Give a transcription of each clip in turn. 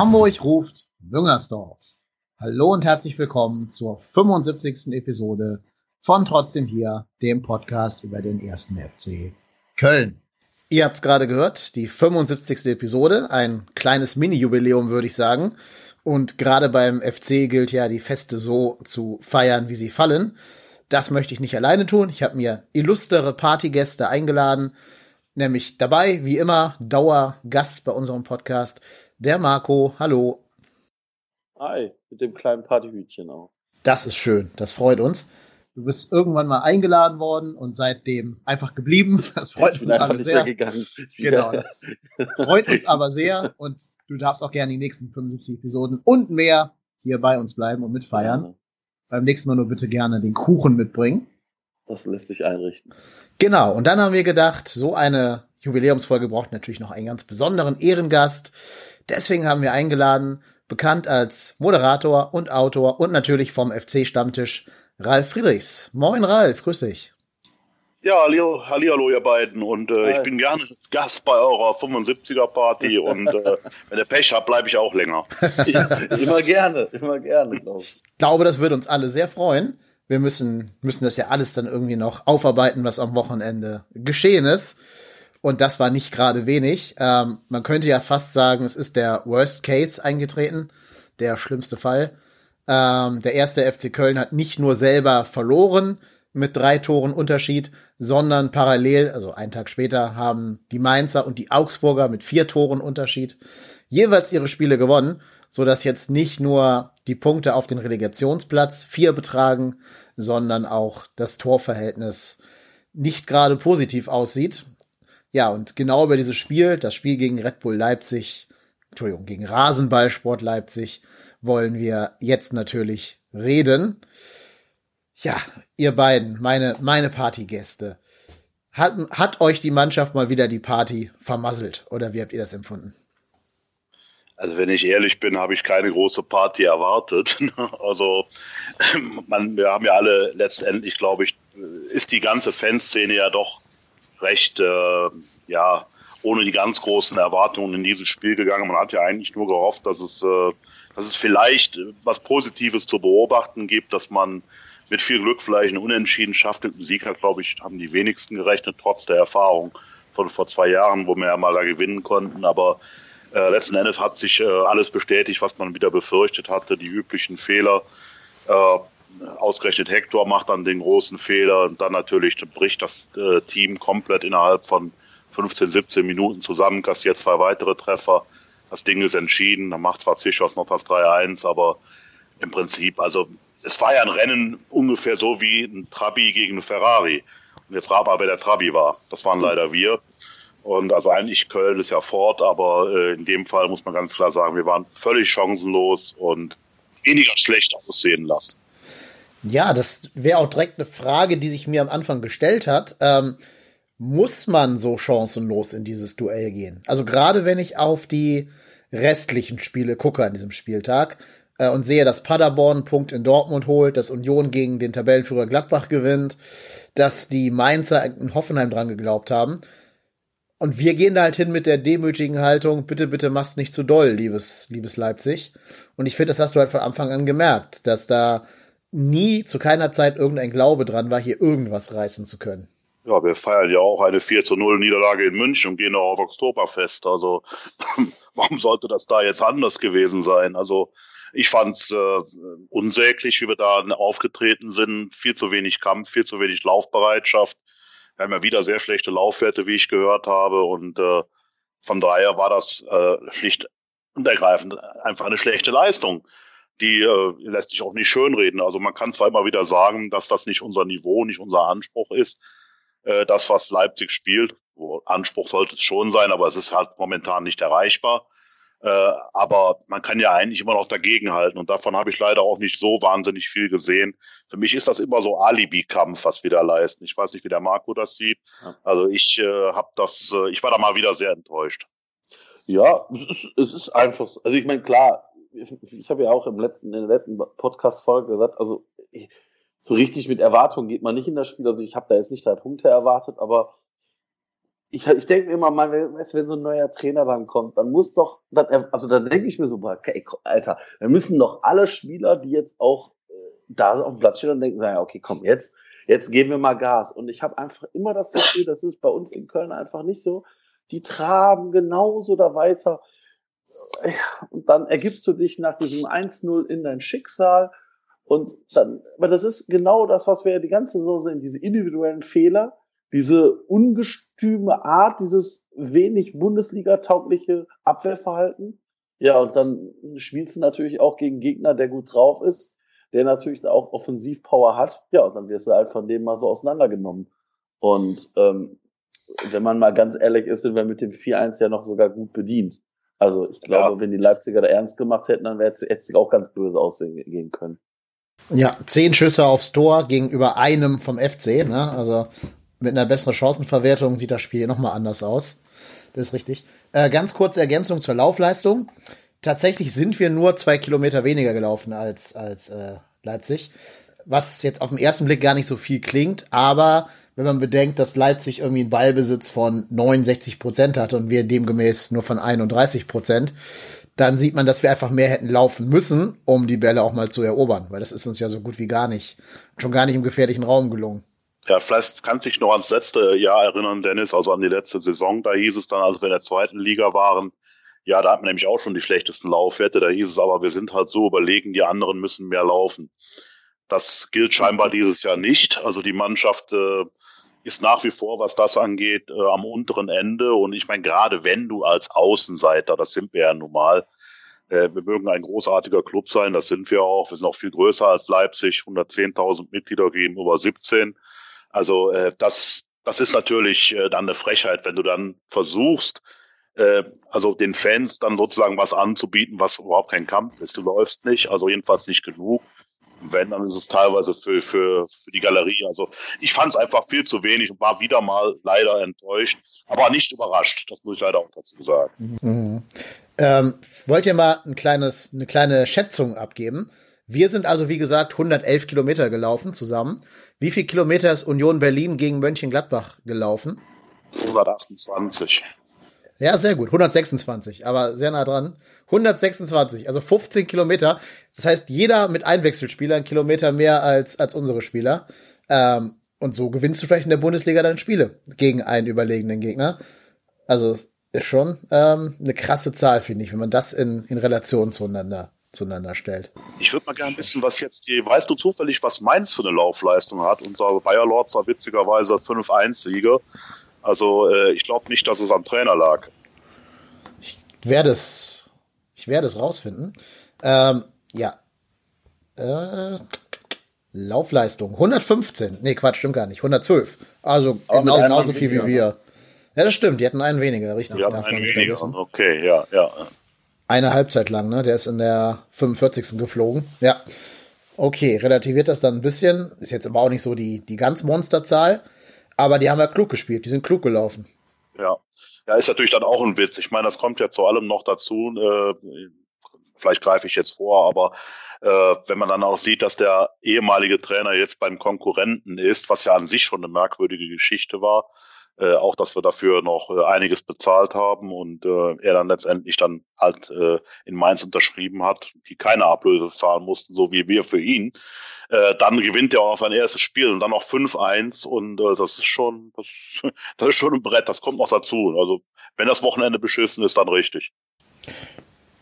Hamburg ruft Müngersdorf. Hallo und herzlich willkommen zur 75. Episode von Trotzdem hier, dem Podcast über den ersten FC Köln. Ihr habt es gerade gehört, die 75. Episode, ein kleines Mini-Jubiläum, würde ich sagen. Und gerade beim FC gilt ja, die Feste so zu feiern, wie sie fallen. Das möchte ich nicht alleine tun. Ich habe mir illustere Partygäste eingeladen, nämlich dabei, wie immer, Dauergast bei unserem Podcast, der Marco. Hallo. Hi, mit dem kleinen Partyhütchen auch. Das ist schön, das freut uns. Du bist irgendwann mal eingeladen worden und seitdem einfach geblieben. Das freut uns alle sehr. Genau, das freut uns aber sehr und du darfst auch gerne die nächsten 75 Episoden und mehr hier bei uns bleiben und mitfeiern. Ja. Beim nächsten Mal nur bitte gerne den Kuchen mitbringen. Das lässt sich einrichten. Genau, und dann haben wir gedacht, so eine Jubiläumsfolge braucht natürlich noch einen ganz besonderen Ehrengast. Deswegen haben wir eingeladen, bekannt als Moderator und Autor und natürlich vom FC-Stammtisch Ralf Friedrichs. Moin Ralf, grüß dich. Ja, hallo, hallo ihr beiden. Und äh, ich bin gerne Gast bei eurer 75er-Party und äh, wenn ihr Pech habt, bleibe ich auch länger. ja, immer gerne, immer gerne, glaube ich. Ich glaube, das würde uns alle sehr freuen. Wir müssen, müssen das ja alles dann irgendwie noch aufarbeiten, was am Wochenende geschehen ist. Und das war nicht gerade wenig. Ähm, man könnte ja fast sagen, es ist der Worst Case eingetreten, der schlimmste Fall. Ähm, der erste FC Köln hat nicht nur selber verloren mit drei Toren Unterschied, sondern parallel, also einen Tag später, haben die Mainzer und die Augsburger mit vier Toren Unterschied jeweils ihre Spiele gewonnen, so dass jetzt nicht nur die Punkte auf den Relegationsplatz vier betragen, sondern auch das Torverhältnis nicht gerade positiv aussieht. Ja, und genau über dieses Spiel, das Spiel gegen Red Bull Leipzig, Entschuldigung, gegen Rasenballsport Leipzig, wollen wir jetzt natürlich reden. Ja, ihr beiden, meine, meine Partygäste. Hat, hat euch die Mannschaft mal wieder die Party vermasselt oder wie habt ihr das empfunden? Also wenn ich ehrlich bin, habe ich keine große Party erwartet. also man, wir haben ja alle letztendlich, glaube ich, ist die ganze Fanszene ja doch recht, äh, ja, ohne die ganz großen Erwartungen in dieses Spiel gegangen. Man hat ja eigentlich nur gehofft, dass es, äh, dass es vielleicht was Positives zu beobachten gibt, dass man mit viel Glück vielleicht einen Unentschieden schafft. Mit dem Sieg hat, glaube ich, haben die wenigsten gerechnet, trotz der Erfahrung von vor zwei Jahren, wo wir ja mal da gewinnen konnten. Aber äh, letzten Endes hat sich äh, alles bestätigt, was man wieder befürchtet hatte, die üblichen Fehler. Äh, ausgerechnet Hector macht dann den großen Fehler und dann natürlich bricht das äh, Team komplett innerhalb von 15, 17 Minuten zusammen, kassiert zwei weitere Treffer. Das Ding ist entschieden. Dann macht zwar Zischos noch das 3-1, aber im Prinzip, also es war ja ein Rennen ungefähr so wie ein Trabi gegen ein Ferrari. Und jetzt aber, wer der Trabi war. Das waren leider wir. Und also eigentlich Köln ist ja fort, aber äh, in dem Fall muss man ganz klar sagen, wir waren völlig chancenlos und weniger schlecht aussehen lassen. Ja, das wäre auch direkt eine Frage, die sich mir am Anfang gestellt hat. Ähm, muss man so chancenlos in dieses Duell gehen? Also gerade wenn ich auf die restlichen Spiele gucke an diesem Spieltag äh, und sehe, dass Paderborn einen Punkt in Dortmund holt, dass Union gegen den Tabellenführer Gladbach gewinnt, dass die Mainzer in Hoffenheim dran geglaubt haben. Und wir gehen da halt hin mit der demütigen Haltung, bitte, bitte mach's nicht zu doll, liebes, liebes Leipzig. Und ich finde, das hast du halt von Anfang an gemerkt, dass da nie zu keiner Zeit irgendein Glaube dran war, hier irgendwas reißen zu können. Ja, wir feiern ja auch eine 4 zu 0 Niederlage in München und gehen auch auf Oktoberfest. Also warum sollte das da jetzt anders gewesen sein? Also ich fand's äh, unsäglich, wie wir da aufgetreten sind. Viel zu wenig Kampf, viel zu wenig Laufbereitschaft. Wir haben ja wieder sehr schlechte Laufwerte, wie ich gehört habe. Und äh, von daher war das äh, schlicht und ergreifend einfach eine schlechte Leistung die äh, lässt sich auch nicht schönreden. Also man kann zwar immer wieder sagen, dass das nicht unser Niveau, nicht unser Anspruch ist, äh, das, was Leipzig spielt. Anspruch sollte es schon sein, aber es ist halt momentan nicht erreichbar. Äh, aber man kann ja eigentlich immer noch dagegenhalten und davon habe ich leider auch nicht so wahnsinnig viel gesehen. Für mich ist das immer so Alibi-Kampf, was wir da leisten. Ich weiß nicht, wie der Marco das sieht. Also ich äh, habe das, äh, ich war da mal wieder sehr enttäuscht. Ja, es ist, es ist einfach, also ich meine, klar, ich, habe ja auch im letzten, in der letzten Podcast-Folge gesagt, also ich, so richtig mit Erwartungen geht man nicht in das Spiel. Also ich habe da jetzt nicht drei Punkte erwartet, aber ich, ich denke immer mal, wenn, wenn so ein neuer Trainer dann kommt, dann muss doch, dann, also dann denke ich mir so, okay, Alter, wir müssen doch alle Spieler, die jetzt auch äh, da auf dem Platz stehen und denken, sagen, okay, komm, jetzt, jetzt geben wir mal Gas. Und ich habe einfach immer das Gefühl, das ist bei uns in Köln einfach nicht so. Die traben genauso da weiter. Und dann ergibst du dich nach diesem 1-0 in dein Schicksal. Und dann, aber das ist genau das, was wir ja die ganze Saison sehen, diese individuellen Fehler diese ungestüme Art, dieses wenig Bundesliga-taugliche Abwehrverhalten. Ja, und dann spielst du natürlich auch gegen Gegner, der gut drauf ist, der natürlich auch Offensivpower hat. Ja, und dann wirst du halt von dem mal so auseinandergenommen. Und ähm, wenn man mal ganz ehrlich ist, sind wir mit dem 4-1 ja noch sogar gut bedient. Also ich glaube, ja. wenn die Leipziger da ernst gemacht hätten, dann hätte es auch ganz böse aussehen können. Ja, zehn Schüsse aufs Tor gegenüber einem vom FC. Ne? Also mit einer besseren Chancenverwertung sieht das Spiel nochmal anders aus. Das ist richtig. Äh, ganz kurze Ergänzung zur Laufleistung. Tatsächlich sind wir nur zwei Kilometer weniger gelaufen als, als äh, Leipzig. Was jetzt auf den ersten Blick gar nicht so viel klingt, aber wenn man bedenkt, dass Leipzig irgendwie einen Ballbesitz von 69 Prozent hat und wir demgemäß nur von 31 Prozent, dann sieht man, dass wir einfach mehr hätten laufen müssen, um die Bälle auch mal zu erobern, weil das ist uns ja so gut wie gar nicht, schon gar nicht im gefährlichen Raum gelungen. Ja, vielleicht kannst du dich noch ans letzte Jahr erinnern, Dennis, also an die letzte Saison. Da hieß es dann, als wir in der zweiten Liga waren, ja, da hatten wir nämlich auch schon die schlechtesten Laufwerte. Da hieß es aber, wir sind halt so überlegen, die anderen müssen mehr laufen. Das gilt scheinbar dieses Jahr nicht. Also die Mannschaft äh, ist nach wie vor, was das angeht, äh, am unteren Ende. Und ich meine, gerade wenn du als Außenseiter, das sind wir ja nun mal, äh, wir mögen ein großartiger Club sein, das sind wir auch. Wir sind auch viel größer als Leipzig, 110.000 Mitglieder gegenüber 17. Also äh, das, das ist natürlich äh, dann eine Frechheit, wenn du dann versuchst, äh, also den Fans dann sozusagen was anzubieten, was überhaupt kein Kampf ist. Du läufst nicht, also jedenfalls nicht genug. Wenn, dann ist es teilweise für, für, für die Galerie. Also ich fand es einfach viel zu wenig und war wieder mal leider enttäuscht, aber nicht überrascht. Das muss ich leider auch dazu sagen. Mhm. Ähm, wollt ihr mal ein kleines, eine kleine Schätzung abgeben? Wir sind also, wie gesagt, 111 Kilometer gelaufen zusammen. Wie viel Kilometer ist Union Berlin gegen Mönchengladbach gelaufen? 128. Ja, sehr gut. 126, aber sehr nah dran. 126, also 15 Kilometer. Das heißt, jeder mit Einwechselspieler ein Kilometer mehr als, als unsere Spieler. Ähm, und so gewinnst du vielleicht in der Bundesliga dann Spiele gegen einen überlegenen Gegner. Also ist schon ähm, eine krasse Zahl, finde ich, wenn man das in, in Relation zueinander zueinander stellt. Ich würde mal gerne wissen, was jetzt die, weißt du zufällig, was Mainz für eine Laufleistung hat? Unser Bayer Lords war witzigerweise 5-1-Sieger. Also äh, ich glaube nicht, dass es am Trainer lag. Ich werde es, ich werde es rausfinden. Ähm, ja. Äh, Laufleistung 115. Nee, Quatsch, stimmt gar nicht. 112. Also genau, genauso viel wie wir. Ja, das stimmt. Die hatten einen weniger, richtig. Die hatten einen weniger. Okay, ja, ja eine Halbzeit lang, ne? Der ist in der 45. geflogen. Ja. Okay, relativiert das dann ein bisschen. Ist jetzt aber auch nicht so die, die ganz Monsterzahl. Aber die haben ja klug gespielt. Die sind klug gelaufen. Ja. Ja, ist natürlich dann auch ein Witz. Ich meine, das kommt ja zu allem noch dazu. Äh, vielleicht greife ich jetzt vor, aber äh, wenn man dann auch sieht, dass der ehemalige Trainer jetzt beim Konkurrenten ist, was ja an sich schon eine merkwürdige Geschichte war, äh, auch, dass wir dafür noch äh, einiges bezahlt haben und äh, er dann letztendlich dann halt äh, in Mainz unterschrieben hat, die keine Ablöse zahlen mussten, so wie wir für ihn. Äh, dann gewinnt er auch noch sein erstes Spiel und dann noch 5-1 und das ist schon, das, das ist schon ein Brett, das kommt noch dazu. Also wenn das Wochenende beschissen ist, dann richtig.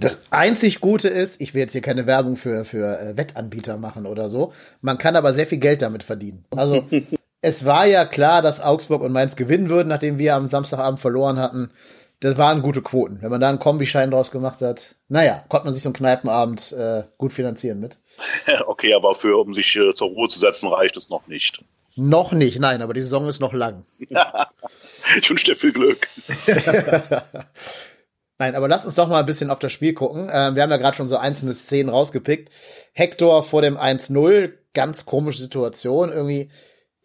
Das einzig Gute ist, ich will jetzt hier keine Werbung für, für äh, Wettanbieter machen oder so. Man kann aber sehr viel Geld damit verdienen. Also es war ja klar, dass Augsburg und Mainz gewinnen würden, nachdem wir am Samstagabend verloren hatten. Das waren gute Quoten. Wenn man da einen Kombischein draus gemacht hat, naja, konnte man sich so einen Kneipenabend äh, gut finanzieren mit. Okay, aber für, um sich äh, zur Ruhe zu setzen, reicht es noch nicht. Noch nicht, nein, aber die Saison ist noch lang. ich wünsche dir viel Glück. Nein, aber lass uns doch mal ein bisschen auf das Spiel gucken. Äh, wir haben ja gerade schon so einzelne Szenen rausgepickt. Hector vor dem 1-0, ganz komische Situation. Irgendwie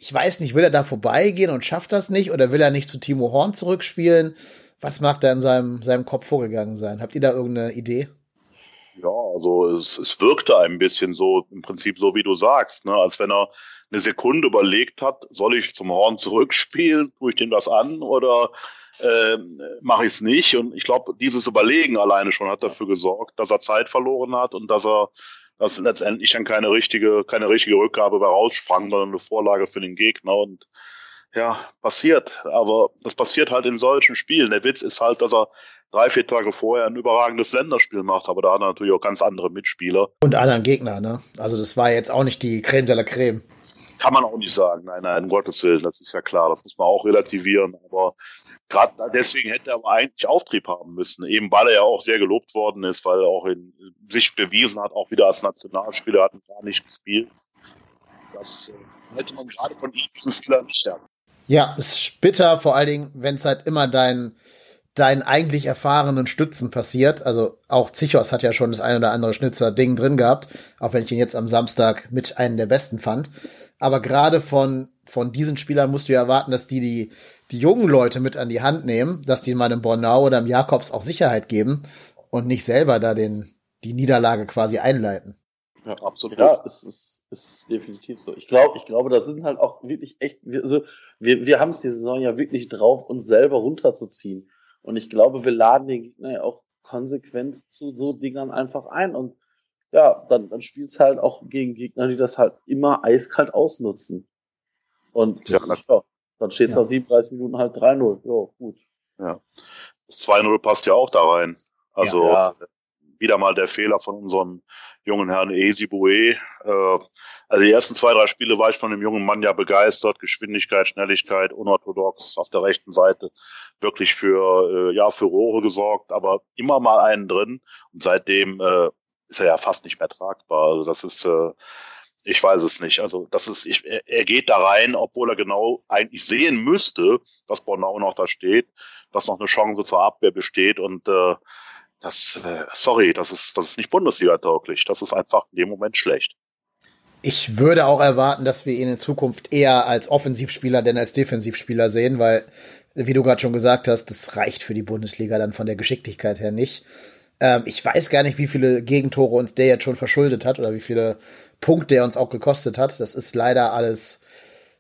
ich weiß nicht, will er da vorbeigehen und schafft das nicht oder will er nicht zu Timo Horn zurückspielen? Was mag da in seinem, seinem Kopf vorgegangen sein? Habt ihr da irgendeine Idee? Ja, also es, es wirkte ein bisschen so, im Prinzip so, wie du sagst, ne? als wenn er eine Sekunde überlegt hat, soll ich zum Horn zurückspielen, tue ich dem das an oder äh, mache ich es nicht. Und ich glaube, dieses Überlegen alleine schon hat dafür gesorgt, dass er Zeit verloren hat und dass er dass letztendlich dann keine richtige, keine richtige Rückgabe bei raussprang, sondern eine Vorlage für den Gegner. Und ja, passiert. Aber das passiert halt in solchen Spielen. Der Witz ist halt, dass er drei, vier Tage vorher ein überragendes Länderspiel macht, aber da hat er natürlich auch ganz andere Mitspieler. Und anderen Gegner, ne? Also das war jetzt auch nicht die Creme de la Creme. Kann man auch nicht sagen. Nein, nein, um Gottes Willen, das ist ja klar. Das muss man auch relativieren. Aber gerade deswegen hätte er aber eigentlich Auftrieb haben müssen. Eben weil er ja auch sehr gelobt worden ist, weil er auch in sich bewiesen hat, auch wieder als Nationalspieler hat gar nicht gespielt. Das äh, hätte man gerade von ihm diesen Spieler nicht haben. Ja, es ist bitter, vor allen Dingen, wenn es halt immer dein, deinen eigentlich erfahrenen Stützen passiert. Also auch Zichos hat ja schon das ein oder andere Schnitzer-Ding drin gehabt, auch wenn ich ihn jetzt am Samstag mit einem der besten fand. Aber gerade von, von diesen Spielern musst du ja erwarten, dass die, die die jungen Leute mit an die Hand nehmen, dass die mal im Bornau oder im Jakobs auch Sicherheit geben und nicht selber da den, die Niederlage quasi einleiten. Ja, absolut. Ja, es ist, ist definitiv so. Ich glaube, ich glaube, das sind halt auch wirklich echt, also wir, wir haben es die Saison ja wirklich drauf, uns selber runterzuziehen. Und ich glaube, wir laden den Gegner ja auch konsequent zu so Dingern einfach ein. Und ja, dann, dann spielt es halt auch gegen Gegner, die das halt immer eiskalt ausnutzen. Und das, ja, dann steht es ja. nach 37 Minuten halt 3-0. Ja, gut. Ja. Das 2-0 passt ja auch da rein. Also ja, ja. wieder mal der Fehler von unserem jungen Herrn Esibue. Äh, also die ersten zwei, drei Spiele war ich von dem jungen Mann ja begeistert. Geschwindigkeit, Schnelligkeit, unorthodox auf der rechten Seite. Wirklich für, äh, ja, für Rohre gesorgt, aber immer mal einen drin. Und seitdem äh, ist er ja fast nicht mehr tragbar. Also das ist äh, ich weiß es nicht. Also das ist, ich, er geht da rein, obwohl er genau eigentlich sehen müsste, dass Bornau noch da steht, dass noch eine Chance zur Abwehr besteht und äh, das, äh, sorry, das ist, das ist nicht Bundesliga-tauglich. Das ist einfach in dem Moment schlecht. Ich würde auch erwarten, dass wir ihn in Zukunft eher als Offensivspieler denn als Defensivspieler sehen, weil, wie du gerade schon gesagt hast, das reicht für die Bundesliga dann von der Geschicklichkeit her nicht. Ähm, ich weiß gar nicht, wie viele Gegentore uns der jetzt schon verschuldet hat oder wie viele Punkt, der uns auch gekostet hat. Das ist leider alles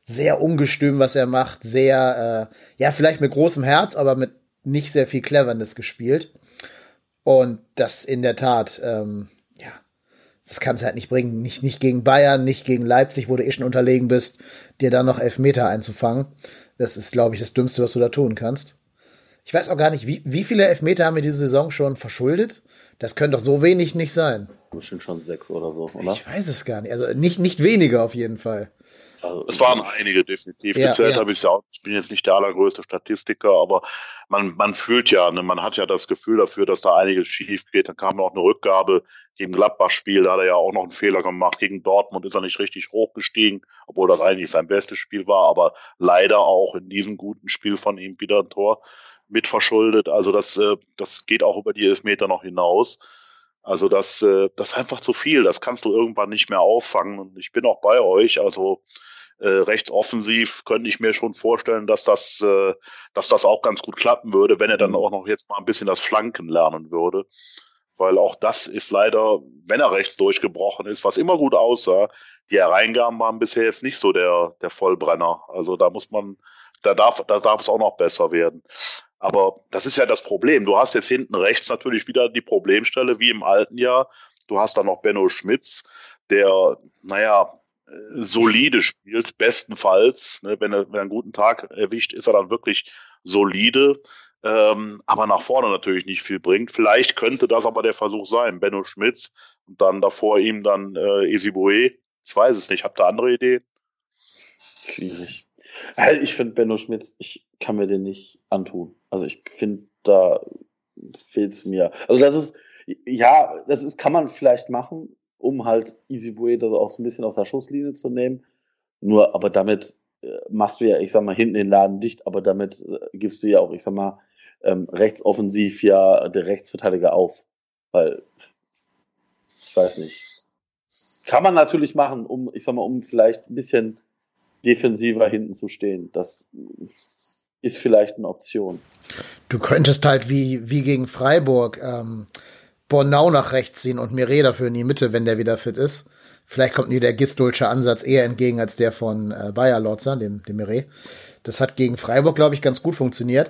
sehr ungestüm, was er macht. Sehr, äh, ja, vielleicht mit großem Herz, aber mit nicht sehr viel Cleverness gespielt. Und das in der Tat, ähm, ja, das kann es halt nicht bringen. Nicht, nicht gegen Bayern, nicht gegen Leipzig, wo du eh schon unterlegen bist, dir dann noch elf Meter einzufangen. Das ist, glaube ich, das Dümmste, was du da tun kannst. Ich weiß auch gar nicht, wie, wie viele Elfmeter haben wir diese Saison schon verschuldet? Das können doch so wenig nicht sein. Bestimmt schon sechs oder so, oder? Ich weiß es gar nicht. Also nicht, nicht weniger auf jeden Fall. Also, es waren einige definitiv. Ja, Gezählt ja. habe ich ja auch. Ich bin jetzt nicht der allergrößte Statistiker, aber man, man fühlt ja, ne, man hat ja das Gefühl dafür, dass da einiges schief geht. Dann kam noch eine Rückgabe gegen Gladbach-Spiel, da hat er ja auch noch einen Fehler gemacht. Gegen Dortmund ist er nicht richtig hochgestiegen, obwohl das eigentlich sein bestes Spiel war, aber leider auch in diesem guten Spiel von ihm wieder ein Tor mit verschuldet. Also das, äh, das geht auch über die Elfmeter noch hinaus. Also das, äh, das ist einfach zu viel. Das kannst du irgendwann nicht mehr auffangen. Und ich bin auch bei euch. Also äh, rechtsoffensiv könnte ich mir schon vorstellen, dass das, äh, dass das auch ganz gut klappen würde, wenn er dann mhm. auch noch jetzt mal ein bisschen das Flanken lernen würde. Weil auch das ist leider, wenn er rechts durchgebrochen ist, was immer gut aussah, die Hereingaben waren bisher jetzt nicht so der, der Vollbrenner. Also da muss man, da darf, da darf es auch noch besser werden. Aber das ist ja das Problem. Du hast jetzt hinten rechts natürlich wieder die Problemstelle wie im alten Jahr. Du hast da noch Benno Schmitz, der, naja, solide spielt, bestenfalls. Ne, wenn, er, wenn er einen guten Tag erwischt, ist er dann wirklich solide, ähm, aber nach vorne natürlich nicht viel bringt. Vielleicht könnte das aber der Versuch sein. Benno Schmitz und dann davor ihm dann äh, Esibue. Ich weiß es nicht. Habt ihr andere Ideen? Schwierig. Also ich finde Benno Schmitz, ich kann mir den nicht antun. Also ich finde, da fehlt es mir. Also das ist, ja, das ist, kann man vielleicht machen, um halt Easy Bue das auch so ein bisschen aus der Schusslinie zu nehmen. Nur, aber damit äh, machst du ja, ich sag mal, hinten den Laden dicht, aber damit äh, gibst du ja auch, ich sag mal, ähm, rechtsoffensiv ja der Rechtsverteidiger auf. Weil, ich weiß nicht. Kann man natürlich machen, um, ich sag mal, um vielleicht ein bisschen defensiver hinten zu stehen. Das ist vielleicht eine Option. Du könntest halt wie, wie gegen Freiburg ähm, Bornau nach rechts ziehen und Mire dafür in die Mitte, wenn der wieder fit ist. Vielleicht kommt mir der Gistolsche Ansatz eher entgegen als der von äh, Bayer Lotzer, dem, dem Mire. Das hat gegen Freiburg, glaube ich, ganz gut funktioniert.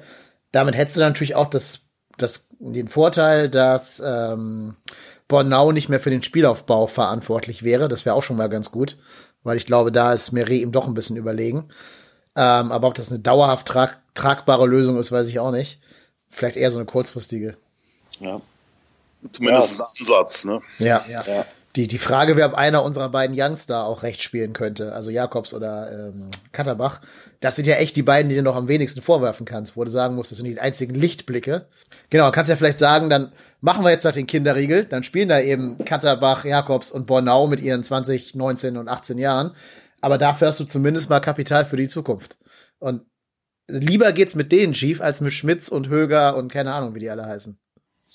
damit hättest du natürlich auch das, das, den Vorteil, dass ähm, Bornau nicht mehr für den Spielaufbau verantwortlich wäre. Das wäre auch schon mal ganz gut, weil ich glaube, da ist Meret ihm doch ein bisschen überlegen. Ähm, aber ob das eine dauerhaft trag tragbare Lösung ist, weiß ich auch nicht. Vielleicht eher so eine kurzfristige. Ja. Zumindest ja. ein Ansatz, ne? Ja. ja. ja. Die, die Frage wäre, ob einer unserer beiden Youngster auch recht spielen könnte, also Jakobs oder ähm, Katterbach. Das sind ja echt die beiden, die du noch am wenigsten vorwerfen kannst, wo du sagen musst, das sind die einzigen Lichtblicke. Genau, kannst ja vielleicht sagen, dann machen wir jetzt halt den Kinderriegel, dann spielen da eben Katterbach, Jakobs und Bornau mit ihren 20, 19 und 18 Jahren. Aber dafür hast du zumindest mal Kapital für die Zukunft. Und lieber geht's mit denen schief als mit Schmitz und Höger und keine Ahnung, wie die alle heißen.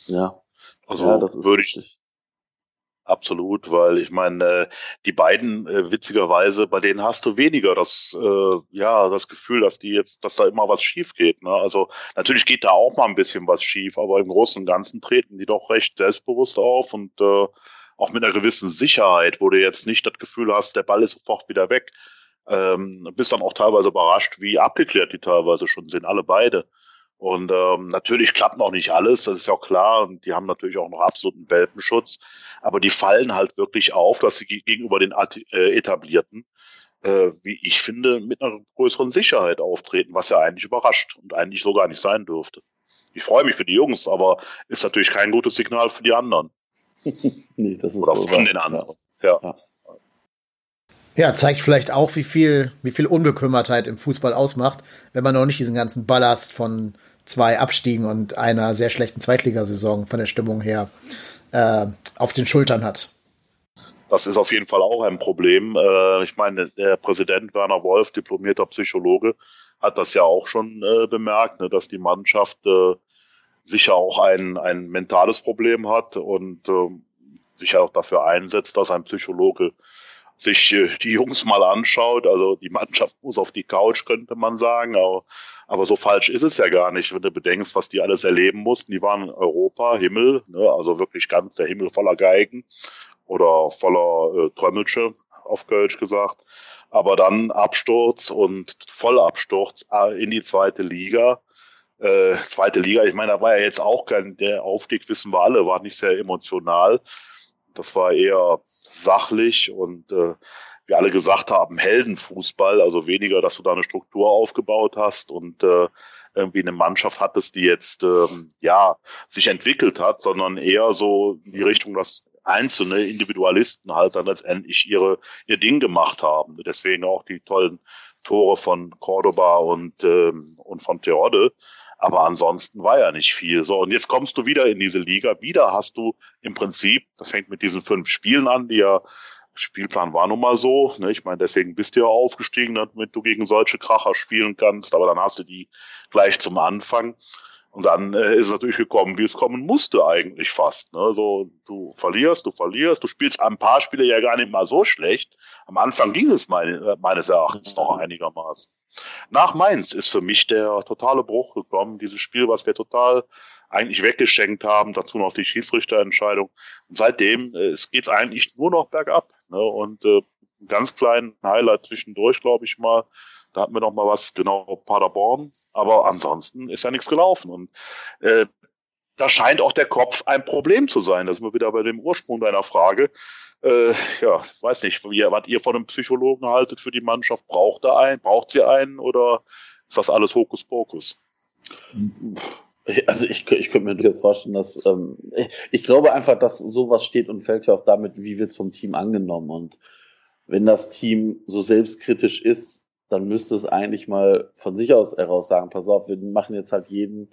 Ja. Also ja, würde ich, Absolut, weil ich meine, äh, die beiden äh, witzigerweise, bei denen hast du weniger das, äh, ja, das Gefühl, dass die jetzt, dass da immer was schief geht. Ne? Also natürlich geht da auch mal ein bisschen was schief, aber im Großen und Ganzen treten die doch recht selbstbewusst auf und äh, auch mit einer gewissen Sicherheit, wo du jetzt nicht das Gefühl hast, der Ball ist sofort wieder weg. Ähm, bist dann auch teilweise überrascht, wie abgeklärt die teilweise schon sind, alle beide. Und ähm, natürlich klappt noch nicht alles, das ist ja auch klar. Und die haben natürlich auch noch absoluten Welpenschutz. Aber die fallen halt wirklich auf, dass sie gegenüber den äh, etablierten, äh, wie ich finde, mit einer größeren Sicherheit auftreten, was ja eigentlich überrascht und eigentlich so gar nicht sein dürfte. Ich freue mich für die Jungs, aber ist natürlich kein gutes Signal für die anderen. Nee, das ist Oder von den anderen. ja. ja. Ja, zeigt vielleicht auch, wie viel, wie viel Unbekümmertheit im Fußball ausmacht, wenn man noch nicht diesen ganzen Ballast von zwei Abstiegen und einer sehr schlechten Zweitligasaison von der Stimmung her äh, auf den Schultern hat. Das ist auf jeden Fall auch ein Problem. Äh, ich meine, der Präsident Werner Wolf, diplomierter Psychologe, hat das ja auch schon äh, bemerkt, ne, dass die Mannschaft äh, sicher auch ein, ein mentales Problem hat und äh, sich auch dafür einsetzt, dass ein Psychologe sich äh, die Jungs mal anschaut, also die Mannschaft muss auf die Couch, könnte man sagen, aber, aber so falsch ist es ja gar nicht, wenn du bedenkst, was die alles erleben mussten. Die waren in Europa, Himmel, ne, also wirklich ganz der Himmel voller Geigen oder voller äh, Trömmelsche, auf Kölsch gesagt. Aber dann Absturz und Vollabsturz äh, in die zweite Liga. Äh, zweite Liga, ich meine, da war ja jetzt auch kein, der Aufstieg, wissen wir alle, war nicht sehr emotional. Das war eher sachlich und äh, wir alle gesagt haben, Heldenfußball, also weniger, dass du da eine Struktur aufgebaut hast und äh, irgendwie eine Mannschaft hattest, die jetzt ähm, ja sich entwickelt hat, sondern eher so in die Richtung, dass einzelne Individualisten halt dann letztendlich ihre ihr Ding gemacht haben. Deswegen auch die tollen Tore von Cordoba und ähm, und von Terodde. Aber ansonsten war ja nicht viel. So, und jetzt kommst du wieder in diese Liga. Wieder hast du im Prinzip, das fängt mit diesen fünf Spielen an, die ja Spielplan war nun mal so. Ne? Ich meine, deswegen bist du ja aufgestiegen, damit du gegen solche Kracher spielen kannst. Aber dann hast du die gleich zum Anfang. Und dann äh, ist es natürlich gekommen, wie es kommen musste eigentlich fast. Ne? So, du verlierst, du verlierst, du spielst ein paar Spiele ja gar nicht mal so schlecht. Am Anfang ging es meine, äh, meines Erachtens noch einigermaßen. Nach Mainz ist für mich der totale Bruch gekommen. Dieses Spiel, was wir total eigentlich weggeschenkt haben, dazu noch die Schiedsrichterentscheidung. Und seitdem äh, es geht's eigentlich nur noch bergab. Ne? Und äh, einen ganz kleinen Highlight zwischendurch, glaube ich mal. Da hatten wir noch mal was, genau, Paderborn. Aber ansonsten ist ja nichts gelaufen. Und äh, da scheint auch der Kopf ein Problem zu sein. Da sind wir wieder bei dem Ursprung deiner Frage. Äh, ja, weiß nicht, wie, was ihr von einem Psychologen haltet für die Mannschaft. Braucht er einen? Braucht sie einen? Oder ist das alles Hokuspokus? Also ich, ich könnte mir durchaus vorstellen, dass ähm, ich, ich glaube einfach, dass sowas steht und fällt ja auch damit, wie wird es vom Team angenommen. Und wenn das Team so selbstkritisch ist, dann müsste es eigentlich mal von sich aus heraus sagen, pass auf, wir machen jetzt halt jeden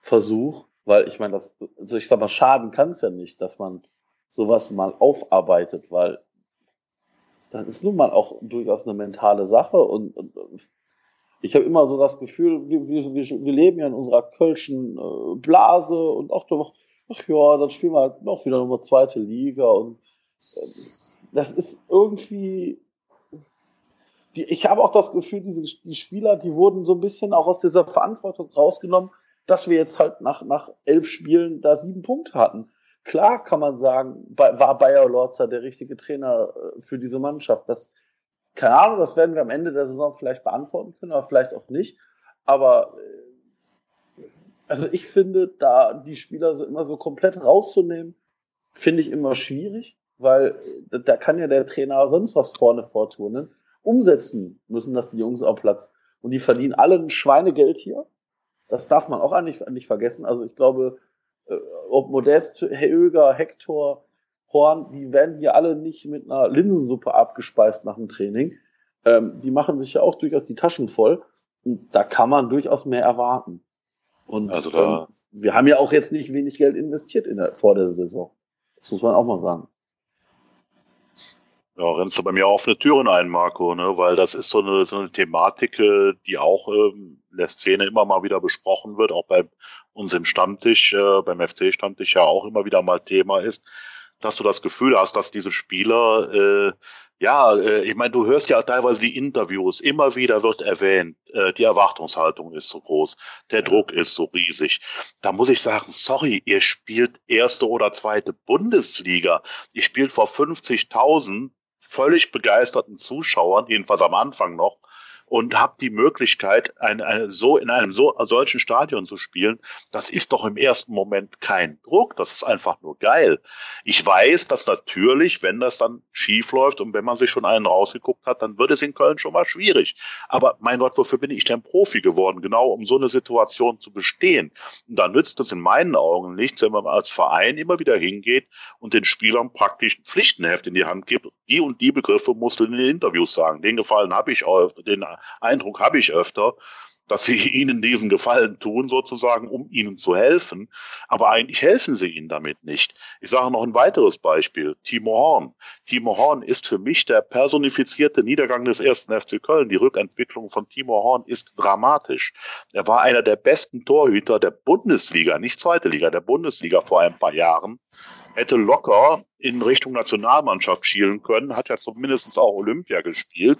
Versuch, weil ich meine, das, also ich sag mal, schaden kann es ja nicht, dass man sowas mal aufarbeitet, weil das ist nun mal auch durchaus eine mentale Sache und, und ich habe immer so das Gefühl, wir, wir, wir leben ja in unserer kölschen äh, Blase und auch ach ja, dann spielen wir halt noch wieder Nummer zweite Liga und äh, das ist irgendwie die, ich habe auch das Gefühl, diese die Spieler, die wurden so ein bisschen auch aus dieser Verantwortung rausgenommen, dass wir jetzt halt nach, nach elf Spielen da sieben Punkte hatten. Klar kann man sagen, war Bayer Lorzer der richtige Trainer äh, für diese Mannschaft. Das, keine Ahnung, das werden wir am Ende der Saison vielleicht beantworten können, aber vielleicht auch nicht. Aber äh, Also ich finde, da die Spieler so immer so komplett rauszunehmen, finde ich immer schwierig, weil äh, da kann ja der Trainer sonst was vorne vorturnen. Umsetzen müssen das die Jungs auf Platz. Und die verdienen alle ein Schweinegeld hier. Das darf man auch nicht, nicht vergessen. Also ich glaube, ob Modest, Höger, Hector, Horn, die werden hier alle nicht mit einer Linsensuppe abgespeist nach dem Training. Ähm, die machen sich ja auch durchaus die Taschen voll. Und da kann man durchaus mehr erwarten. Und also da, ähm, wir haben ja auch jetzt nicht wenig Geld investiert in der, vor der Saison. Das muss man auch mal sagen. Ja, rennst du bei mir offene Türen ein, Marco, ne? weil das ist so eine, so eine Thematik, äh, die auch ähm, in der Szene immer mal wieder besprochen wird, auch bei uns im Stammtisch, äh, beim FC-Stammtisch ja auch immer wieder mal Thema ist, dass du das Gefühl hast, dass diese Spieler äh, ja, äh, ich meine, du hörst ja teilweise die Interviews, immer wieder wird erwähnt, äh, die Erwartungshaltung ist so groß, der Druck ist so riesig. Da muss ich sagen, sorry, ihr spielt erste oder zweite Bundesliga. Ihr spielt vor 50.000 völlig begeisterten Zuschauern, jedenfalls am Anfang noch und habe die Möglichkeit, eine, eine, so in einem so, solchen Stadion zu spielen, das ist doch im ersten Moment kein Druck, das ist einfach nur geil. Ich weiß, dass natürlich, wenn das dann schief läuft und wenn man sich schon einen rausgeguckt hat, dann wird es in Köln schon mal schwierig. Aber mein Gott, wofür bin ich denn Profi geworden? Genau um so eine Situation zu bestehen. Und da nützt es in meinen Augen nichts, wenn man als Verein immer wieder hingeht und den Spielern praktisch ein Pflichtenheft in die Hand gibt. Die und die Begriffe musst du in den Interviews sagen. Den Gefallen habe ich auch, den Eindruck habe ich öfter, dass sie ihnen diesen Gefallen tun, sozusagen, um ihnen zu helfen. Aber eigentlich helfen sie ihnen damit nicht. Ich sage noch ein weiteres Beispiel. Timo Horn. Timo Horn ist für mich der personifizierte Niedergang des ersten FC Köln. Die Rückentwicklung von Timo Horn ist dramatisch. Er war einer der besten Torhüter der Bundesliga, nicht zweite Liga, der Bundesliga vor ein paar Jahren hätte locker in Richtung Nationalmannschaft schielen können, hat ja zumindest auch Olympia gespielt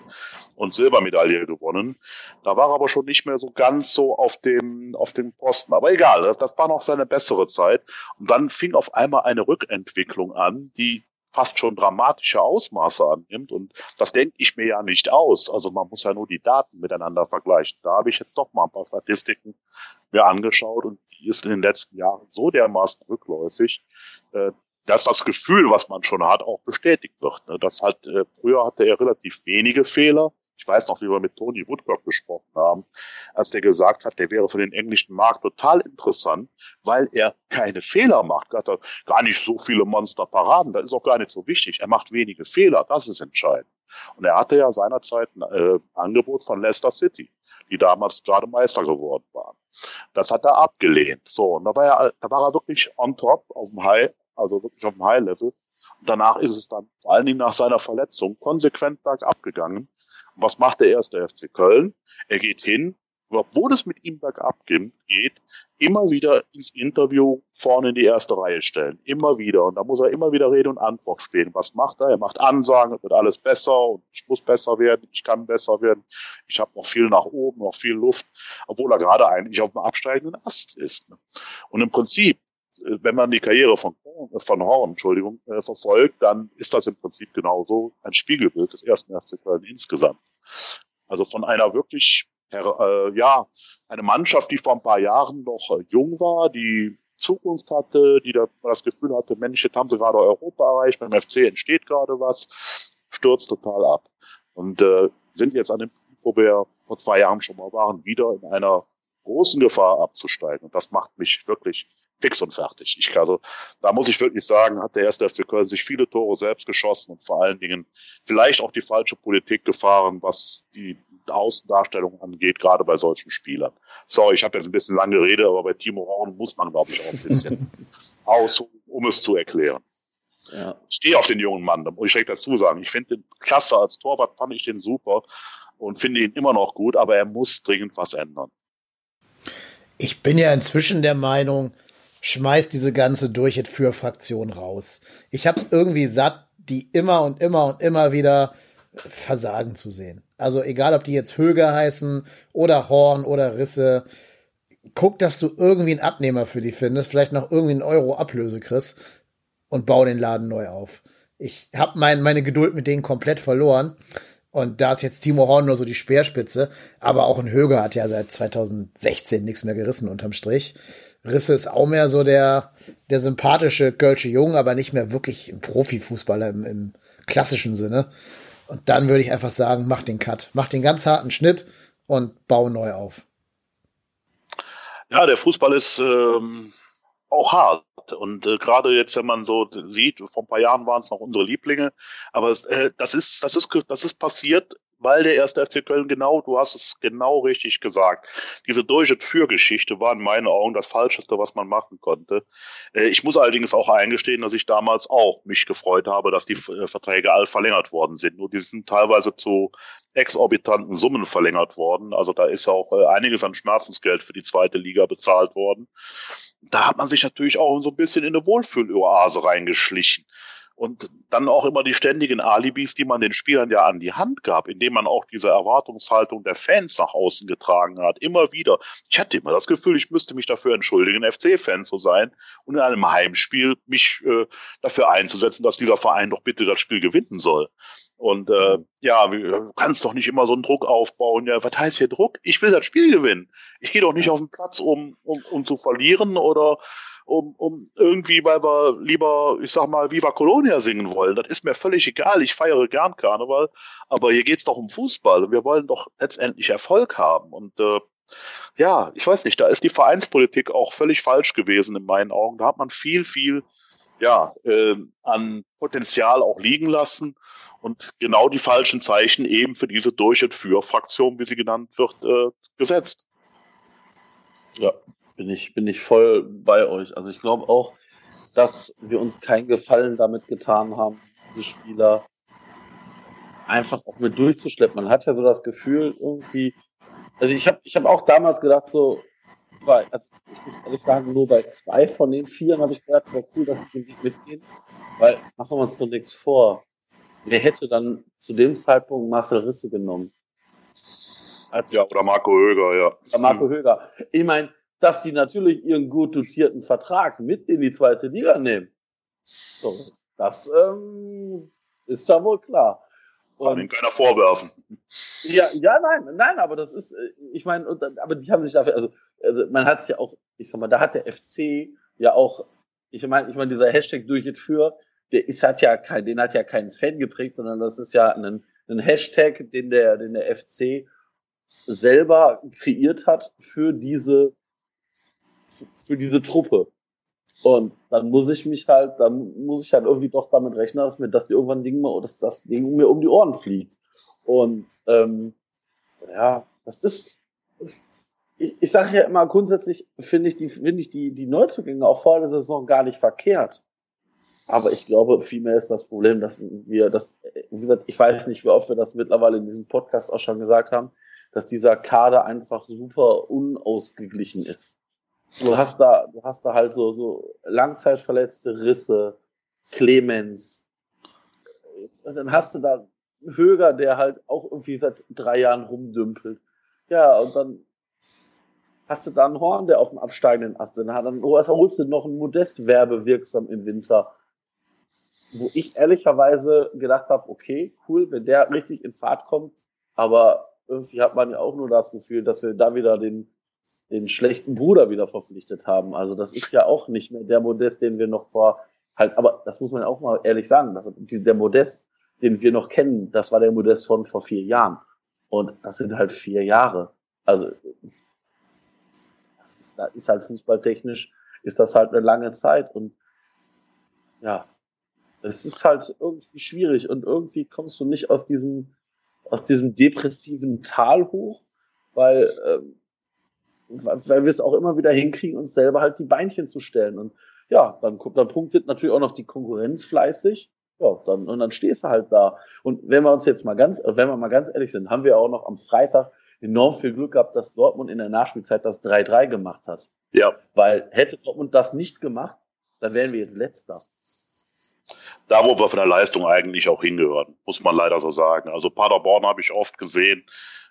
und Silbermedaille gewonnen. Da war er aber schon nicht mehr so ganz so auf dem, auf dem Posten. Aber egal, das war noch seine bessere Zeit. Und dann fing auf einmal eine Rückentwicklung an, die fast schon dramatische Ausmaße annimmt. Und das denke ich mir ja nicht aus. Also man muss ja nur die Daten miteinander vergleichen. Da habe ich jetzt doch mal ein paar Statistiken mir angeschaut und die ist in den letzten Jahren so dermaßen rückläufig, äh, dass das Gefühl, was man schon hat, auch bestätigt wird. Ne? Das hat, äh, früher hatte er relativ wenige Fehler. Ich weiß noch, wie wir mit Tony Woodcock gesprochen haben, als der gesagt hat, der wäre für den englischen Markt total interessant, weil er keine Fehler macht. Er hat gar nicht so viele Monsterparaden, das ist auch gar nicht so wichtig. Er macht wenige Fehler, das ist entscheidend. Und er hatte ja seinerzeit ein äh, Angebot von Leicester City, die damals gerade Meister geworden waren. Das hat er abgelehnt. So, und da war er, da war er wirklich on top auf dem High also wirklich auf dem High-Level. Danach ist es dann vor allen Dingen nach seiner Verletzung konsequent bergab gegangen. Und was macht der erste FC Köln? Er geht hin, obwohl es mit ihm bergab geht, immer wieder ins Interview vorne in die erste Reihe stellen. Immer wieder. Und da muss er immer wieder Rede und Antwort stehen. Was macht er? Er macht Ansagen, wird alles besser und ich muss besser werden, ich kann besser werden. Ich habe noch viel nach oben, noch viel Luft, obwohl er gerade eigentlich auf dem absteigenden Ast ist. Und im Prinzip wenn man die Karriere von, von Horn, Entschuldigung, äh, verfolgt, dann ist das im Prinzip genauso ein Spiegelbild des ersten FC Köln insgesamt. Also von einer wirklich, äh, ja, eine Mannschaft, die vor ein paar Jahren noch äh, jung war, die Zukunft hatte, die da das Gefühl hatte, Mensch, jetzt haben sie gerade Europa erreicht, beim FC entsteht gerade was, stürzt total ab. Und äh, sind jetzt an dem Punkt, wo wir vor zwei Jahren schon mal waren, wieder in einer großen Gefahr abzusteigen. Und das macht mich wirklich fix und fertig. Ich, also, da muss ich wirklich sagen, hat der erste FC Köln sich viele Tore selbst geschossen und vor allen Dingen vielleicht auch die falsche Politik gefahren, was die Außendarstellung angeht, gerade bei solchen Spielern. Sorry, ich habe jetzt ein bisschen lange Rede, aber bei Timo Horn muss man, glaube ich, auch ein bisschen aus, um es zu erklären. Ja. Ich stehe auf den jungen Mann, da muss ich direkt dazu sagen. Ich finde den klasse als Torwart, fand ich den super und finde ihn immer noch gut, aber er muss dringend was ändern. Ich bin ja inzwischen der Meinung, schmeißt diese ganze durch für Fraktion raus. Ich hab's irgendwie satt, die immer und immer und immer wieder versagen zu sehen. Also egal, ob die jetzt Höger heißen oder Horn oder Risse, guck, dass du irgendwie einen Abnehmer für die findest, vielleicht noch irgendwie einen Euro Ablöse kriegst und bau den Laden neu auf. Ich hab mein, meine Geduld mit denen komplett verloren. Und da ist jetzt Timo Horn nur so die Speerspitze. Aber auch ein Höger hat ja seit 2016 nichts mehr gerissen unterm Strich. Risse ist auch mehr so der, der sympathische Kölsche Jung, aber nicht mehr wirklich ein Profifußballer im, im klassischen Sinne. Und dann würde ich einfach sagen, mach den Cut. Mach den ganz harten Schnitt und bau neu auf. Ja, der Fußball ist ähm, auch hart. Und äh, gerade jetzt, wenn man so sieht, vor ein paar Jahren waren es noch unsere Lieblinge, aber äh, das ist, das ist, das ist passiert weil der erste FC Köln genau, du hast es genau richtig gesagt. Diese durch- Für-Geschichte war in meinen Augen das Falscheste, was man machen konnte. Äh, ich muss allerdings auch eingestehen, dass ich damals auch mich gefreut habe, dass die äh, Verträge all verlängert worden sind. Nur die sind teilweise zu exorbitanten Summen verlängert worden. Also da ist auch äh, einiges an Schmerzensgeld für die zweite Liga bezahlt worden. Da hat man sich natürlich auch so ein bisschen in eine Wohlfühloase reingeschlichen. Und dann auch immer die ständigen Alibis, die man den Spielern ja an die Hand gab, indem man auch diese Erwartungshaltung der Fans nach außen getragen hat. Immer wieder. Ich hatte immer das Gefühl, ich müsste mich dafür entschuldigen, FC-Fan zu sein und in einem Heimspiel mich äh, dafür einzusetzen, dass dieser Verein doch bitte das Spiel gewinnen soll. Und äh, ja, du kannst doch nicht immer so einen Druck aufbauen. Ja, was heißt hier Druck? Ich will das Spiel gewinnen. Ich gehe doch nicht auf den Platz, um, um, um zu verlieren oder um, um irgendwie, weil wir lieber, ich sag mal, Viva Colonia singen wollen. Das ist mir völlig egal. Ich feiere gern Karneval, aber hier geht's doch um Fußball und wir wollen doch letztendlich Erfolg haben. Und äh, ja, ich weiß nicht, da ist die Vereinspolitik auch völlig falsch gewesen in meinen Augen. Da hat man viel, viel ja, äh, an Potenzial auch liegen lassen und genau die falschen Zeichen eben für diese Durch- und Für-Fraktion, wie sie genannt wird, äh, gesetzt. Ja, bin ich, bin ich voll bei euch. Also ich glaube auch, dass wir uns keinen Gefallen damit getan haben, diese Spieler einfach auch mit durchzuschleppen. Man hat ja so das Gefühl, irgendwie, also ich habe ich hab auch damals gedacht, so, bei, also ich muss ehrlich sagen, nur bei zwei von den vier habe ich gedacht, war cool, dass ich den Weg mitgehen, weil machen wir uns doch nichts vor. Wer hätte dann zu dem Zeitpunkt Marcel Risse genommen? Als ja, oder Marco Höger, ja. Oder Marco Höger. Ich meine, dass die natürlich ihren gut dotierten Vertrag mit in die zweite Liga nehmen. So, das ähm, ist ja wohl klar. Kann ihm keiner vorwerfen. Ja, ja, nein, nein, aber das ist, äh, ich meine, aber die haben sich dafür, also, also man hat es ja auch, ich sag mal, da hat der FC ja auch, ich meine, ich meine, dieser Hashtag durch it für, der ist hat ja kein, den hat ja keinen Fan geprägt, sondern das ist ja ein, ein Hashtag, den der, den der FC selber kreiert hat für diese für diese Truppe. Und dann muss ich mich halt, dann muss ich halt irgendwie doch damit rechnen, dass mir das irgendwann Ding mal, dass das Ding mir um die Ohren fliegt. Und ähm, ja, das ist. Ich, ich sage ja immer grundsätzlich finde ich die finde ich die die Neuzugänge auch vor der Saison gar nicht verkehrt. Aber ich glaube, vielmehr ist das Problem, dass wir das, wie gesagt, ich weiß nicht, wie oft wir das mittlerweile in diesem Podcast auch schon gesagt haben, dass dieser Kader einfach super unausgeglichen ist du hast da, du hast da halt so, so langzeitverletzte Risse, Clemens. Dann hast du da Höger, der halt auch irgendwie seit drei Jahren rumdümpelt. Ja, und dann hast du da einen Horn, der auf dem absteigenden Ast ist. Dann holst du noch einen Modest werbewirksam im Winter. Wo ich ehrlicherweise gedacht habe, okay, cool, wenn der richtig in Fahrt kommt, aber irgendwie hat man ja auch nur das Gefühl, dass wir da wieder den den schlechten Bruder wieder verpflichtet haben. Also das ist ja auch nicht mehr der Modest, den wir noch vor halt, aber das muss man auch mal ehrlich sagen, dass der Modest, den wir noch kennen, das war der Modest von vor vier Jahren. Und das sind halt vier Jahre. Also das ist, das ist halt fußballtechnisch, ist das halt eine lange Zeit. Und ja, es ist halt irgendwie schwierig und irgendwie kommst du nicht aus diesem, aus diesem depressiven Tal hoch, weil ähm, weil wir es auch immer wieder hinkriegen, uns selber halt die Beinchen zu stellen. Und ja, dann, dann punktet natürlich auch noch die Konkurrenz fleißig. Ja, dann, und dann stehst du halt da. Und wenn wir uns jetzt mal ganz, wenn wir mal ganz ehrlich sind, haben wir auch noch am Freitag enorm viel Glück gehabt, dass Dortmund in der Nachspielzeit das 3-3 gemacht hat. Ja. Weil hätte Dortmund das nicht gemacht, dann wären wir jetzt letzter. Da, wo wir von der Leistung eigentlich auch hingehören, muss man leider so sagen. Also Paderborn habe ich oft gesehen,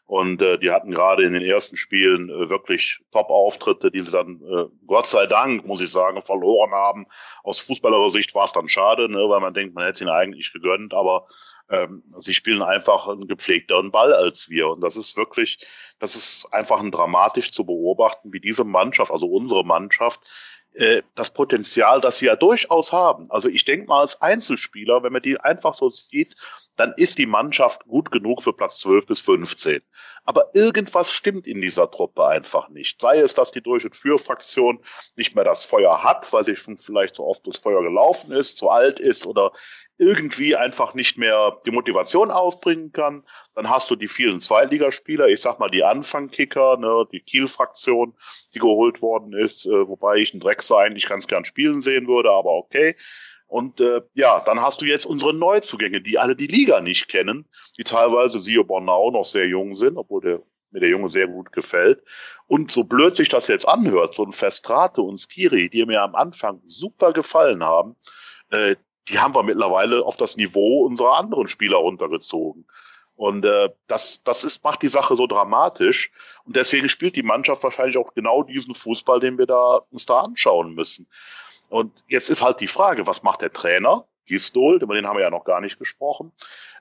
Und äh, die hatten gerade in den ersten Spielen äh, wirklich Top-Auftritte, die sie dann, äh, Gott sei Dank, muss ich sagen, verloren haben. Aus fußballerischer Sicht war es dann schade, ne, weil man denkt, man hätte es ihnen eigentlich gegönnt, aber ähm, sie spielen einfach einen gepflegteren Ball als wir. Und das ist wirklich, das ist einfach ein dramatisch zu beobachten, wie diese Mannschaft, also unsere Mannschaft, äh, das Potenzial, das sie ja durchaus haben. Also ich denke mal als Einzelspieler, wenn man die einfach so sieht, dann ist die Mannschaft gut genug für Platz 12 bis 15. Aber irgendwas stimmt in dieser Truppe einfach nicht. Sei es, dass die Durch- und Für-Fraktion nicht mehr das Feuer hat, weil sie schon vielleicht so oft das Feuer gelaufen ist, zu alt ist oder irgendwie einfach nicht mehr die Motivation aufbringen kann. Dann hast du die vielen Zweitligaspieler, ich sag mal die Anfangkicker, ne, die Kiel-Fraktion, die geholt worden ist, äh, wobei ich einen Drexler eigentlich ganz gern spielen sehen würde, aber okay. Und äh, ja, dann hast du jetzt unsere Neuzugänge, die alle die Liga nicht kennen, die teilweise, siehe Bornau, noch sehr jung sind, obwohl der, mir der Junge sehr gut gefällt. Und so blöd sich das jetzt anhört, so ein Festrate und Skiri, die mir am Anfang super gefallen haben, äh, die haben wir mittlerweile auf das Niveau unserer anderen Spieler runtergezogen. Und äh, das, das ist, macht die Sache so dramatisch. Und deswegen spielt die Mannschaft wahrscheinlich auch genau diesen Fußball, den wir da uns da anschauen müssen. Und jetzt ist halt die Frage, was macht der Trainer? Gistol, über den haben wir ja noch gar nicht gesprochen,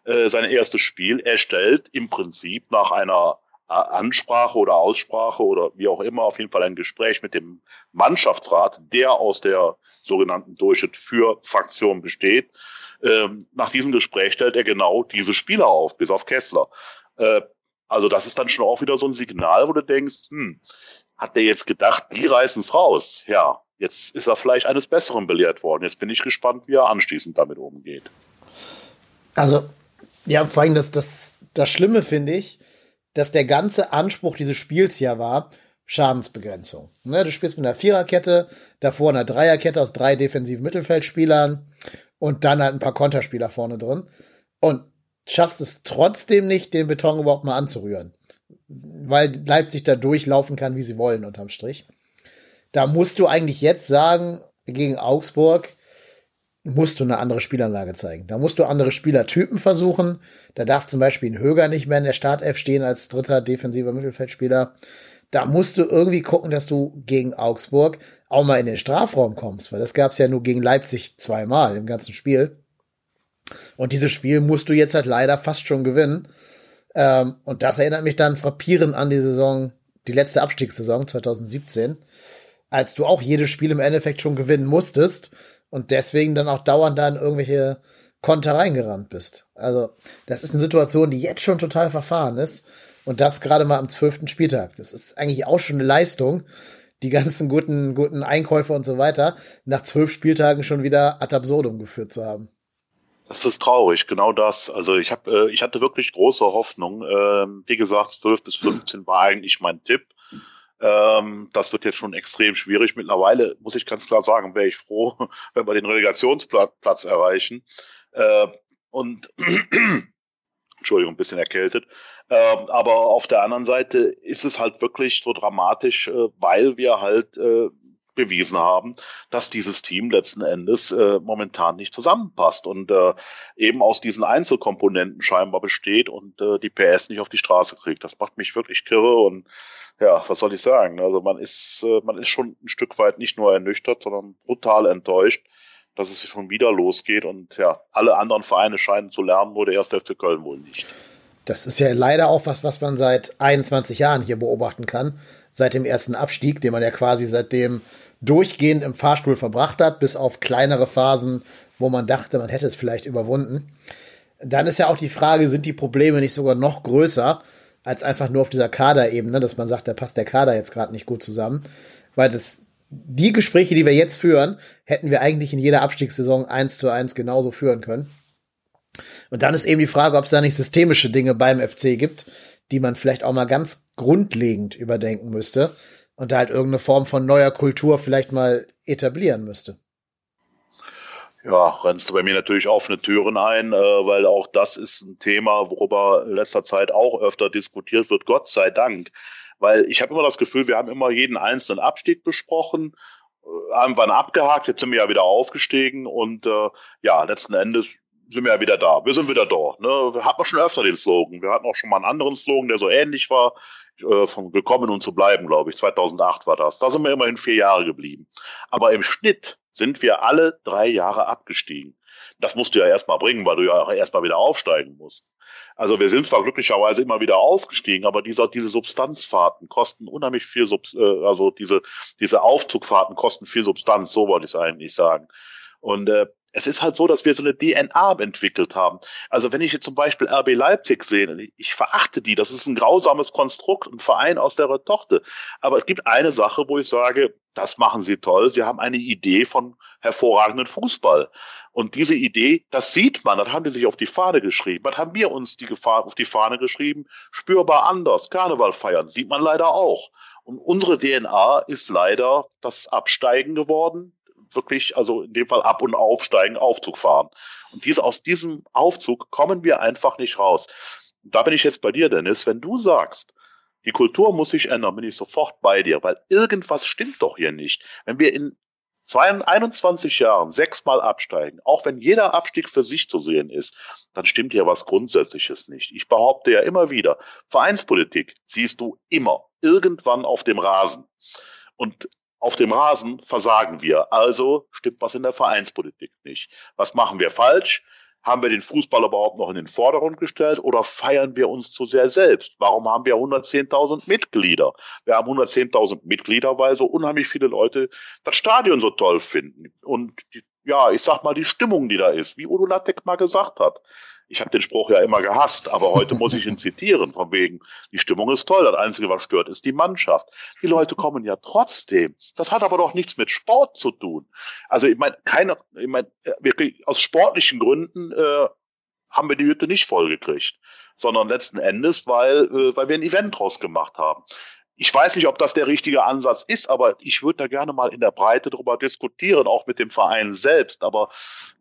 äh, sein erstes Spiel. Er stellt im Prinzip nach einer Ansprache oder Aussprache oder wie auch immer, auf jeden Fall ein Gespräch mit dem Mannschaftsrat, der aus der sogenannten Durchschnitt für Fraktion besteht. Ähm, nach diesem Gespräch stellt er genau diese Spieler auf, bis auf Kessler. Äh, also das ist dann schon auch wieder so ein Signal, wo du denkst, hm, hat der jetzt gedacht, die reißen es raus? Ja, jetzt ist er vielleicht eines Besseren belehrt worden. Jetzt bin ich gespannt, wie er anschließend damit umgeht. Also, ja, vor allem das, das, das Schlimme finde ich, dass der ganze Anspruch dieses Spiels ja war, Schadensbegrenzung. Ne, du spielst mit einer Viererkette, davor einer Dreierkette aus drei defensiven Mittelfeldspielern und dann halt ein paar Konterspieler vorne drin. Und schaffst es trotzdem nicht, den Beton überhaupt mal anzurühren. Weil Leipzig da durchlaufen kann, wie sie wollen, unterm Strich. Da musst du eigentlich jetzt sagen, gegen Augsburg, musst du eine andere Spielanlage zeigen. Da musst du andere Spielertypen versuchen. Da darf zum Beispiel ein Höger nicht mehr in der Startelf stehen als dritter defensiver Mittelfeldspieler. Da musst du irgendwie gucken, dass du gegen Augsburg auch mal in den Strafraum kommst, weil das gab es ja nur gegen Leipzig zweimal im ganzen Spiel. Und dieses Spiel musst du jetzt halt leider fast schon gewinnen. Ähm, und das erinnert mich dann frappierend an die Saison, die letzte Abstiegssaison 2017, als du auch jedes Spiel im Endeffekt schon gewinnen musstest und deswegen dann auch dauernd da in irgendwelche Konter reingerannt bist. Also, das ist eine Situation, die jetzt schon total verfahren ist. Und das gerade mal am zwölften Spieltag. Das ist eigentlich auch schon eine Leistung, die ganzen guten, guten Einkäufe und so weiter nach zwölf Spieltagen schon wieder ad absurdum geführt zu haben. Das ist traurig, genau das. Also ich habe, äh, ich hatte wirklich große Hoffnung. Ähm, wie gesagt, 12 bis 15 war eigentlich mein Tipp. Ähm, das wird jetzt schon extrem schwierig. Mittlerweile muss ich ganz klar sagen, wäre ich froh, wenn wir den Relegationsplatz erreichen. Äh, und Entschuldigung, ein bisschen erkältet. Ähm, aber auf der anderen Seite ist es halt wirklich so dramatisch, äh, weil wir halt äh, bewiesen haben, dass dieses Team letzten Endes äh, momentan nicht zusammenpasst und äh, eben aus diesen Einzelkomponenten scheinbar besteht und äh, die PS nicht auf die Straße kriegt. Das macht mich wirklich kirre und ja, was soll ich sagen? Also man ist, äh, man ist schon ein Stück weit nicht nur ernüchtert, sondern brutal enttäuscht, dass es schon wieder losgeht und ja, alle anderen Vereine scheinen zu lernen, nur der erste FC Köln wohl nicht. Das ist ja leider auch was, was man seit 21 Jahren hier beobachten kann. Seit dem ersten Abstieg, den man ja quasi seitdem durchgehend im Fahrstuhl verbracht hat, bis auf kleinere Phasen, wo man dachte, man hätte es vielleicht überwunden. Dann ist ja auch die Frage, sind die Probleme nicht sogar noch größer als einfach nur auf dieser Kaderebene, dass man sagt, da passt der Kader jetzt gerade nicht gut zusammen, weil das die Gespräche, die wir jetzt führen, hätten wir eigentlich in jeder Abstiegssaison eins zu eins genauso führen können. Und dann ist eben die Frage, ob es da nicht systemische Dinge beim FC gibt, die man vielleicht auch mal ganz grundlegend überdenken müsste und da halt irgendeine Form von neuer Kultur vielleicht mal etablieren müsste. Ja, rennst du bei mir natürlich offene Türen ein, äh, weil auch das ist ein Thema, worüber in letzter Zeit auch öfter diskutiert wird, Gott sei Dank. Weil ich habe immer das Gefühl, wir haben immer jeden einzelnen Abstieg besprochen, äh, haben wir abgehakt, jetzt sind wir ja wieder aufgestiegen und äh, ja, letzten Endes sind wir ja wieder da. Wir sind wieder da. Ne? Wir hatten schon öfter den Slogan. Wir hatten auch schon mal einen anderen Slogan, der so ähnlich war. Äh, von Gekommen und zu bleiben, glaube ich. 2008 war das. Da sind wir immerhin vier Jahre geblieben. Aber im Schnitt sind wir alle drei Jahre abgestiegen. Das musst du ja erstmal bringen, weil du ja auch erstmal wieder aufsteigen musst. Also wir sind zwar glücklicherweise immer wieder aufgestiegen, aber diese, diese Substanzfahrten kosten unheimlich viel, Sub, äh, also diese, diese Aufzugfahrten kosten viel Substanz, so wollte ich es eigentlich sagen. Und äh, es ist halt so, dass wir so eine DNA entwickelt haben. Also wenn ich jetzt zum Beispiel RB Leipzig sehe, ich verachte die, das ist ein grausames Konstrukt, ein Verein aus der Tochter. Aber es gibt eine Sache, wo ich sage, das machen sie toll. Sie haben eine Idee von hervorragenden Fußball. Und diese Idee, das sieht man, das haben die sich auf die Fahne geschrieben. Was haben wir uns die Gefahr auf die Fahne geschrieben? Spürbar anders. Karneval feiern, sieht man leider auch. Und unsere DNA ist leider das Absteigen geworden, wirklich, also in dem Fall ab und aufsteigen, Aufzug fahren. Und diese, aus diesem Aufzug kommen wir einfach nicht raus. Da bin ich jetzt bei dir, Dennis. Wenn du sagst, die Kultur muss sich ändern, bin ich sofort bei dir, weil irgendwas stimmt doch hier nicht. Wenn wir in 21 Jahren sechsmal absteigen, auch wenn jeder Abstieg für sich zu sehen ist, dann stimmt hier was Grundsätzliches nicht. Ich behaupte ja immer wieder, Vereinspolitik siehst du immer irgendwann auf dem Rasen. Und auf dem Rasen versagen wir. Also stimmt was in der Vereinspolitik nicht. Was machen wir falsch? Haben wir den Fußball überhaupt noch in den Vordergrund gestellt oder feiern wir uns zu sehr selbst? Warum haben wir 110.000 Mitglieder? Wir haben 110.000 Mitglieder, weil so unheimlich viele Leute das Stadion so toll finden. Und die, ja, ich sag mal, die Stimmung, die da ist, wie Udo Lattek mal gesagt hat. Ich habe den Spruch ja immer gehasst, aber heute muss ich ihn zitieren, von wegen, die Stimmung ist toll, das Einzige, was stört, ist die Mannschaft. Die Leute kommen ja trotzdem. Das hat aber doch nichts mit Sport zu tun. Also ich meine, keine, ich meine, wirklich aus sportlichen Gründen äh, haben wir die Hütte nicht vollgekriegt, sondern letzten Endes, weil, äh, weil wir ein Event draus gemacht haben ich weiß nicht, ob das der richtige Ansatz ist, aber ich würde da gerne mal in der Breite darüber diskutieren, auch mit dem Verein selbst. Aber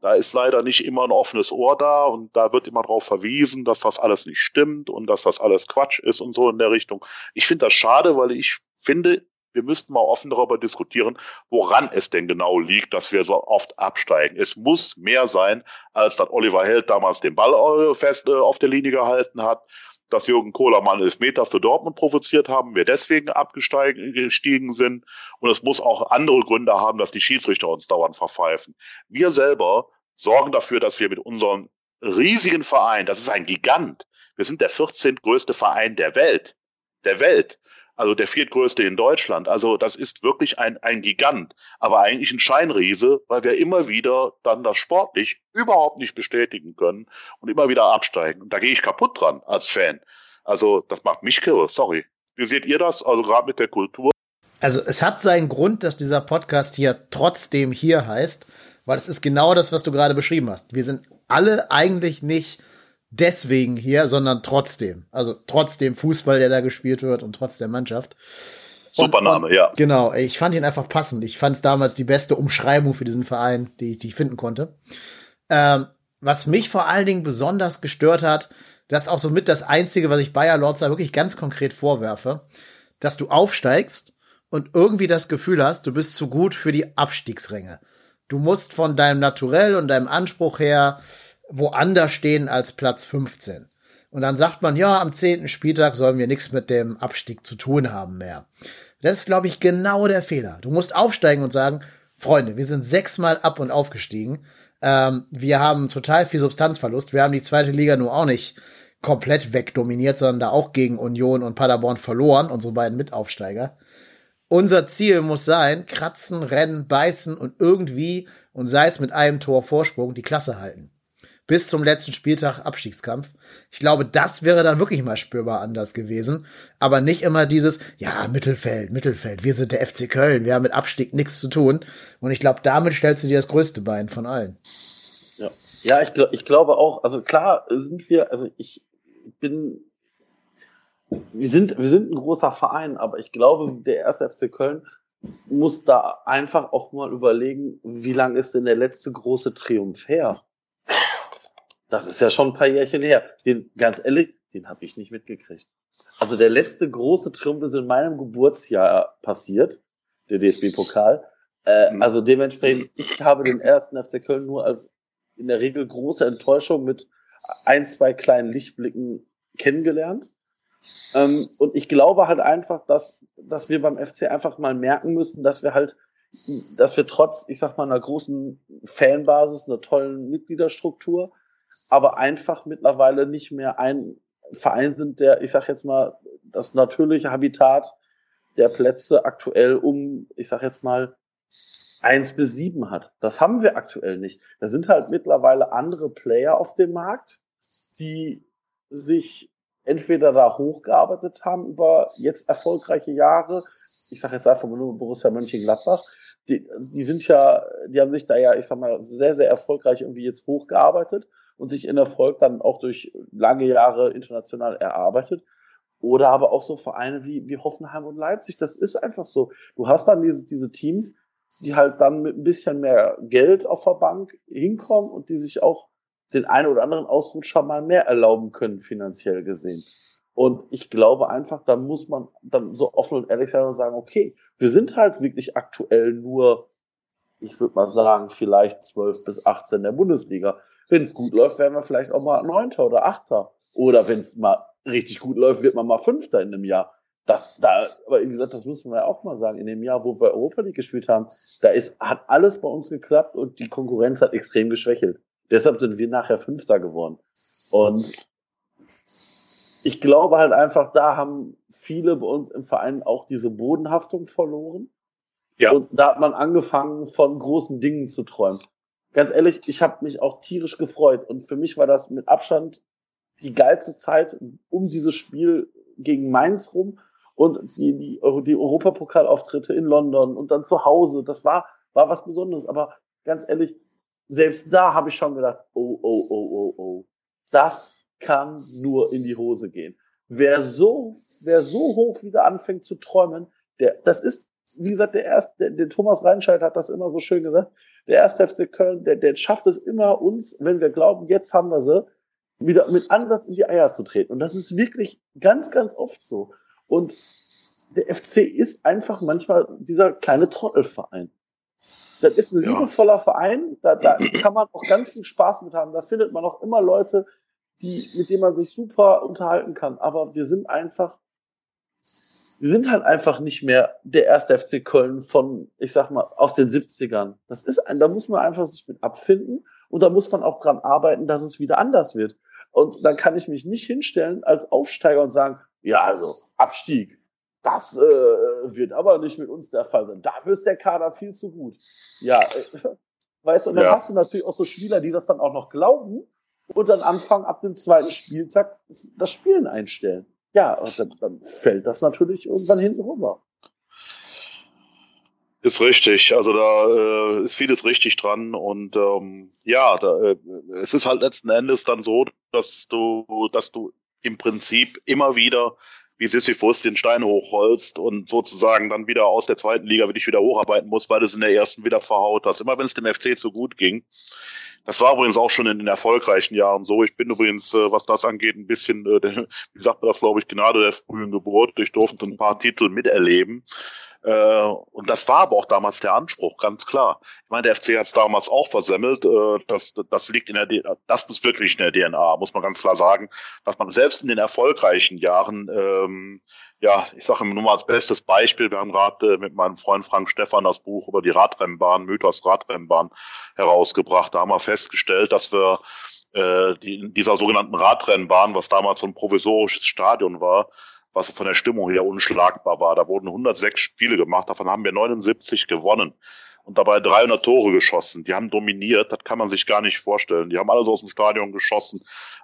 da ist leider nicht immer ein offenes Ohr da und da wird immer darauf verwiesen, dass das alles nicht stimmt und dass das alles Quatsch ist und so in der Richtung. Ich finde das schade, weil ich finde, wir müssten mal offen darüber diskutieren, woran es denn genau liegt, dass wir so oft absteigen. Es muss mehr sein, als dass Oliver Held damals den Ball äh, fest äh, auf der Linie gehalten hat dass Jürgen Kohler mal einen Elfmeter für Dortmund provoziert haben, wir deswegen abgestiegen sind. Und es muss auch andere Gründe haben, dass die Schiedsrichter uns dauernd verpfeifen. Wir selber sorgen dafür, dass wir mit unserem riesigen Verein, das ist ein Gigant, wir sind der 14. größte Verein der Welt, der Welt also der viertgrößte in Deutschland. Also das ist wirklich ein, ein Gigant, aber eigentlich ein Scheinriese, weil wir immer wieder dann das sportlich überhaupt nicht bestätigen können und immer wieder absteigen. Und da gehe ich kaputt dran als Fan. Also das macht mich kirre, sorry. Wie seht ihr das, also gerade mit der Kultur? Also es hat seinen Grund, dass dieser Podcast hier trotzdem hier heißt, weil es ist genau das, was du gerade beschrieben hast. Wir sind alle eigentlich nicht deswegen hier, sondern trotzdem. Also trotzdem Fußball, der da gespielt wird und trotz der Mannschaft. Super und, Name, ja. Genau, ich fand ihn einfach passend. Ich fand es damals die beste Umschreibung für diesen Verein, die, die ich finden konnte. Ähm, was mich vor allen Dingen besonders gestört hat, das ist auch so mit das Einzige, was ich Bayer Lorza wirklich ganz konkret vorwerfe, dass du aufsteigst und irgendwie das Gefühl hast, du bist zu gut für die Abstiegsränge. Du musst von deinem Naturell und deinem Anspruch her woanders stehen als Platz 15. Und dann sagt man, ja, am zehnten Spieltag sollen wir nichts mit dem Abstieg zu tun haben mehr. Das ist, glaube ich, genau der Fehler. Du musst aufsteigen und sagen, Freunde, wir sind sechsmal ab und aufgestiegen. Ähm, wir haben total viel Substanzverlust. Wir haben die zweite Liga nur auch nicht komplett wegdominiert, sondern da auch gegen Union und Paderborn verloren, unsere beiden Mitaufsteiger. Unser Ziel muss sein, kratzen, rennen, beißen und irgendwie, und sei es mit einem Tor Vorsprung, die Klasse halten bis zum letzten Spieltag Abstiegskampf. Ich glaube, das wäre dann wirklich mal spürbar anders gewesen. Aber nicht immer dieses, ja, Mittelfeld, Mittelfeld, wir sind der FC Köln, wir haben mit Abstieg nichts zu tun. Und ich glaube, damit stellst du dir das größte Bein von allen. Ja, ja ich, ich glaube auch, also klar sind wir, also ich bin wir sind, wir sind ein großer Verein, aber ich glaube, der erste FC Köln muss da einfach auch mal überlegen, wie lang ist denn der letzte große Triumph her? Das ist ja schon ein paar Jährchen her. Den, ganz ehrlich, den habe ich nicht mitgekriegt. Also der letzte große Triumph ist in meinem Geburtsjahr passiert, der DFB-Pokal. Äh, mhm. Also dementsprechend, ich habe den ersten FC Köln nur als in der Regel große Enttäuschung mit ein, zwei kleinen Lichtblicken kennengelernt. Ähm, und ich glaube halt einfach, dass, dass wir beim FC einfach mal merken müssen, dass wir halt, dass wir trotz, ich sag mal, einer großen Fanbasis, einer tollen Mitgliederstruktur, aber einfach mittlerweile nicht mehr ein Verein sind, der, ich sag jetzt mal, das natürliche Habitat der Plätze aktuell um, ich sag jetzt mal, eins bis sieben hat. Das haben wir aktuell nicht. Da sind halt mittlerweile andere Player auf dem Markt, die sich entweder da hochgearbeitet haben über jetzt erfolgreiche Jahre. Ich sage jetzt einfach nur Borussia Mönchengladbach. Die, die sind ja, die haben sich da ja, ich sag mal, sehr, sehr erfolgreich irgendwie jetzt hochgearbeitet und sich in Erfolg dann auch durch lange Jahre international erarbeitet. Oder aber auch so Vereine wie, wie Hoffenheim und Leipzig. Das ist einfach so. Du hast dann diese, diese Teams, die halt dann mit ein bisschen mehr Geld auf der Bank hinkommen und die sich auch den einen oder anderen Ausrutscher mal mehr erlauben können, finanziell gesehen. Und ich glaube einfach, da muss man dann so offen und ehrlich sein und sagen, okay, wir sind halt wirklich aktuell nur, ich würde mal sagen, vielleicht 12 bis 18 der Bundesliga. Wenn es gut läuft, werden wir vielleicht auch mal Neunter oder Achter. Oder wenn es mal richtig gut läuft, wird man mal Fünfter in einem Jahr. Das, da, aber wie gesagt, das müssen wir ja auch mal sagen. In dem Jahr, wo wir Europa League gespielt haben, da ist, hat alles bei uns geklappt und die Konkurrenz hat extrem geschwächelt. Deshalb sind wir nachher Fünfter geworden. Und ich glaube halt einfach, da haben viele bei uns im Verein auch diese Bodenhaftung verloren. Ja. Und da hat man angefangen, von großen Dingen zu träumen. Ganz ehrlich, ich habe mich auch tierisch gefreut. Und für mich war das mit Abstand die geilste Zeit um dieses Spiel gegen Mainz rum und die, die, die Europapokalauftritte in London und dann zu Hause. Das war, war was Besonderes. Aber ganz ehrlich, selbst da habe ich schon gedacht, oh, oh, oh, oh, oh, das kann nur in die Hose gehen. Wer so, wer so hoch wieder anfängt zu träumen, der, das ist, wie gesagt, der erste, der, der Thomas Reinscheid hat das immer so schön gesagt, der erste FC Köln, der, der schafft es immer uns, wenn wir glauben, jetzt haben wir sie, wieder mit Ansatz in die Eier zu treten. Und das ist wirklich ganz, ganz oft so. Und der FC ist einfach manchmal dieser kleine Trottelverein. Das ist ein liebevoller Verein, da, da kann man auch ganz viel Spaß mit haben. Da findet man auch immer Leute, die, mit denen man sich super unterhalten kann. Aber wir sind einfach, wir sind halt einfach nicht mehr der erste FC Köln von, ich sag mal, aus den 70ern. Das ist ein, da muss man einfach sich mit abfinden und da muss man auch dran arbeiten, dass es wieder anders wird. Und dann kann ich mich nicht hinstellen als Aufsteiger und sagen, ja, also Abstieg, das äh, wird aber nicht mit uns der Fall sein. Dafür ist der Kader viel zu gut. Ja, äh, weißt du, und dann ja. hast du natürlich auch so Spieler, die das dann auch noch glauben und dann anfangen, ab dem zweiten Spieltag das Spielen einstellen. Ja, dann, dann fällt das natürlich irgendwann hinten rüber. Ist richtig, also da äh, ist vieles richtig dran und ähm, ja, da, äh, es ist halt letzten Endes dann so, dass du, dass du im Prinzip immer wieder wie Sisyphus den Stein hochholst und sozusagen dann wieder aus der zweiten Liga wirklich wieder hocharbeiten musst, weil du es in der ersten wieder verhaut hast. Immer wenn es dem FC zu gut ging. Das war übrigens auch schon in den erfolgreichen Jahren so. Ich bin übrigens, äh, was das angeht, ein bisschen, äh, wie sagt man das, glaube ich, Gnade der frühen Geburt. Ich durfte ein paar Titel miterleben. Äh, und das war aber auch damals der Anspruch, ganz klar. Ich meine, der FC hat es damals auch versemmelt. Äh, das, das liegt in der, das ist wirklich in der DNA, muss man ganz klar sagen, dass man selbst in den erfolgreichen Jahren, ähm, ja, ich sage nur mal als bestes Beispiel, wir haben gerade äh, mit meinem Freund Frank Stefan das Buch über die Radrennbahn, Mythos Radrennbahn herausgebracht. Da haben wir festgestellt, dass wir äh, die, in dieser sogenannten Radrennbahn, was damals so ein provisorisches Stadion war, was von der Stimmung her unschlagbar war. Da wurden 106 Spiele gemacht, davon haben wir 79 gewonnen und dabei 300 Tore geschossen. Die haben dominiert, das kann man sich gar nicht vorstellen. Die haben alles aus dem Stadion geschossen,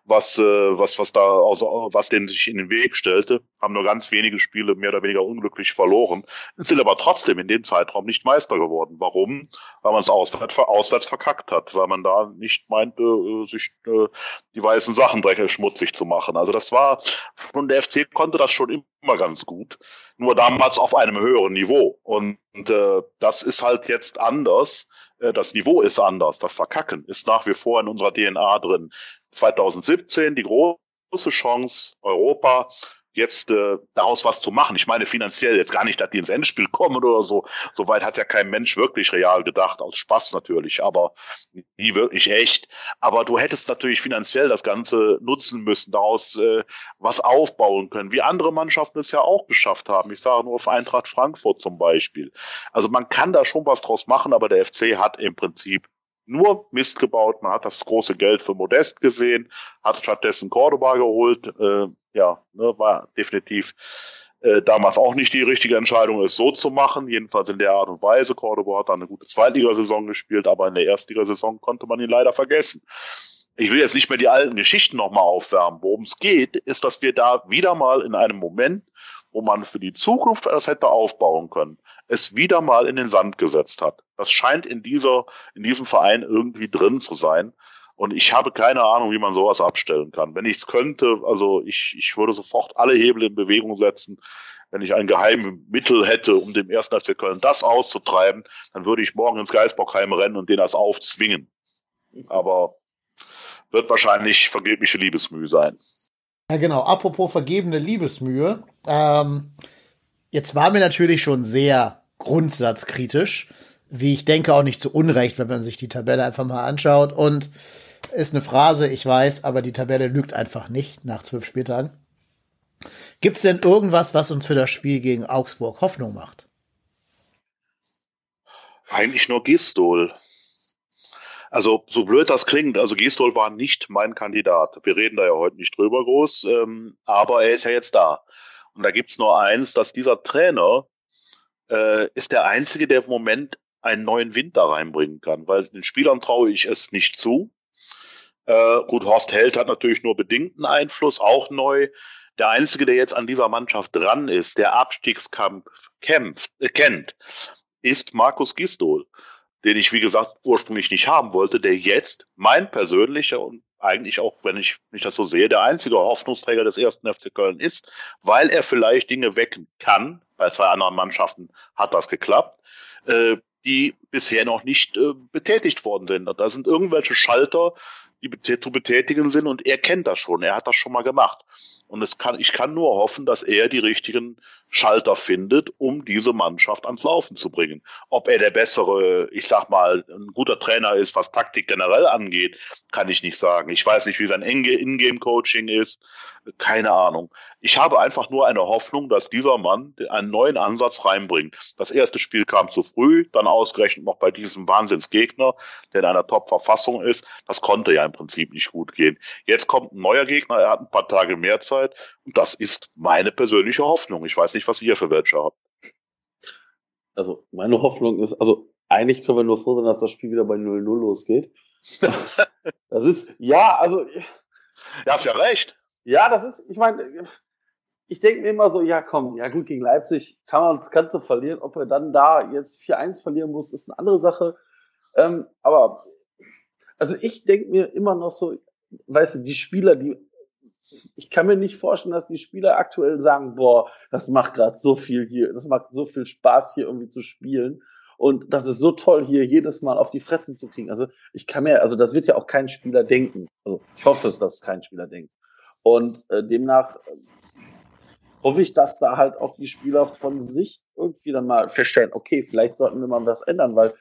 was, äh, was, was da, also, was denen sich in den Weg stellte, haben nur ganz wenige Spiele mehr oder weniger unglücklich verloren, sind aber trotzdem in dem Zeitraum nicht Meister geworden. Warum? Weil man es auswärts, auswärts verkackt hat, weil man da nicht meinte, äh, sich äh, die weißen Sachen dreckig schmutzig zu machen. Also das war, schon der FC konnte das schon immer ganz gut, nur damals auf einem höheren Niveau. Und äh, das ist halt jetzt anders. Äh, das Niveau ist anders. Das Verkacken ist nach wie vor in unserer DNA drin. 2017 die große Chance, Europa jetzt äh, daraus was zu machen. Ich meine finanziell jetzt gar nicht, dass die ins Endspiel kommen oder so. Soweit hat ja kein Mensch wirklich real gedacht, aus Spaß natürlich, aber nie wirklich echt. Aber du hättest natürlich finanziell das Ganze nutzen müssen, daraus äh, was aufbauen können, wie andere Mannschaften es ja auch geschafft haben. Ich sage nur auf Eintracht Frankfurt zum Beispiel. Also man kann da schon was draus machen, aber der FC hat im Prinzip nur Mist gebaut. Man hat das große Geld für Modest gesehen, hat stattdessen Cordoba geholt. Äh, ja, ne, war definitiv äh, damals auch nicht die richtige Entscheidung, es so zu machen. Jedenfalls in der Art und Weise. Cordoba hat dann eine gute Zweitligasaison gespielt, aber in der Erstligasaison konnte man ihn leider vergessen. Ich will jetzt nicht mehr die alten Geschichten nochmal aufwärmen. Worum es geht, ist, dass wir da wieder mal in einem Moment, wo man für die Zukunft etwas hätte aufbauen können, es wieder mal in den Sand gesetzt hat. Das scheint in dieser, in diesem Verein irgendwie drin zu sein. Und ich habe keine Ahnung, wie man sowas abstellen kann. Wenn ich es könnte, also ich, ich würde sofort alle Hebel in Bewegung setzen. Wenn ich ein geheimes Mittel hätte, um dem ersten FC Köln das auszutreiben, dann würde ich morgen ins Geisbockheim rennen und den das aufzwingen. Aber wird wahrscheinlich vergebliche Liebesmühe sein. Ja, genau. Apropos vergebene Liebesmühe. Ähm, jetzt war mir natürlich schon sehr grundsatzkritisch, wie ich denke auch nicht zu Unrecht, wenn man sich die Tabelle einfach mal anschaut. Und ist eine Phrase, ich weiß, aber die Tabelle lügt einfach nicht nach zwölf Spieltagen. Gibt es denn irgendwas, was uns für das Spiel gegen Augsburg Hoffnung macht? Eigentlich nur Gistol. Also so blöd das klingt, also Gistol war nicht mein Kandidat. Wir reden da ja heute nicht drüber groß, ähm, aber er ist ja jetzt da. Und da gibt's nur eins, dass dieser Trainer äh, ist der Einzige, der im Moment einen neuen Wind da reinbringen kann, weil den Spielern traue ich es nicht zu. Äh, gut, Horst Held hat natürlich nur bedingten Einfluss, auch neu. Der Einzige, der jetzt an dieser Mannschaft dran ist, der Abstiegskampf kämpft, äh, kennt, ist Markus Gistol, den ich, wie gesagt, ursprünglich nicht haben wollte, der jetzt mein persönlicher und eigentlich auch, wenn ich, wenn ich das so sehe, der einzige Hoffnungsträger des ersten FC Köln ist, weil er vielleicht Dinge wecken kann. Bei zwei anderen Mannschaften hat das geklappt. Äh, die bisher noch nicht äh, betätigt worden sind. Da sind irgendwelche Schalter, die zu betätigen sind und er kennt das schon, er hat das schon mal gemacht. Und es kann, ich kann nur hoffen, dass er die richtigen Schalter findet, um diese Mannschaft ans Laufen zu bringen. Ob er der bessere, ich sag mal, ein guter Trainer ist, was Taktik generell angeht, kann ich nicht sagen. Ich weiß nicht, wie sein Ingame-Coaching ist. Keine Ahnung. Ich habe einfach nur eine Hoffnung, dass dieser Mann einen neuen Ansatz reinbringt. Das erste Spiel kam zu früh, dann ausgerechnet noch bei diesem Wahnsinnsgegner, der in einer Top-Verfassung ist. Das konnte ja im Prinzip nicht gut gehen. Jetzt kommt ein neuer Gegner, er hat ein paar Tage mehr Zeit und das ist meine persönliche Hoffnung. Ich weiß nicht, was ihr für welche habt. Also meine Hoffnung ist, also eigentlich können wir nur froh sein, dass das Spiel wieder bei 0-0 losgeht. das ist, ja, also. Ja, hast ja recht. Ja, das ist, ich meine, ich denke mir immer so, ja komm, ja gut, gegen Leipzig kann man das Ganze verlieren. Ob er dann da jetzt 4-1 verlieren muss, ist eine andere Sache. Ähm, aber also ich denke mir immer noch so, weißt du, die Spieler, die ich kann mir nicht vorstellen, dass die Spieler aktuell sagen, boah, das macht gerade so viel hier, das macht so viel Spaß hier irgendwie zu spielen und das ist so toll hier jedes Mal auf die Fresse zu kriegen. Also ich kann mir, also das wird ja auch kein Spieler denken. Also ich hoffe es, dass kein Spieler denkt. Und äh, demnach hoffe ich, dass da halt auch die Spieler von sich irgendwie dann mal feststellen, okay, vielleicht sollten wir mal was ändern, weil,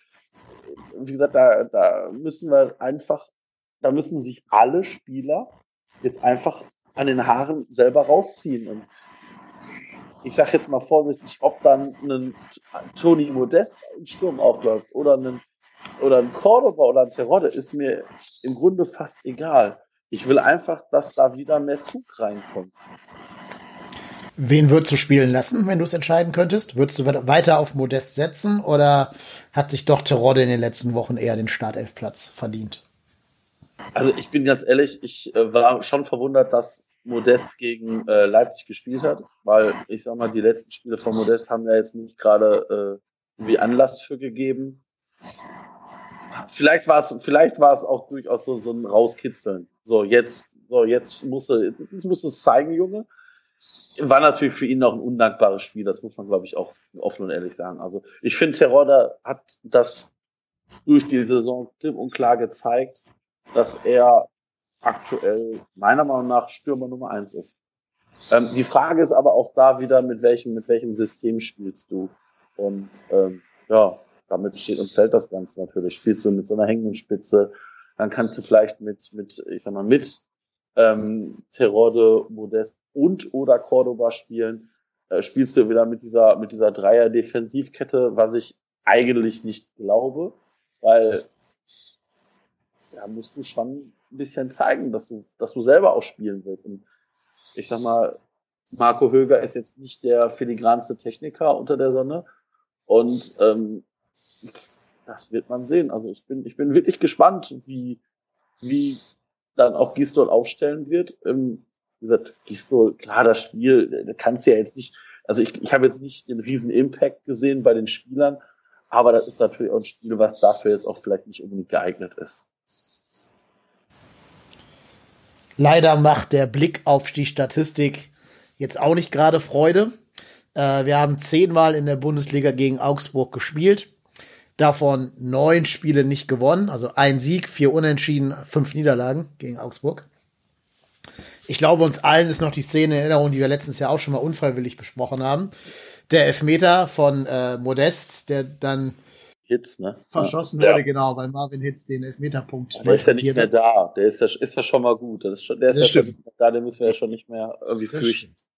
wie gesagt, da, da müssen wir einfach, da müssen sich alle Spieler jetzt einfach an den Haaren selber rausziehen. Und ich sage jetzt mal vorsichtig, ob dann ein Tony Modest im Sturm aufläuft oder ein, oder ein Cordoba oder ein Terodde, ist mir im Grunde fast egal. Ich will einfach, dass da wieder mehr Zug reinkommt. Wen würdest du spielen lassen, wenn du es entscheiden könntest? Würdest du weiter auf Modest setzen oder hat sich doch Terodde in den letzten Wochen eher den Startelfplatz verdient? Also ich bin ganz ehrlich, ich äh, war schon verwundert, dass Modest gegen äh, Leipzig gespielt hat, weil ich sag mal, die letzten Spiele von Modest haben ja jetzt nicht gerade äh, irgendwie Anlass für gegeben. Vielleicht war es, vielleicht war es auch durchaus so, so ein Rauskitzeln. So, jetzt, so, jetzt musste, das muss es zeigen, Junge war natürlich für ihn noch ein undankbares Spiel, das muss man, glaube ich, auch offen und ehrlich sagen. Also ich finde, Terodda hat das durch die Saison klipp und klar gezeigt, dass er aktuell meiner Meinung nach Stürmer Nummer eins ist. Ähm, die Frage ist aber auch da wieder, mit welchem, mit welchem System spielst du? Und ähm, ja, damit steht und fällt das Ganze natürlich. Spielst du mit so einer hängenden Spitze, dann kannst du vielleicht mit, mit, ich sag mal, mit ähm, Terode, Modest und oder Cordoba spielen. Äh, spielst du wieder mit dieser, mit dieser Dreier-Defensivkette, was ich eigentlich nicht glaube, weil ja, musst du schon ein bisschen zeigen, dass du, dass du selber auch spielen willst. Und ich sag mal, Marco Höger ist jetzt nicht der filigranste Techniker unter der Sonne. Und ähm, das wird man sehen. Also ich bin, ich bin wirklich gespannt, wie, wie dann auch Gistol aufstellen wird. Ähm, wie gesagt, Gistol, klar, das Spiel, da kannst du ja jetzt nicht, also ich, ich habe jetzt nicht den riesen Impact gesehen bei den Spielern, aber das ist natürlich auch ein Spiel, was dafür jetzt auch vielleicht nicht unbedingt geeignet ist. Leider macht der Blick auf die Statistik jetzt auch nicht gerade Freude. Äh, wir haben zehnmal in der Bundesliga gegen Augsburg gespielt. Davon neun Spiele nicht gewonnen. Also ein Sieg, vier Unentschieden, fünf Niederlagen gegen Augsburg. Ich glaube, uns allen ist noch die Szene in Erinnerung, die wir letztes Jahr auch schon mal unfreiwillig besprochen haben. Der Elfmeter von äh, Modest, der dann Hitz, ne? Verschossen ja. wurde, genau, weil Marvin Hitz den Elfmeterpunkt. Der ist ja nicht mehr da. Der ist ja, ist ja schon mal gut. Ist schon, der ist das ja stimmt. schon da, den müssen wir ja schon nicht mehr irgendwie das fürchten. Stimmt.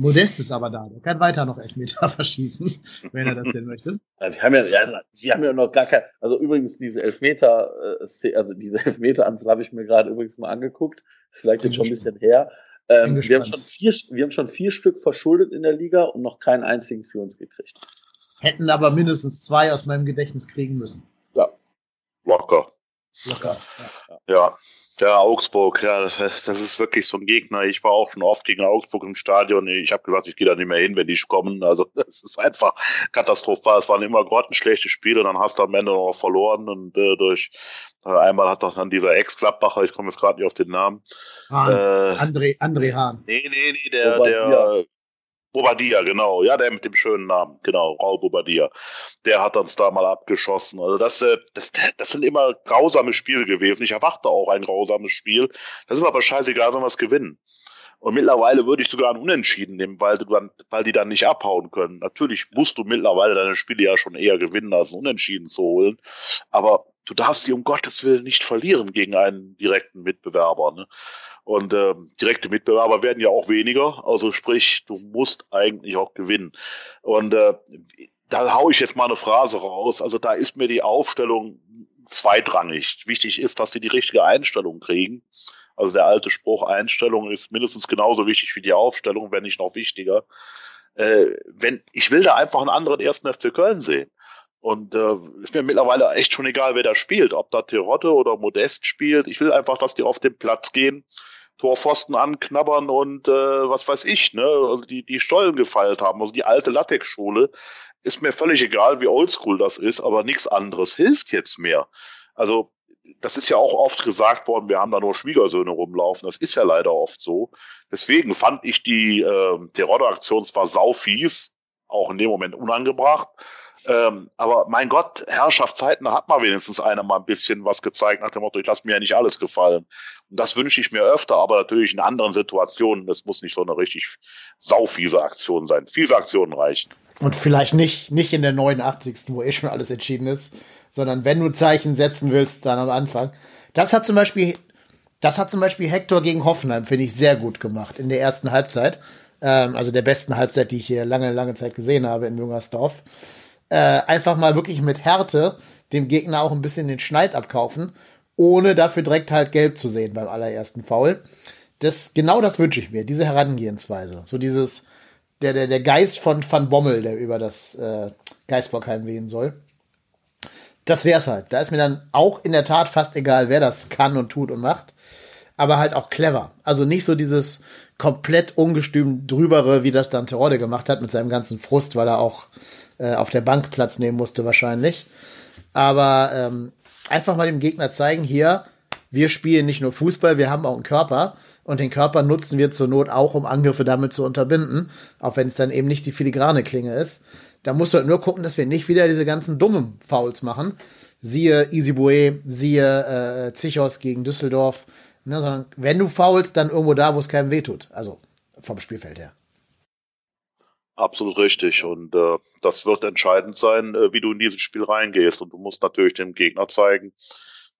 Modest ist aber da. Der kann weiter noch Elfmeter verschießen, wenn er das denn möchte. Ja, wir haben ja, ja, wir haben ja noch gar kein, also übrigens diese Elfmeter, äh, also diese Elfmeter-Anzahl habe ich mir gerade übrigens mal angeguckt. Ist vielleicht jetzt schon ein bisschen her. Ähm, wir haben schon vier, wir haben schon vier Stück verschuldet in der Liga und noch keinen einzigen für uns gekriegt. Hätten aber mindestens zwei aus meinem Gedächtnis kriegen müssen. Ja. Locker. Locker. Ja. ja. Ja, Augsburg, ja, das ist wirklich so ein Gegner. Ich war auch schon oft gegen Augsburg im Stadion. Ich habe gesagt, ich gehe da nicht mehr hin, wenn die kommen. Also das ist einfach katastrophal. Es waren immer grottenschlechte Spiele, dann hast du am Ende noch verloren und äh, durch äh, einmal hat doch dann dieser Ex-Klappbacher, ich komme jetzt gerade nicht auf den Namen. Hahn. Äh, André, André Hahn. Nee, nee, nee, der, der, Bobadilla, genau. Ja, der mit dem schönen Namen. Genau, Raul Bobadilla. Der hat uns da mal abgeschossen. Also das, äh, das, das sind immer grausame Spiele gewesen. Ich erwarte auch ein grausames Spiel. Das ist aber scheißegal, wenn wir es gewinnen. Und mittlerweile würde ich sogar einen Unentschieden nehmen, weil, du dann, weil die dann nicht abhauen können. Natürlich musst du mittlerweile deine Spiele ja schon eher gewinnen, als einen Unentschieden zu holen. Aber du darfst sie um Gottes Willen nicht verlieren gegen einen direkten Mitbewerber. Ne? Und äh, direkte Mitbewerber werden ja auch weniger. Also sprich, du musst eigentlich auch gewinnen. Und äh, da hau ich jetzt mal eine Phrase raus. Also da ist mir die Aufstellung zweitrangig. Wichtig ist, dass die die richtige Einstellung kriegen. Also der alte Spruch, Einstellung ist mindestens genauso wichtig wie die Aufstellung, wenn nicht noch wichtiger. Äh, wenn, ich will da einfach einen anderen ersten FC Köln sehen. Und äh, ist mir mittlerweile echt schon egal, wer da spielt, ob da Terotte oder Modest spielt. Ich will einfach, dass die auf den Platz gehen, Torpfosten anknabbern und äh, was weiß ich, ne, also die, die Stollen gefeilt haben. Also die alte Latex-Schule ist mir völlig egal, wie oldschool das ist, aber nichts anderes hilft jetzt mehr. Also das ist ja auch oft gesagt worden, wir haben da nur Schwiegersöhne rumlaufen. Das ist ja leider oft so. Deswegen fand ich die äh, Terroraktion zwar saufies, auch in dem Moment unangebracht, ähm, aber mein Gott, Herrschaftszeiten, da hat man wenigstens einer mal ein bisschen was gezeigt nach dem Motto, ich lasse mir ja nicht alles gefallen. Und das wünsche ich mir öfter, aber natürlich in anderen Situationen. Das muss nicht so eine richtig saufiese Aktion sein. Fiese Aktionen reichen. Und vielleicht nicht, nicht in der 89. wo eh schon alles entschieden ist, sondern wenn du Zeichen setzen willst, dann am Anfang. Das hat zum Beispiel, das hat zum Beispiel Hector gegen Hoffenheim, finde ich, sehr gut gemacht in der ersten Halbzeit. Ähm, also der besten Halbzeit, die ich hier lange, lange Zeit gesehen habe in Jungersdorf äh, einfach mal wirklich mit Härte dem Gegner auch ein bisschen den Schneid abkaufen, ohne dafür direkt halt gelb zu sehen beim allerersten Foul. Das, genau das wünsche ich mir, diese Herangehensweise. So dieses, der, der, der Geist von Van Bommel, der über das äh, Geistbockheim wehen soll. Das wär's halt. Da ist mir dann auch in der Tat fast egal, wer das kann und tut und macht. Aber halt auch clever. Also nicht so dieses komplett ungestüm drübere, wie das dann Terodde gemacht hat mit seinem ganzen Frust, weil er auch äh, auf der Bank Platz nehmen musste wahrscheinlich. Aber ähm, einfach mal dem Gegner zeigen, hier, wir spielen nicht nur Fußball, wir haben auch einen Körper. Und den Körper nutzen wir zur Not auch, um Angriffe damit zu unterbinden, auch wenn es dann eben nicht die filigrane Klinge ist. Da musst du halt nur gucken, dass wir nicht wieder diese ganzen dummen Fouls machen. Siehe Isibue, siehe äh, Zichos gegen Düsseldorf. Ne, sondern wenn du faulst, dann irgendwo da, wo es keinem wehtut. Also vom Spielfeld her. Absolut richtig. Und äh, das wird entscheidend sein, äh, wie du in dieses Spiel reingehst. Und du musst natürlich dem Gegner zeigen,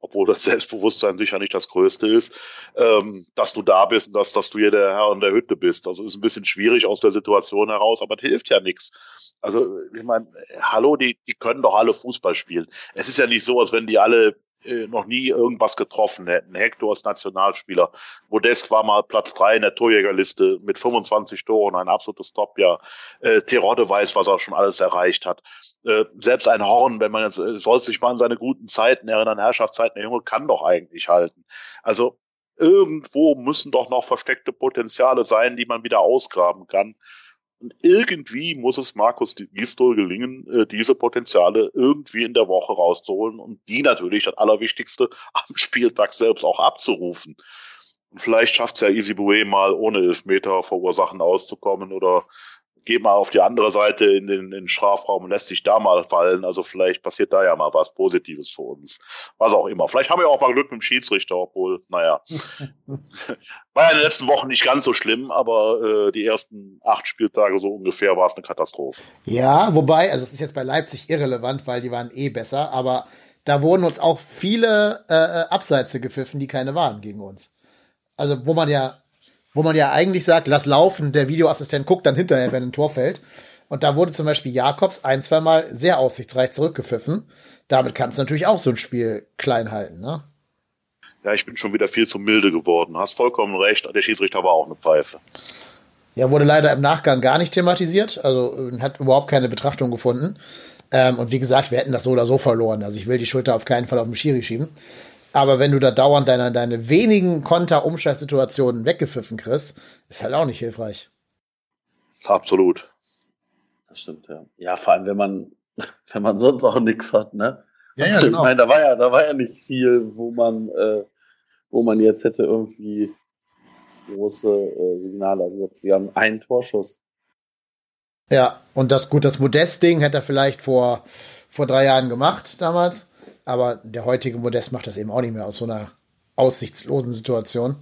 obwohl das Selbstbewusstsein sicher nicht das Größte ist, ähm, dass du da bist und dass, dass du hier der Herr in der Hütte bist. Also ist ein bisschen schwierig aus der Situation heraus, aber das hilft ja nichts. Also ich meine, hallo, die, die können doch alle Fußball spielen. Es ist ja nicht so, als wenn die alle äh, noch nie irgendwas getroffen hätten. Hector ist Nationalspieler. Modest war mal Platz drei in der Torjägerliste mit 25 Toren, ein absolutes Topjahr. Äh, Terodde weiß, was er schon alles erreicht hat. Äh, selbst ein Horn, wenn man jetzt, äh, soll sich mal an seine guten Zeiten erinnern, Herrschaftszeiten, der Junge kann doch eigentlich halten. Also irgendwo müssen doch noch versteckte Potenziale sein, die man wieder ausgraben kann. Und irgendwie muss es Markus Gistol gelingen, äh, diese Potenziale irgendwie in der Woche rauszuholen und die natürlich das Allerwichtigste am Spieltag selbst auch abzurufen. Und vielleicht schafft es ja Easy Bue mal ohne Elfmeter verursachen auszukommen oder geht mal auf die andere Seite in den, in den Strafraum und lässt sich da mal fallen. Also vielleicht passiert da ja mal was Positives für uns. Was auch immer. Vielleicht haben wir auch mal Glück mit dem Schiedsrichter, obwohl, naja. War ja in den letzten Wochen nicht ganz so schlimm, aber äh, die ersten acht Spieltage so ungefähr war es eine Katastrophe. Ja, wobei, also es ist jetzt bei Leipzig irrelevant, weil die waren eh besser, aber da wurden uns auch viele äh, äh Abseitze gepfiffen, die keine waren gegen uns. Also wo man ja wo man ja eigentlich sagt, lass laufen, der Videoassistent guckt dann hinterher, wenn ein Tor fällt. Und da wurde zum Beispiel Jakobs ein, zweimal sehr aussichtsreich zurückgepfiffen. Damit kannst du natürlich auch so ein Spiel klein halten, ne? Ja, ich bin schon wieder viel zu milde geworden. Hast vollkommen recht. Der Schiedsrichter war auch eine Pfeife. Ja, wurde leider im Nachgang gar nicht thematisiert. Also hat überhaupt keine Betrachtung gefunden. Ähm, und wie gesagt, wir hätten das so oder so verloren. Also ich will die Schulter auf keinen Fall auf den Schiri schieben. Aber wenn du da dauernd deine, deine wenigen Konter-Umschaltsituationen weggepfiffen kriegst, ist halt auch nicht hilfreich. Absolut. Das stimmt, ja. Ja, vor allem, wenn man, wenn man sonst auch nichts hat, ne? Ja, ja, genau. Ich meine, da war ja, da war ja nicht viel, wo man, äh, wo man jetzt hätte irgendwie große äh, Signale. Also wir haben einen Torschuss. Ja, und das gut, das Modest-Ding hätte er vielleicht vor, vor drei Jahren gemacht damals. Aber der heutige Modest macht das eben auch nicht mehr aus so einer aussichtslosen Situation.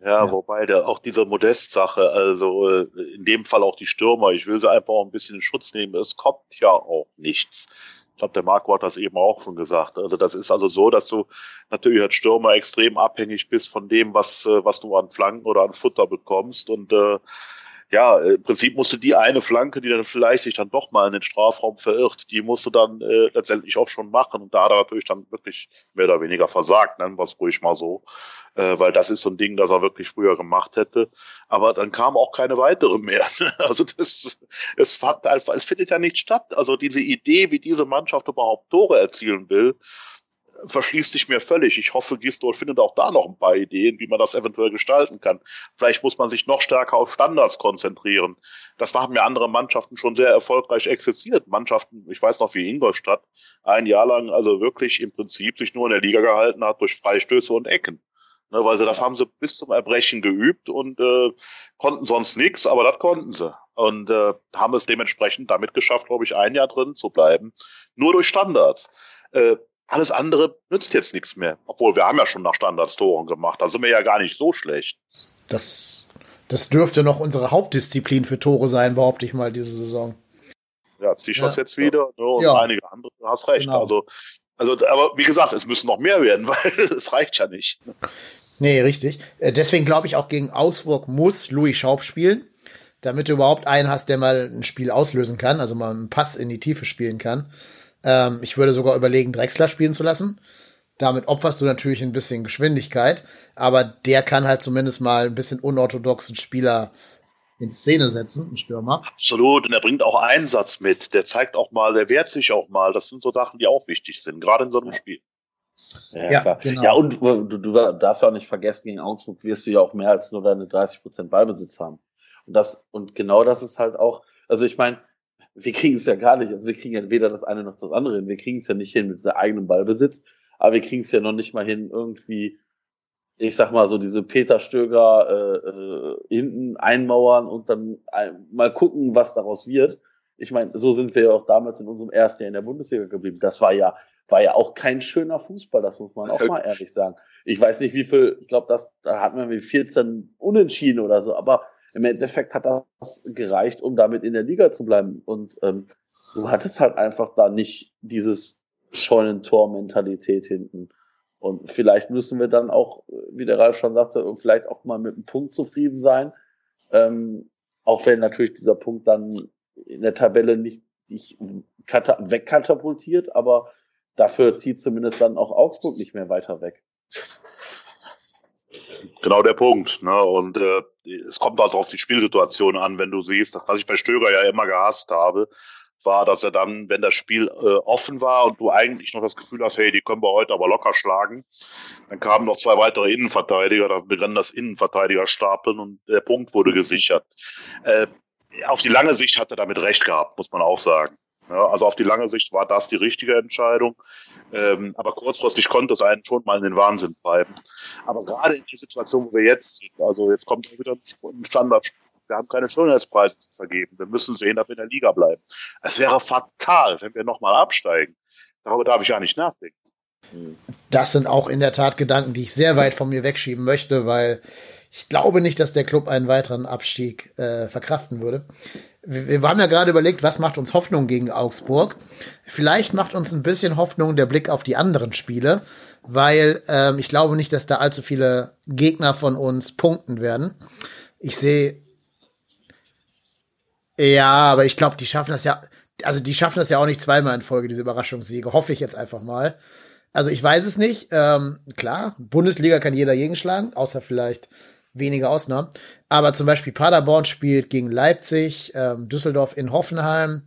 Ja, ja. wobei der, auch diese Modest-Sache, also äh, in dem Fall auch die Stürmer, ich will sie einfach auch ein bisschen in Schutz nehmen. Es kommt ja auch nichts. Ich glaube, der Marco hat das eben auch schon gesagt. Also das ist also so, dass du natürlich als Stürmer extrem abhängig bist von dem, was, äh, was du an Flanken oder an Futter bekommst. Und äh, ja, im Prinzip musste die eine Flanke, die dann vielleicht sich dann doch mal in den Strafraum verirrt, die musste dann äh, letztendlich auch schon machen. Und da hat er natürlich dann wirklich mehr oder weniger versagt, nennen wir es ruhig mal so. Äh, weil das ist so ein Ding, das er wirklich früher gemacht hätte. Aber dann kam auch keine weitere mehr. also das, es hat einfach, es findet ja nicht statt. Also diese Idee, wie diese Mannschaft überhaupt Tore erzielen will, verschließt sich mir völlig. Ich hoffe, Gistol findet auch da noch ein paar Ideen, wie man das eventuell gestalten kann. Vielleicht muss man sich noch stärker auf Standards konzentrieren. Das haben ja andere Mannschaften schon sehr erfolgreich exerziert. Mannschaften, ich weiß noch wie Ingolstadt, ein Jahr lang also wirklich im Prinzip sich nur in der Liga gehalten hat durch Freistöße und Ecken. Ne, weil sie das haben sie bis zum Erbrechen geübt und äh, konnten sonst nichts, aber das konnten sie. Und äh, haben es dementsprechend damit geschafft, glaube ich, ein Jahr drin zu bleiben. Nur durch Standards. Äh, alles andere nützt jetzt nichts mehr. Obwohl wir haben ja schon nach Standards Toren gemacht. Da sind wir ja gar nicht so schlecht. Das, das dürfte noch unsere Hauptdisziplin für Tore sein, behaupte ich mal, diese Saison. Ja, Zischers ja. jetzt wieder ne, und ja. einige andere. Du hast recht. Genau. Also, also, aber wie gesagt, es müssen noch mehr werden, weil es reicht ja nicht. Nee, richtig. Äh, deswegen glaube ich auch gegen Augsburg muss Louis Schaub spielen, damit du überhaupt einen hast, der mal ein Spiel auslösen kann, also mal einen Pass in die Tiefe spielen kann. Ähm, ich würde sogar überlegen, Drexler spielen zu lassen. Damit opferst du natürlich ein bisschen Geschwindigkeit, aber der kann halt zumindest mal ein bisschen unorthodoxen Spieler in Szene setzen, ein Stürmer. Absolut, und er bringt auch Einsatz mit. Der zeigt auch mal, der wehrt sich auch mal. Das sind so Sachen, die auch wichtig sind, gerade in so einem Spiel. Ja, ja, klar. Genau. ja und du, du darfst ja auch nicht vergessen, gegen Augsburg wirst du ja auch mehr als nur deine 30% Ballbesitz haben. Und das, und genau das ist halt auch, also ich meine, wir kriegen es ja gar nicht. Also wir kriegen ja weder das eine noch das andere hin. Wir kriegen es ja nicht hin mit der eigenen Ballbesitz, aber wir kriegen es ja noch nicht mal hin, irgendwie, ich sag mal so, diese Peter Stöger äh, äh, hinten einmauern und dann ein, mal gucken, was daraus wird. Ich meine, so sind wir ja auch damals in unserem ersten Jahr in der Bundesliga geblieben. Das war ja, war ja auch kein schöner Fußball, das muss man auch mal ehrlich sagen. Ich weiß nicht, wie viel, ich glaube, das, da hatten wir wie 14 Unentschieden oder so, aber im Endeffekt hat das gereicht, um damit in der Liga zu bleiben. Und ähm, du hattest halt einfach da nicht dieses Scheunentor-Mentalität hinten. Und vielleicht müssen wir dann auch, wie der Ralf schon sagte, vielleicht auch mal mit einem Punkt zufrieden sein. Ähm, auch wenn natürlich dieser Punkt dann in der Tabelle nicht dich wegkatapultiert, aber dafür zieht zumindest dann auch Augsburg nicht mehr weiter weg. Genau der Punkt. Ne? Und äh, es kommt halt auf die Spielsituation an, wenn du siehst, was ich bei Stöger ja immer gehasst habe, war, dass er dann, wenn das Spiel äh, offen war und du eigentlich noch das Gefühl hast, hey, die können wir heute aber locker schlagen, dann kamen noch zwei weitere Innenverteidiger, dann begann das Innenverteidiger stapeln und der Punkt wurde gesichert. Äh, auf die lange Sicht hat er damit recht gehabt, muss man auch sagen. Ja, also auf die lange Sicht war das die richtige Entscheidung. Ähm, aber kurzfristig konnte es einen schon mal in den Wahnsinn treiben. Aber gerade in der Situation, wo wir jetzt sind, also jetzt kommt wieder ein Standard. Wir haben keine Schönheitspreise zu vergeben. Wir müssen sehen, dass wir in der Liga bleiben. Es wäre fatal, wenn wir nochmal absteigen. Darüber darf ich ja nicht nachdenken. Das sind auch in der Tat Gedanken, die ich sehr weit von mir wegschieben möchte, weil ich glaube nicht, dass der Club einen weiteren Abstieg äh, verkraften würde. Wir, haben ja gerade überlegt, was macht uns Hoffnung gegen Augsburg. Vielleicht macht uns ein bisschen Hoffnung der Blick auf die anderen Spiele, weil ähm, ich glaube nicht, dass da allzu viele Gegner von uns punkten werden. Ich sehe ja, aber ich glaube, die schaffen das ja, also die schaffen das ja auch nicht zweimal in Folge, diese Überraschungssiege. Hoffe ich jetzt einfach mal. Also ich weiß es nicht. Ähm, klar, Bundesliga kann jeder jeden schlagen, außer vielleicht wenige Ausnahmen. Aber zum Beispiel Paderborn spielt gegen Leipzig, ähm, Düsseldorf in Hoffenheim,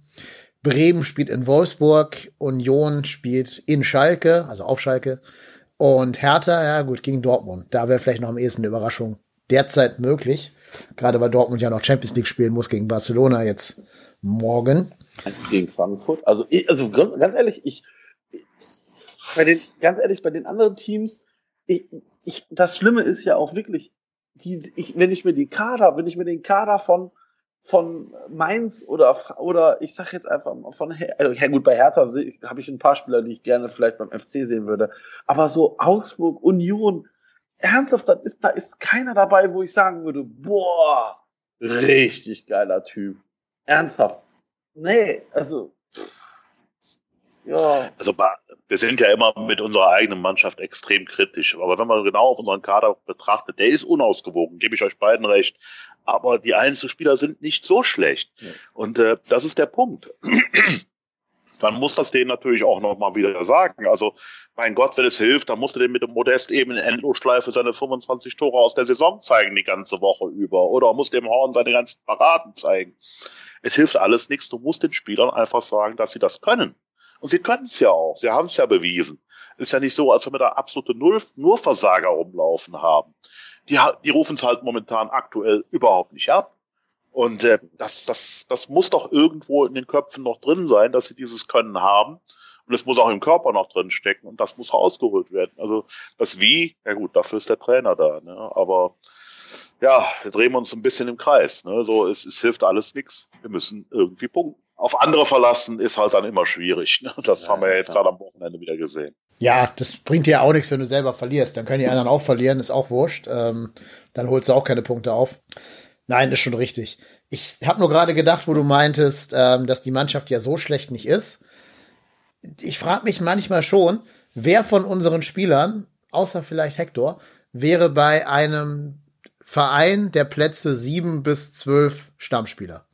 Bremen spielt in Wolfsburg, Union spielt in Schalke, also auf Schalke. Und Hertha, ja gut, gegen Dortmund. Da wäre vielleicht noch am ehesten eine Überraschung derzeit möglich. Gerade weil Dortmund ja noch Champions League spielen muss gegen Barcelona jetzt morgen. Gegen Frankfurt. Also, also ganz, ganz ehrlich, ich, bei den, ganz ehrlich, bei den anderen Teams, ich, ich, das Schlimme ist ja auch wirklich, die, ich, wenn ich mir die Kader, wenn ich mir den Kader von, von Mainz oder, oder ich sag jetzt einfach mal von, also, ja gut, bei Hertha habe ich ein paar Spieler, die ich gerne vielleicht beim FC sehen würde, aber so Augsburg, Union, ernsthaft, da ist, da ist keiner dabei, wo ich sagen würde, boah, richtig geiler Typ. Ernsthaft. Nee, also, ja. Also wir sind ja immer mit unserer eigenen Mannschaft extrem kritisch. Aber wenn man genau auf unseren Kader betrachtet, der ist unausgewogen, gebe ich euch beiden recht. Aber die Einzelspieler sind nicht so schlecht. Ja. Und äh, das ist der Punkt. dann muss das denen natürlich auch nochmal wieder sagen. Also, mein Gott, wenn es hilft, dann musst du dem mit dem Modest eben in Endlosschleife seine 25 Tore aus der Saison zeigen, die ganze Woche über. Oder muss dem Horn seine ganzen Paraden zeigen. Es hilft alles nichts. Du musst den Spielern einfach sagen, dass sie das können. Und sie können es ja auch. Sie haben es ja bewiesen. Ist ja nicht so, als wenn wir da absolute Null, nur Versager rumlaufen haben. Die, die rufen es halt momentan aktuell überhaupt nicht ab. Und äh, das, das, das muss doch irgendwo in den Köpfen noch drin sein, dass sie dieses Können haben. Und es muss auch im Körper noch drin stecken und das muss rausgeholt werden. Also das Wie, ja gut, dafür ist der Trainer da. Ne? Aber ja, wir drehen uns ein bisschen im Kreis. Ne? So, es, es hilft alles nichts. Wir müssen irgendwie punkten. Auf andere verlassen ist halt dann immer schwierig. Ne? Das ja, haben wir ja jetzt ja. gerade am Wochenende wieder gesehen. Ja, das bringt dir auch nichts, wenn du selber verlierst. Dann können die anderen auch verlieren, ist auch wurscht. Ähm, dann holst du auch keine Punkte auf. Nein, ist schon richtig. Ich habe nur gerade gedacht, wo du meintest, ähm, dass die Mannschaft ja so schlecht nicht ist. Ich frage mich manchmal schon, wer von unseren Spielern, außer vielleicht Hector, wäre bei einem Verein der Plätze sieben bis zwölf Stammspieler?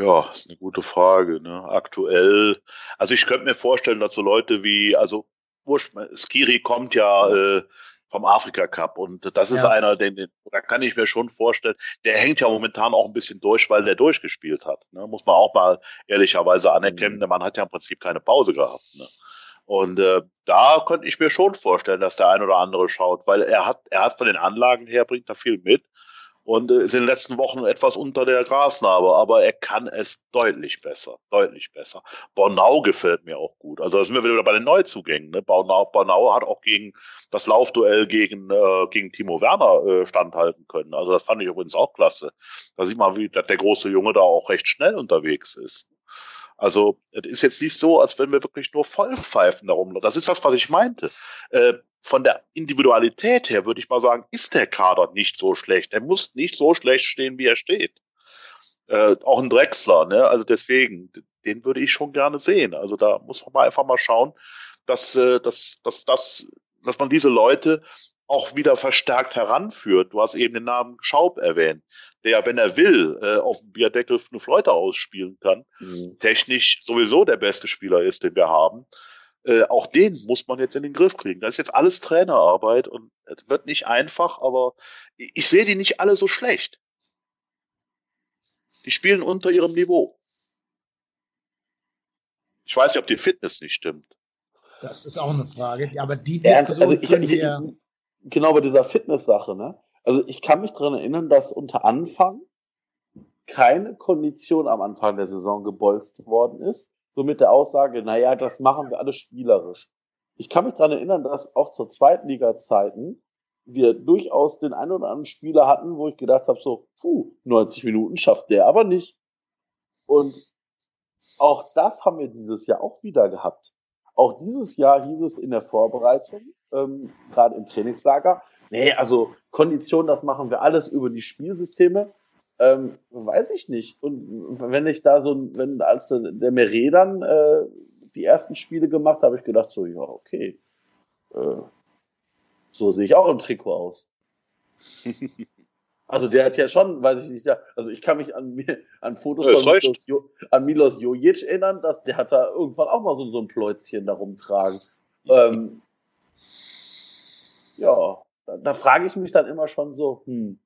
Ja, ist eine gute Frage. Ne? Aktuell, also ich könnte mir vorstellen, dass so Leute wie, also Skiri kommt ja äh, vom Afrika Cup und das ist ja. einer, den, den, da kann ich mir schon vorstellen, der hängt ja momentan auch ein bisschen durch, weil der durchgespielt hat. Ne? Muss man auch mal ehrlicherweise anerkennen, mhm. der Mann hat ja im Prinzip keine Pause gehabt. Ne? Und äh, da könnte ich mir schon vorstellen, dass der ein oder andere schaut, weil er hat, er hat von den Anlagen her, bringt er viel mit und äh, ist in den letzten Wochen etwas unter der Grasnarbe, aber er kann es deutlich besser, deutlich besser. Bornau gefällt mir auch gut. Also da sind wir wieder bei den Neuzugängen. Ne? Bornau, Bornau hat auch gegen das Laufduell gegen, äh, gegen Timo Werner äh, standhalten können. Also das fand ich übrigens auch klasse. Da sieht man, wie der große Junge da auch recht schnell unterwegs ist. Also, es ist jetzt nicht so, als wenn wir wirklich nur Vollpfeifen darum. Das ist das, was ich meinte. Äh, von der Individualität her würde ich mal sagen, ist der Kader nicht so schlecht. Er muss nicht so schlecht stehen, wie er steht. Äh, auch ein Drechsler, ne? Also deswegen, den würde ich schon gerne sehen. Also da muss man mal einfach mal schauen, dass, äh, dass, dass, dass, dass man diese Leute auch wieder verstärkt heranführt. Du hast eben den Namen Schaub erwähnt, der, wenn er will, äh, auf dem Bierdeckel eine Fleute ausspielen kann. Mhm. Technisch sowieso der beste Spieler ist, den wir haben. Äh, auch den muss man jetzt in den Griff kriegen. Das ist jetzt alles Trainerarbeit und es wird nicht einfach, aber ich, ich sehe die nicht alle so schlecht. Die spielen unter ihrem Niveau. Ich weiß nicht, ob die Fitness nicht stimmt. Das ist auch eine Frage. Aber die Diskussion also ich, ich, ich, genau bei dieser Fitness-Sache, ne? Also ich kann mich daran erinnern, dass unter Anfang keine Kondition am Anfang der Saison gebolzt worden ist. So mit der Aussage, naja, das machen wir alles spielerisch. Ich kann mich daran erinnern, dass auch zur Zweitliga-Zeiten wir durchaus den einen oder anderen Spieler hatten, wo ich gedacht habe, so, puh, 90 Minuten schafft der aber nicht. Und auch das haben wir dieses Jahr auch wieder gehabt. Auch dieses Jahr hieß es in der Vorbereitung, ähm, gerade im Trainingslager, nee, also Kondition, das machen wir alles über die Spielsysteme. Ähm, weiß ich nicht. Und wenn ich da so, wenn als der, der Meret dann äh, die ersten Spiele gemacht habe, ich gedacht so, ja, okay. Äh, so sehe ich auch im Trikot aus. Also der hat ja schon, weiß ich nicht, also ich kann mich an, an Fotos ja, von Milos, jo, an Milos Jojic erinnern, dass der hat da irgendwann auch mal so, so ein Pläuzchen da rumtragen. ähm, ja, da, da frage ich mich dann immer schon so, hm,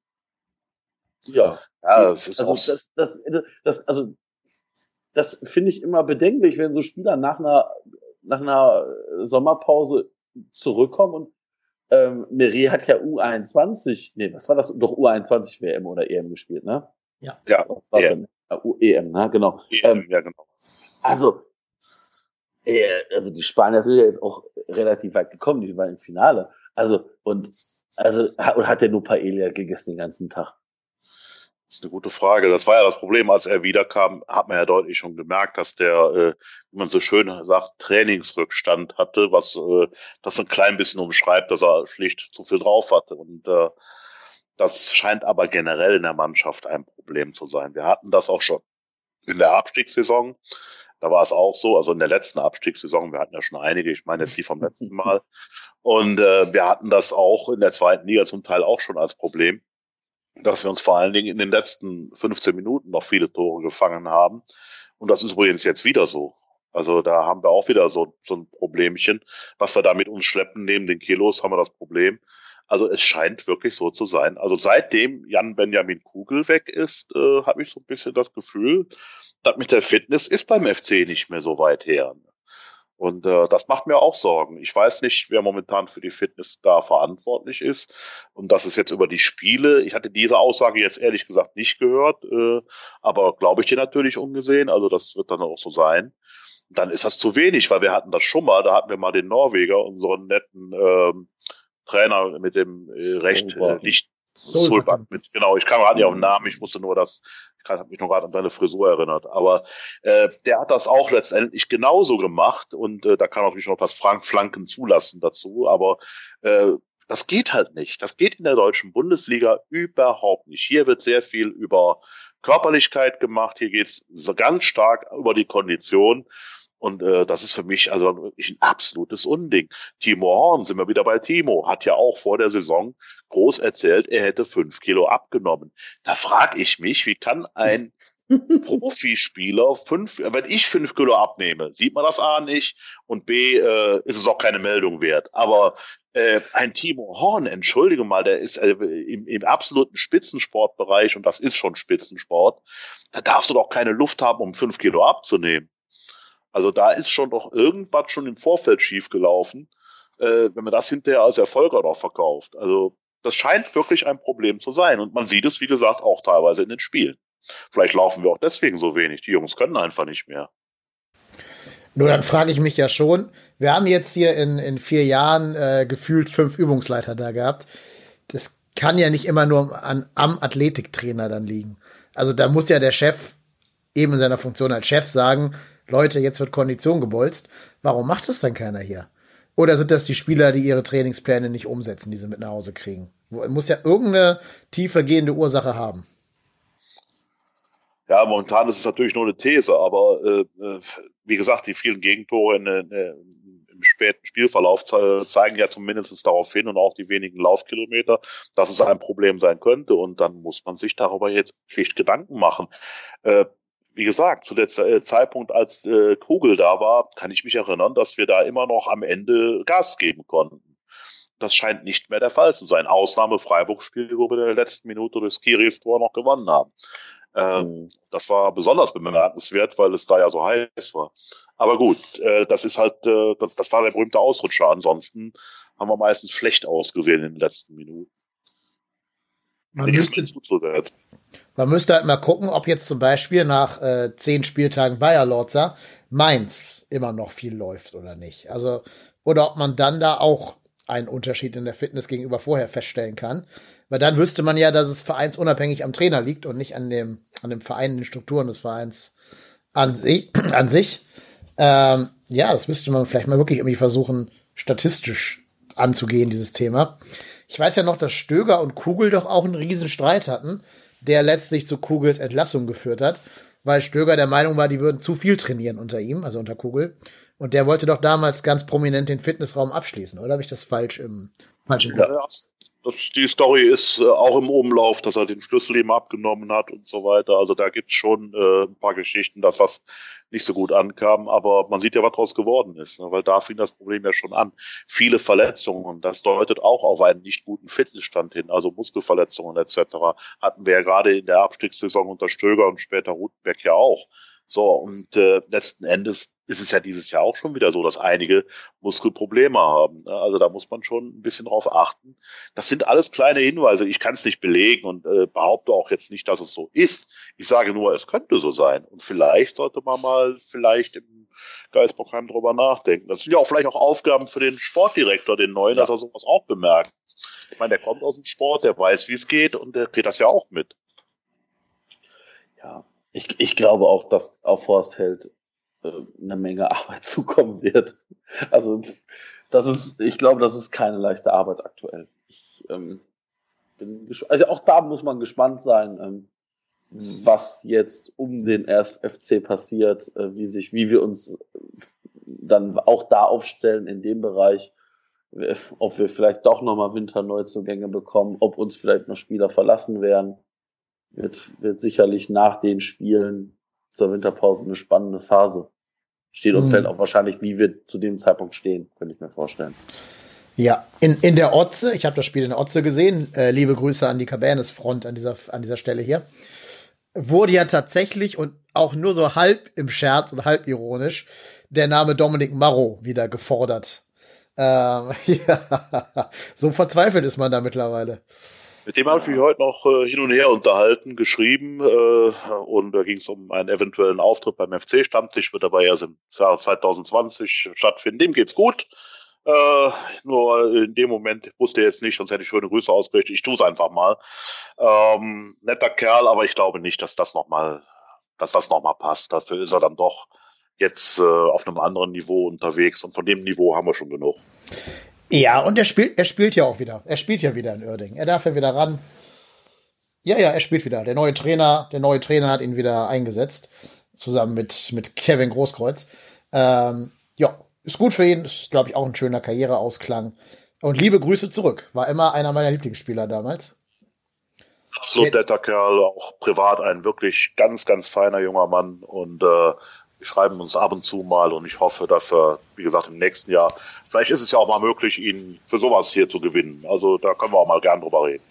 ja. Ja, das ist also, das, das, das, das, also, das finde ich immer bedenklich, wenn so Spieler nach einer, nach einer Sommerpause zurückkommen und ähm, Meret hat ja U21, nee, was war das? Doch U21 WM oder EM gespielt, ne? Ja. Ja. Was EM. EM, ne? Genau. EM, ähm, ja, genau. Also, äh, also die Spanier sind ja jetzt auch relativ weit gekommen, die waren im Finale. Also, und, also, und hat der nur Paella gegessen den ganzen Tag? Das ist eine gute Frage. Das war ja das Problem, als er wiederkam, hat man ja deutlich schon gemerkt, dass der, äh, wie man so schön sagt, Trainingsrückstand hatte, was äh, das ein klein bisschen umschreibt, dass er schlicht zu viel drauf hatte. Und äh, das scheint aber generell in der Mannschaft ein Problem zu sein. Wir hatten das auch schon in der Abstiegssaison. Da war es auch so, also in der letzten Abstiegssaison, wir hatten ja schon einige, ich meine jetzt die vom letzten Mal. Und äh, wir hatten das auch in der zweiten Liga zum Teil auch schon als Problem dass wir uns vor allen Dingen in den letzten 15 Minuten noch viele Tore gefangen haben. Und das ist übrigens jetzt wieder so. Also da haben wir auch wieder so, so ein Problemchen, was wir da mit uns schleppen. Neben den Kilos haben wir das Problem. Also es scheint wirklich so zu sein. Also seitdem Jan Benjamin Kugel weg ist, äh, habe ich so ein bisschen das Gefühl, dass mit der Fitness ist beim FC nicht mehr so weit her. Und äh, das macht mir auch Sorgen. Ich weiß nicht, wer momentan für die Fitness da verantwortlich ist. Und das ist jetzt über die Spiele. Ich hatte diese Aussage jetzt ehrlich gesagt nicht gehört, äh, aber glaube ich dir natürlich ungesehen. Also das wird dann auch so sein. Dann ist das zu wenig, weil wir hatten das schon mal. Da hatten wir mal den Norweger, unseren netten ähm, Trainer mit dem äh, recht äh, nicht Sulbank. Mit, genau, ich kam gerade nicht auf den Namen, ich musste nur das, ich habe mich nur gerade an deine Frisur erinnert. Aber äh, der hat das auch letztendlich genauso gemacht und äh, da kann natürlich noch das Frank Flanken zulassen dazu, aber äh, das geht halt nicht. Das geht in der deutschen Bundesliga überhaupt nicht. Hier wird sehr viel über Körperlichkeit gemacht, hier geht's so ganz stark über die Kondition. Und äh, das ist für mich also wirklich ein absolutes Unding. Timo Horn, sind wir wieder bei Timo, hat ja auch vor der Saison groß erzählt, er hätte fünf Kilo abgenommen. Da frage ich mich, wie kann ein Profispieler fünf, wenn ich fünf Kilo abnehme, sieht man das A nicht und B äh, ist es auch keine Meldung wert. Aber äh, ein Timo Horn, entschuldige mal, der ist äh, im, im absoluten Spitzensportbereich und das ist schon Spitzensport. Da darfst du doch keine Luft haben, um fünf Kilo abzunehmen. Also da ist schon doch irgendwas schon im Vorfeld schiefgelaufen, äh, wenn man das hinterher als Erfolg auch noch verkauft. Also das scheint wirklich ein Problem zu sein. Und man sieht es, wie gesagt, auch teilweise in den Spielen. Vielleicht laufen wir auch deswegen so wenig. Die Jungs können einfach nicht mehr. Nur dann frage ich mich ja schon, wir haben jetzt hier in, in vier Jahren äh, gefühlt fünf Übungsleiter da gehabt. Das kann ja nicht immer nur an, am Athletiktrainer dann liegen. Also da muss ja der Chef eben in seiner Funktion als Chef sagen, Leute, jetzt wird Kondition gebolzt. Warum macht das dann keiner hier? Oder sind das die Spieler, die ihre Trainingspläne nicht umsetzen, die sie mit nach Hause kriegen? Muss ja irgendeine tiefer gehende Ursache haben. Ja, momentan ist es natürlich nur eine These, aber äh, äh wie gesagt, die vielen Gegentore in, in, im späten Spielverlauf zeigen ja zumindest darauf hin und auch die wenigen Laufkilometer, dass es ein Problem sein könnte. Und dann muss man sich darüber jetzt schlicht Gedanken machen. Äh, wie gesagt, zu der äh, Zeitpunkt, als äh, Kugel da war, kann ich mich erinnern, dass wir da immer noch am Ende Gas geben konnten. Das scheint nicht mehr der Fall zu sein. Ausnahme Freiburg-Spiel, wo wir in der letzten Minute das Kiris-Tor noch gewonnen haben. Ähm, mhm. Das war besonders bemerkenswert, weil es da ja so heiß war. Aber gut, äh, das ist halt, äh, das, das war der berühmte Ausrutscher. Ansonsten haben wir meistens schlecht ausgesehen in den letzten Minuten. Man müsste, man müsste halt mal gucken, ob jetzt zum Beispiel nach äh, zehn Spieltagen Bayer Lorza Mainz immer noch viel läuft oder nicht. Also, oder ob man dann da auch einen Unterschied in der Fitness gegenüber vorher feststellen kann. Weil dann wüsste man ja, dass es vereinsunabhängig am Trainer liegt und nicht an dem, an dem Verein, den Strukturen des Vereins an, si an sich. Ähm, ja, das müsste man vielleicht mal wirklich irgendwie versuchen, statistisch anzugehen, dieses Thema. Ich weiß ja noch, dass Stöger und Kugel doch auch einen riesen Streit hatten, der letztlich zu Kugels Entlassung geführt hat, weil Stöger der Meinung war, die würden zu viel trainieren unter ihm, also unter Kugel. Und der wollte doch damals ganz prominent den Fitnessraum abschließen, oder? Habe ich das falsch im falsch im ja, das, die Story ist äh, auch im Umlauf, dass er den Schlüssel ihm abgenommen hat und so weiter. Also da gibt's schon äh, ein paar Geschichten, dass das nicht so gut ankam. Aber man sieht ja, was daraus geworden ist, ne? weil da fing das Problem ja schon an. Viele Verletzungen, das deutet auch auf einen nicht guten Fitnessstand hin, also Muskelverletzungen etc. hatten wir ja gerade in der Abstiegssaison unter Stöger und später Rutenberg ja auch. So, und äh, letzten Endes ist es ja dieses Jahr auch schon wieder so, dass einige Muskelprobleme haben. Ne? Also da muss man schon ein bisschen drauf achten. Das sind alles kleine Hinweise. Ich kann es nicht belegen und äh, behaupte auch jetzt nicht, dass es so ist. Ich sage nur, es könnte so sein. Und vielleicht sollte man mal vielleicht im Geistprogramm drüber nachdenken. Das sind ja auch vielleicht auch Aufgaben für den Sportdirektor, den neuen, ja. dass er sowas auch bemerkt. Ich meine, der kommt aus dem Sport, der weiß, wie es geht und der kriegt das ja auch mit. Ich, ich glaube auch, dass auf Horst Held äh, eine Menge Arbeit zukommen wird. Also das ist, ich glaube, das ist keine leichte Arbeit aktuell. Ich ähm, bin also auch da muss man gespannt sein, ähm, was jetzt um den FC passiert, äh, wie sich, wie wir uns dann auch da aufstellen in dem Bereich, ob wir vielleicht doch nochmal Winterneuzugänge bekommen, ob uns vielleicht noch Spieler verlassen werden wird, wird sicherlich nach den Spielen zur Winterpause eine spannende Phase. Steht und mhm. fällt auch wahrscheinlich, wie wir zu dem Zeitpunkt stehen, könnte ich mir vorstellen. Ja, in, in der Otze, ich habe das Spiel in der Otze gesehen, äh, liebe Grüße an die Cabernes-Front an dieser, an dieser Stelle hier, wurde ja tatsächlich und auch nur so halb im Scherz und halb ironisch der Name Dominik Marrow wieder gefordert. Ähm, ja, so verzweifelt ist man da mittlerweile. Mit dem habe ich mich heute noch äh, hin und her unterhalten, geschrieben äh, und da ging es um einen eventuellen Auftritt beim FC-Stammtisch, wird dabei erst im Jahr 2020 stattfinden. Dem geht's gut. Äh, nur in dem Moment wusste er jetzt nicht, sonst hätte ich schöne Grüße ausgerichtet. Ich tue es einfach mal. Ähm, netter Kerl, aber ich glaube nicht, dass das nochmal, dass das nochmal passt. Dafür ist er dann doch jetzt äh, auf einem anderen Niveau unterwegs und von dem Niveau haben wir schon genug. Ja, und er spielt, er spielt ja auch wieder. Er spielt ja wieder in Oerding. Er darf ja wieder ran. Ja, ja, er spielt wieder. Der neue Trainer, der neue Trainer hat ihn wieder eingesetzt. Zusammen mit, mit Kevin Großkreuz. Ähm, ja, ist gut für ihn. Ist, glaube ich, auch ein schöner Karriereausklang. Und liebe Grüße zurück. War immer einer meiner Lieblingsspieler damals. Absolut netter Kerl, auch privat ein wirklich ganz, ganz feiner junger Mann und äh, schreiben uns ab und zu mal und ich hoffe, dass wir, wie gesagt, im nächsten Jahr, vielleicht ist es ja auch mal möglich, ihn für sowas hier zu gewinnen. Also da können wir auch mal gern drüber reden.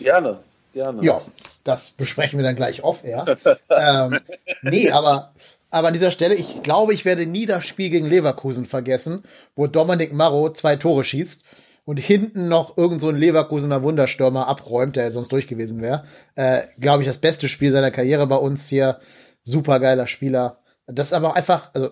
Gerne, gerne. Ja, das besprechen wir dann gleich off, ja. ähm, nee, aber, aber an dieser Stelle, ich glaube, ich werde nie das Spiel gegen Leverkusen vergessen, wo Dominik Marrow zwei Tore schießt und hinten noch irgend so ein Leverkusener Wunderstürmer abräumt, der sonst durch gewesen wäre. Äh, glaube ich, das beste Spiel seiner Karriere bei uns hier. Supergeiler Spieler. Das ist aber einfach, also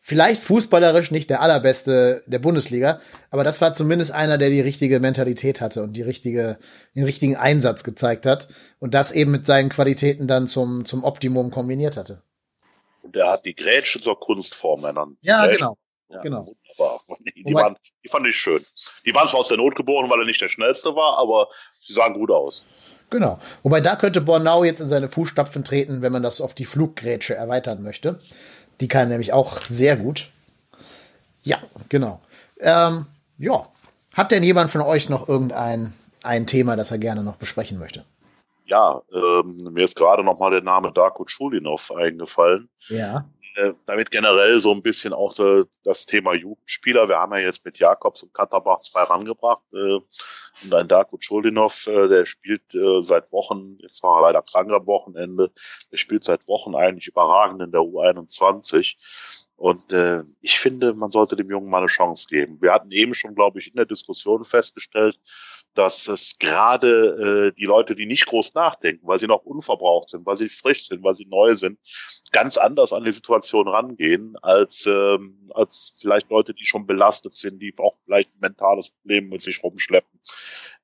vielleicht fußballerisch nicht der allerbeste der Bundesliga, aber das war zumindest einer, der die richtige Mentalität hatte und die richtige, den richtigen Einsatz gezeigt hat und das eben mit seinen Qualitäten dann zum, zum Optimum kombiniert hatte. Und er hat die Grätsche zur Kunstform ernannt. Ja, genau. Ja, Genau. Wunderbar. Die, die, waren, die fand ich schön. Die waren zwar aus der Not geboren, weil er nicht der schnellste war, aber sie sahen gut aus. Genau. Wobei da könnte Bornau jetzt in seine Fußstapfen treten, wenn man das auf die Fluggrätsche erweitern möchte. Die kann nämlich auch sehr gut. Ja, genau. Ähm, ja. Hat denn jemand von euch noch irgendein ein Thema, das er gerne noch besprechen möchte? Ja, ähm, mir ist gerade noch mal der Name Darko Chulinov eingefallen. Ja. Äh, damit generell so ein bisschen auch äh, das Thema Jugendspieler. Wir haben ja jetzt mit Jakobs und Katterbach zwei rangebracht. Äh, und ein Darko Chulinov, äh, der spielt äh, seit Wochen, jetzt war er leider krank am Wochenende, der spielt seit Wochen eigentlich überragend in der U21. Und äh, ich finde, man sollte dem Jungen mal eine Chance geben. Wir hatten eben schon, glaube ich, in der Diskussion festgestellt, dass es gerade äh, die Leute, die nicht groß nachdenken, weil sie noch unverbraucht sind, weil sie frisch sind, weil sie neu sind, ganz anders an die Situation rangehen, als, ähm, als vielleicht Leute, die schon belastet sind, die auch vielleicht ein mentales Problem mit sich rumschleppen.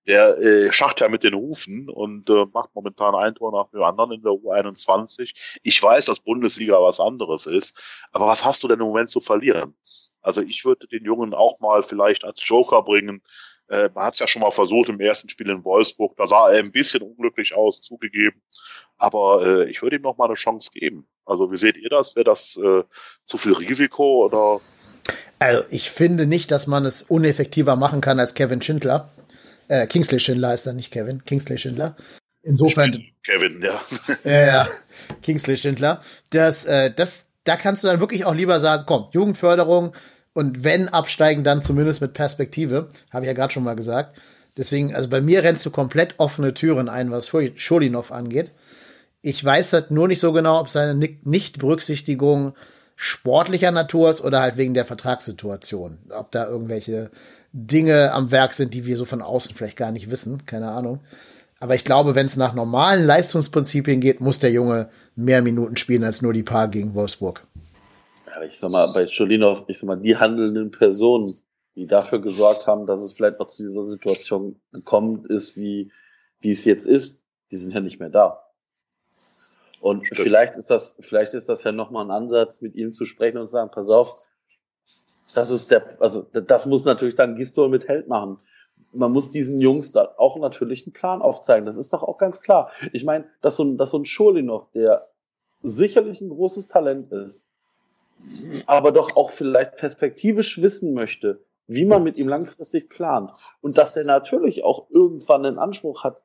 Der äh, schacht ja mit den Hufen und äh, macht momentan ein Tor nach dem anderen in der U21. Ich weiß, dass Bundesliga was anderes ist, aber was hast du denn im Moment zu verlieren? Also ich würde den Jungen auch mal vielleicht als Joker bringen, äh, man hat es ja schon mal versucht im ersten Spiel in Wolfsburg. Da sah er ein bisschen unglücklich aus, zugegeben. Aber äh, ich würde ihm noch mal eine Chance geben. Also wie seht ihr das? Wäre das äh, zu viel Risiko oder? Also ich finde nicht, dass man es uneffektiver machen kann als Kevin Schindler. Äh, Kingsley Schindler ist da nicht Kevin. Kingsley Schindler. Insofern. Kevin, ja. Ja, ja. Kingsley Schindler. Das, äh, das, da kannst du dann wirklich auch lieber sagen, komm, Jugendförderung, und wenn absteigen, dann zumindest mit Perspektive. Habe ich ja gerade schon mal gesagt. Deswegen, also bei mir rennst du komplett offene Türen ein, was Scholinov angeht. Ich weiß halt nur nicht so genau, ob seine Nichtberücksichtigung sportlicher Natur ist oder halt wegen der Vertragssituation. Ob da irgendwelche Dinge am Werk sind, die wir so von außen vielleicht gar nicht wissen. Keine Ahnung. Aber ich glaube, wenn es nach normalen Leistungsprinzipien geht, muss der Junge mehr Minuten spielen als nur die paar gegen Wolfsburg. Ja, ich sag mal, bei Scholinov, ich sag mal, die handelnden Personen, die dafür gesorgt haben, dass es vielleicht noch zu dieser Situation gekommen ist, wie, wie es jetzt ist, die sind ja nicht mehr da. Und Stimmt. vielleicht ist das, vielleicht ist das ja nochmal ein Ansatz, mit ihnen zu sprechen und zu sagen, pass auf, das ist der, also das muss natürlich dann Gistol mit Held machen. Man muss diesen Jungs da auch natürlich einen Plan aufzeigen. Das ist doch auch ganz klar. Ich meine, dass so ein, dass so ein Scholinov, der sicherlich ein großes Talent ist, aber doch auch vielleicht perspektivisch wissen möchte, wie man mit ihm langfristig plant. Und dass der natürlich auch irgendwann den Anspruch hat,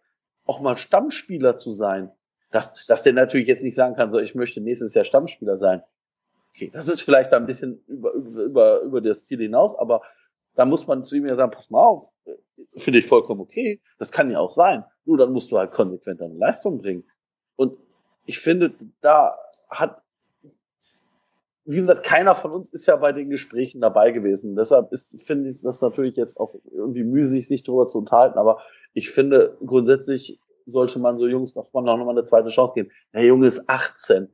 auch mal Stammspieler zu sein. Dass, dass der natürlich jetzt nicht sagen kann, so, ich möchte nächstes Jahr Stammspieler sein. Okay, das ist vielleicht ein bisschen über, über, über das Ziel hinaus, aber da muss man zu ihm ja sagen, pass mal auf, finde ich vollkommen okay. Das kann ja auch sein. Nur dann musst du halt konsequent deine Leistung bringen. Und ich finde, da hat wie gesagt, keiner von uns ist ja bei den Gesprächen dabei gewesen. Deshalb ist, finde ich das natürlich jetzt auch irgendwie müßig, sich darüber zu unterhalten. Aber ich finde, grundsätzlich sollte man so Jungs noch mal, noch mal eine zweite Chance geben. Der Junge ist 18.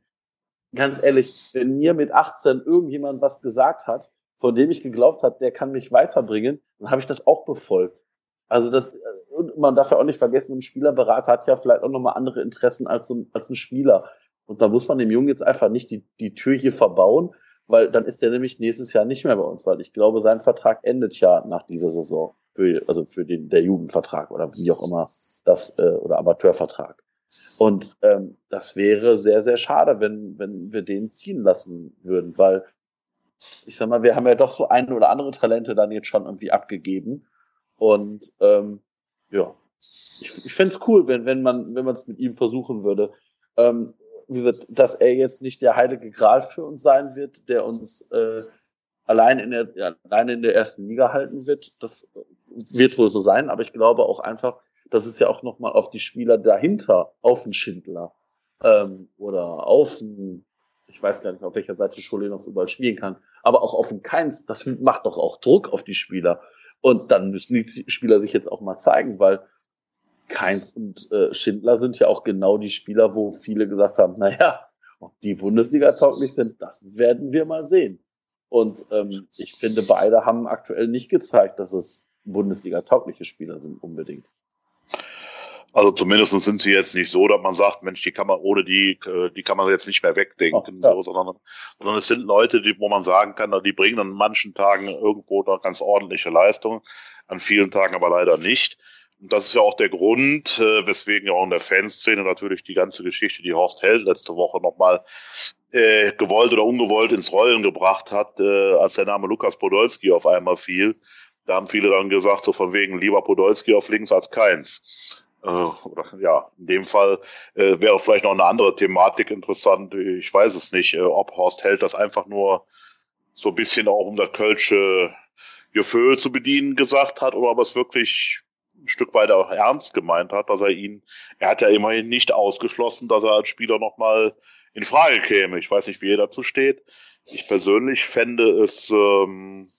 Ganz ehrlich, wenn mir mit 18 irgendjemand was gesagt hat, von dem ich geglaubt hat, der kann mich weiterbringen, dann habe ich das auch befolgt. Also das, und man darf ja auch nicht vergessen, ein Spielerberater hat ja vielleicht auch nochmal andere Interessen als, so, als ein Spieler. Und da muss man dem Jungen jetzt einfach nicht die, die Tür hier verbauen, weil dann ist er nämlich nächstes Jahr nicht mehr bei uns, weil ich glaube, sein Vertrag endet ja nach dieser Saison. Für, also für den der Jugendvertrag oder wie auch immer das, äh, oder Amateurvertrag. Und ähm, das wäre sehr, sehr schade, wenn, wenn wir den ziehen lassen würden, weil ich sag mal, wir haben ja doch so ein oder andere Talente dann jetzt schon irgendwie abgegeben. Und ähm, ja, ich, ich fände es cool, wenn, wenn man wenn mit ihm versuchen würde. Ähm, wie gesagt, dass er jetzt nicht der heilige Gral für uns sein wird, der uns äh, allein in der ja, allein in der ersten Liga halten wird. Das wird wohl so sein, aber ich glaube auch einfach, dass es ja auch noch mal auf die Spieler dahinter, auf den Schindler ähm, oder auf den, ich weiß gar nicht, auf welcher Seite Schule noch überall spielen kann, aber auch auf den Keins, das macht doch auch Druck auf die Spieler. Und dann müssen die Spieler sich jetzt auch mal zeigen, weil Keins und äh, Schindler sind ja auch genau die Spieler, wo viele gesagt haben, naja, ob die Bundesliga tauglich sind, das werden wir mal sehen. Und ähm, ich finde, beide haben aktuell nicht gezeigt, dass es Bundesliga taugliche Spieler sind unbedingt. Also zumindest sind sie jetzt nicht so, dass man sagt, Mensch, die kann man ohne die, äh, die kann man jetzt nicht mehr wegdenken, oh, ja. so, sondern, sondern es sind Leute, die, wo man sagen kann, die bringen an manchen Tagen irgendwo da ganz ordentliche Leistung, an vielen Tagen aber leider nicht. Und das ist ja auch der Grund, äh, weswegen ja auch in der Fanszene natürlich die ganze Geschichte, die Horst Held letzte Woche nochmal äh, gewollt oder ungewollt ins Rollen gebracht hat, äh, als der Name Lukas Podolski auf einmal fiel. Da haben viele dann gesagt, so von wegen lieber Podolski auf links als keins. Äh, oder ja, in dem Fall äh, wäre vielleicht noch eine andere Thematik interessant. Ich weiß es nicht, äh, ob Horst Held das einfach nur so ein bisschen auch um das Kölsche Gefühl zu bedienen gesagt hat oder ob es wirklich ein Stück weit auch ernst gemeint hat, dass er ihn, er hat ja immerhin nicht ausgeschlossen, dass er als Spieler nochmal in Frage käme. Ich weiß nicht, wie er dazu steht. Ich persönlich fände es ähm,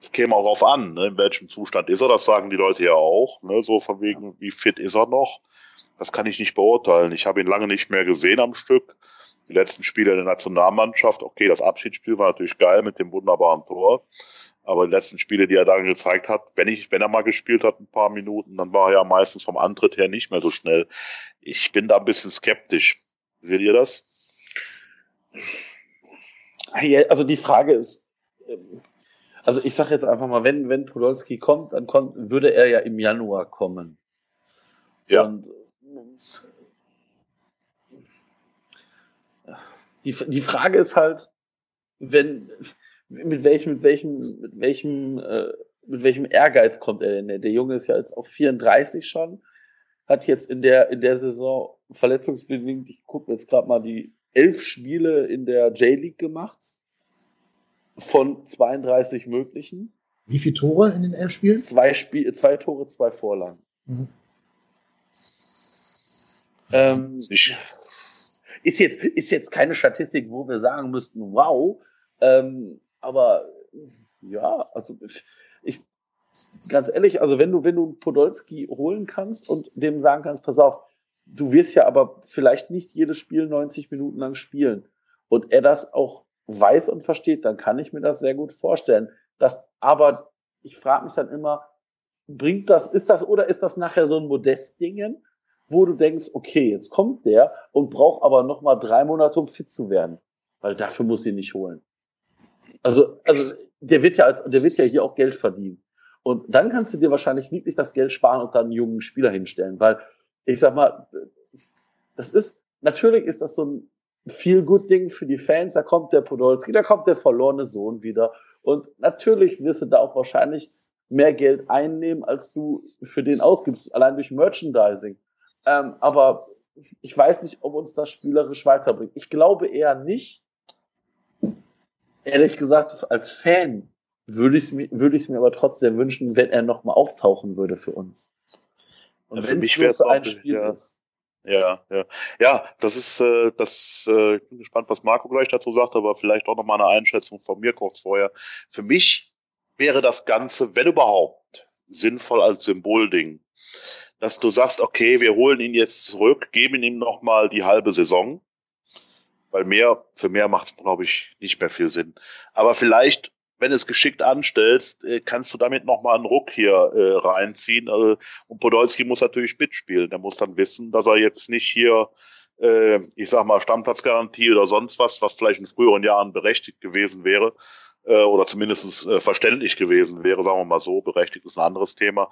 es käme auch auf an, ne, in welchem Zustand ist er, das sagen die Leute ja auch, ne, so von wegen, wie fit ist er noch. Das kann ich nicht beurteilen. Ich habe ihn lange nicht mehr gesehen am Stück. Die letzten Spiele in der Nationalmannschaft, okay, das Abschiedsspiel war natürlich geil mit dem wunderbaren Tor. Aber die letzten Spiele, die er dann gezeigt hat, wenn ich, wenn er mal gespielt hat, ein paar Minuten, dann war er ja meistens vom Antritt her nicht mehr so schnell. Ich bin da ein bisschen skeptisch. Seht ihr das? Also die Frage ist, ähm, also ich sage jetzt einfach mal, wenn, wenn Podolski kommt, dann kommt, würde er ja im Januar kommen. Ja. Und die, die Frage ist halt, wenn, mit welchem, mit welchem, mit welchem, äh, mit welchem Ehrgeiz kommt er denn? Der Junge ist ja jetzt auf 34 schon, hat jetzt in der, in der Saison verletzungsbedingt, ich gucke jetzt gerade mal die elf Spiele in der J-League gemacht von 32 möglichen. Wie viele Tore in den elf Spielen? Zwei, Spiel, zwei Tore, zwei Vorlagen. Mhm. Ähm, ist, jetzt, ist jetzt keine Statistik, wo wir sagen müssten, wow. Ähm, aber ja, also ich, ganz ehrlich, also wenn du, wenn du Podolski holen kannst und dem sagen kannst, pass auf, du wirst ja aber vielleicht nicht jedes Spiel 90 Minuten lang spielen und er das auch weiß und versteht, dann kann ich mir das sehr gut vorstellen. Das, aber ich frage mich dann immer, bringt das, ist das oder ist das nachher so ein Modestdingen, wo du denkst, okay, jetzt kommt der und braucht aber noch mal drei Monate, um fit zu werden, weil dafür muss ihn nicht holen. Also, also der wird ja als, der wird ja hier auch Geld verdienen. Und dann kannst du dir wahrscheinlich wirklich das Geld sparen und dann einen jungen Spieler hinstellen, weil ich sag mal, das ist, natürlich ist das so ein viel gut Ding für die Fans. Da kommt der Podolski, da kommt der verlorene Sohn wieder. Und natürlich wirst du da auch wahrscheinlich mehr Geld einnehmen, als du für den ausgibst, allein durch Merchandising. Ähm, aber ich weiß nicht, ob uns das spielerisch weiterbringt. Ich glaube eher nicht. Ehrlich gesagt, als Fan würde ich es mir, würde ich mir aber trotzdem wünschen, wenn er nochmal auftauchen würde für uns. Und ja, wenn es so ein Spiel ja. ist. Ja, ja. Ja, das ist, äh, das, äh, ich bin gespannt, was Marco gleich dazu sagt, aber vielleicht auch nochmal eine Einschätzung von mir kurz vorher. Für mich wäre das Ganze, wenn überhaupt, sinnvoll als Symbolding. Dass du sagst, okay, wir holen ihn jetzt zurück, geben ihm nochmal die halbe Saison. Weil mehr, für mehr macht es, glaube ich, nicht mehr viel Sinn. Aber vielleicht wenn es geschickt anstellst, äh, kannst du damit nochmal einen Ruck hier äh, reinziehen. Also, und Podolski muss natürlich mitspielen. Der muss dann wissen, dass er jetzt nicht hier, äh, ich sag mal, Stammplatzgarantie oder sonst was, was vielleicht in früheren Jahren berechtigt gewesen wäre, äh, oder zumindest äh, verständlich gewesen wäre, sagen wir mal so, berechtigt ist ein anderes Thema.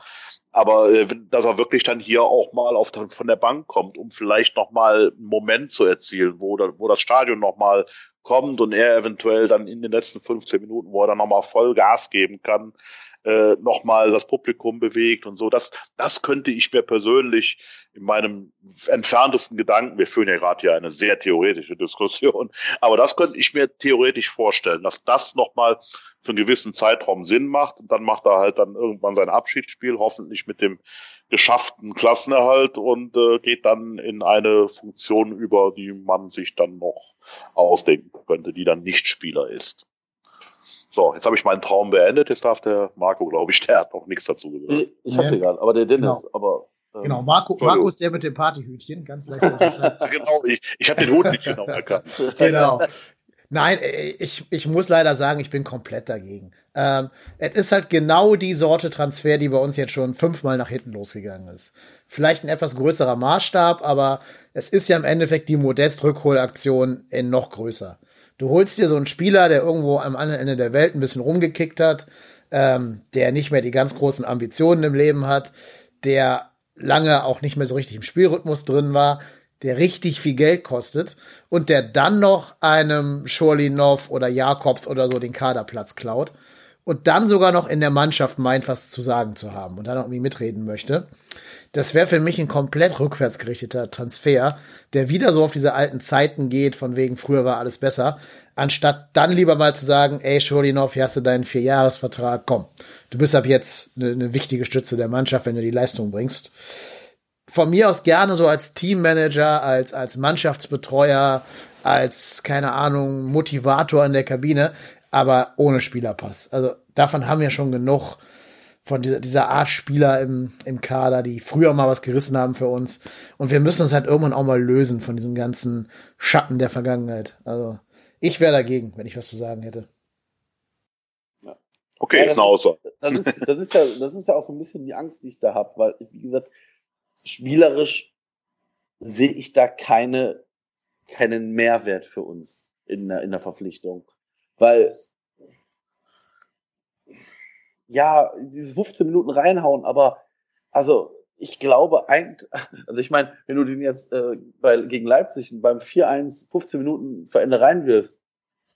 Aber äh, dass er wirklich dann hier auch mal auf, von der Bank kommt, um vielleicht nochmal einen Moment zu erzielen, wo, da, wo das Stadion nochmal kommt und er eventuell dann in den letzten 15 Minuten, wo er dann nochmal voll Gas geben kann, äh, nochmal das Publikum bewegt und so. Das, das könnte ich mir persönlich in meinem entferntesten Gedanken, wir führen ja gerade hier eine sehr theoretische Diskussion, aber das könnte ich mir theoretisch vorstellen, dass das nochmal für einen gewissen Zeitraum Sinn macht und dann macht er halt dann irgendwann sein Abschiedsspiel, hoffentlich mit dem geschafften Klassenerhalt und äh, geht dann in eine Funktion über, die man sich dann noch ausdenken könnte, die dann nicht Spieler ist. So, jetzt habe ich meinen Traum beendet. Jetzt darf der Marco, glaube ich, der hat noch nichts dazu gesagt. Ich hatte gerade, aber der Dennis, genau. aber. Ähm, genau, Marco, Marco ist der mit dem Partyhütchen, ganz leicht. genau, ich, ich habe den Hut nicht genau erkannt. genau. Nein, äh, ich, ich muss leider sagen, ich bin komplett dagegen. Ähm, es ist halt genau die Sorte Transfer, die bei uns jetzt schon fünfmal nach hinten losgegangen ist. Vielleicht ein etwas größerer Maßstab, aber es ist ja im Endeffekt die Modest-Rückholaktion in noch größer. Du holst dir so einen Spieler, der irgendwo am anderen Ende der Welt ein bisschen rumgekickt hat, ähm, der nicht mehr die ganz großen Ambitionen im Leben hat, der lange auch nicht mehr so richtig im Spielrhythmus drin war, der richtig viel Geld kostet und der dann noch einem Schorlinov oder Jakobs oder so den Kaderplatz klaut und dann sogar noch in der Mannschaft meint, was zu sagen zu haben und dann irgendwie mitreden möchte. Das wäre für mich ein komplett rückwärtsgerichteter Transfer, der wieder so auf diese alten Zeiten geht, von wegen früher war alles besser, anstatt dann lieber mal zu sagen, ey Scholinov, hier hast du deinen Vierjahresvertrag, komm, du bist ab jetzt eine, eine wichtige Stütze der Mannschaft, wenn du die Leistung bringst. Von mir aus gerne so als Teammanager, als, als Mannschaftsbetreuer, als, keine Ahnung, Motivator in der Kabine aber ohne Spielerpass. Also davon haben wir schon genug von dieser, dieser Art Spieler im, im Kader, die früher mal was gerissen haben für uns. Und wir müssen uns halt irgendwann auch mal lösen von diesen ganzen Schatten der Vergangenheit. Also ich wäre dagegen, wenn ich was zu sagen hätte. Okay, ja, ist eine Aussage. Das ist, das, ist ja, das ist ja auch so ein bisschen die Angst, die ich da habe, weil, wie gesagt, spielerisch sehe ich da keine, keinen Mehrwert für uns in der, in der Verpflichtung. Weil, ja, diese 15 Minuten reinhauen, aber also ich glaube eigentlich, also ich meine, wenn du den jetzt äh, bei, gegen Leipzig beim 4-1 15 Minuten vor Ende reinwirfst,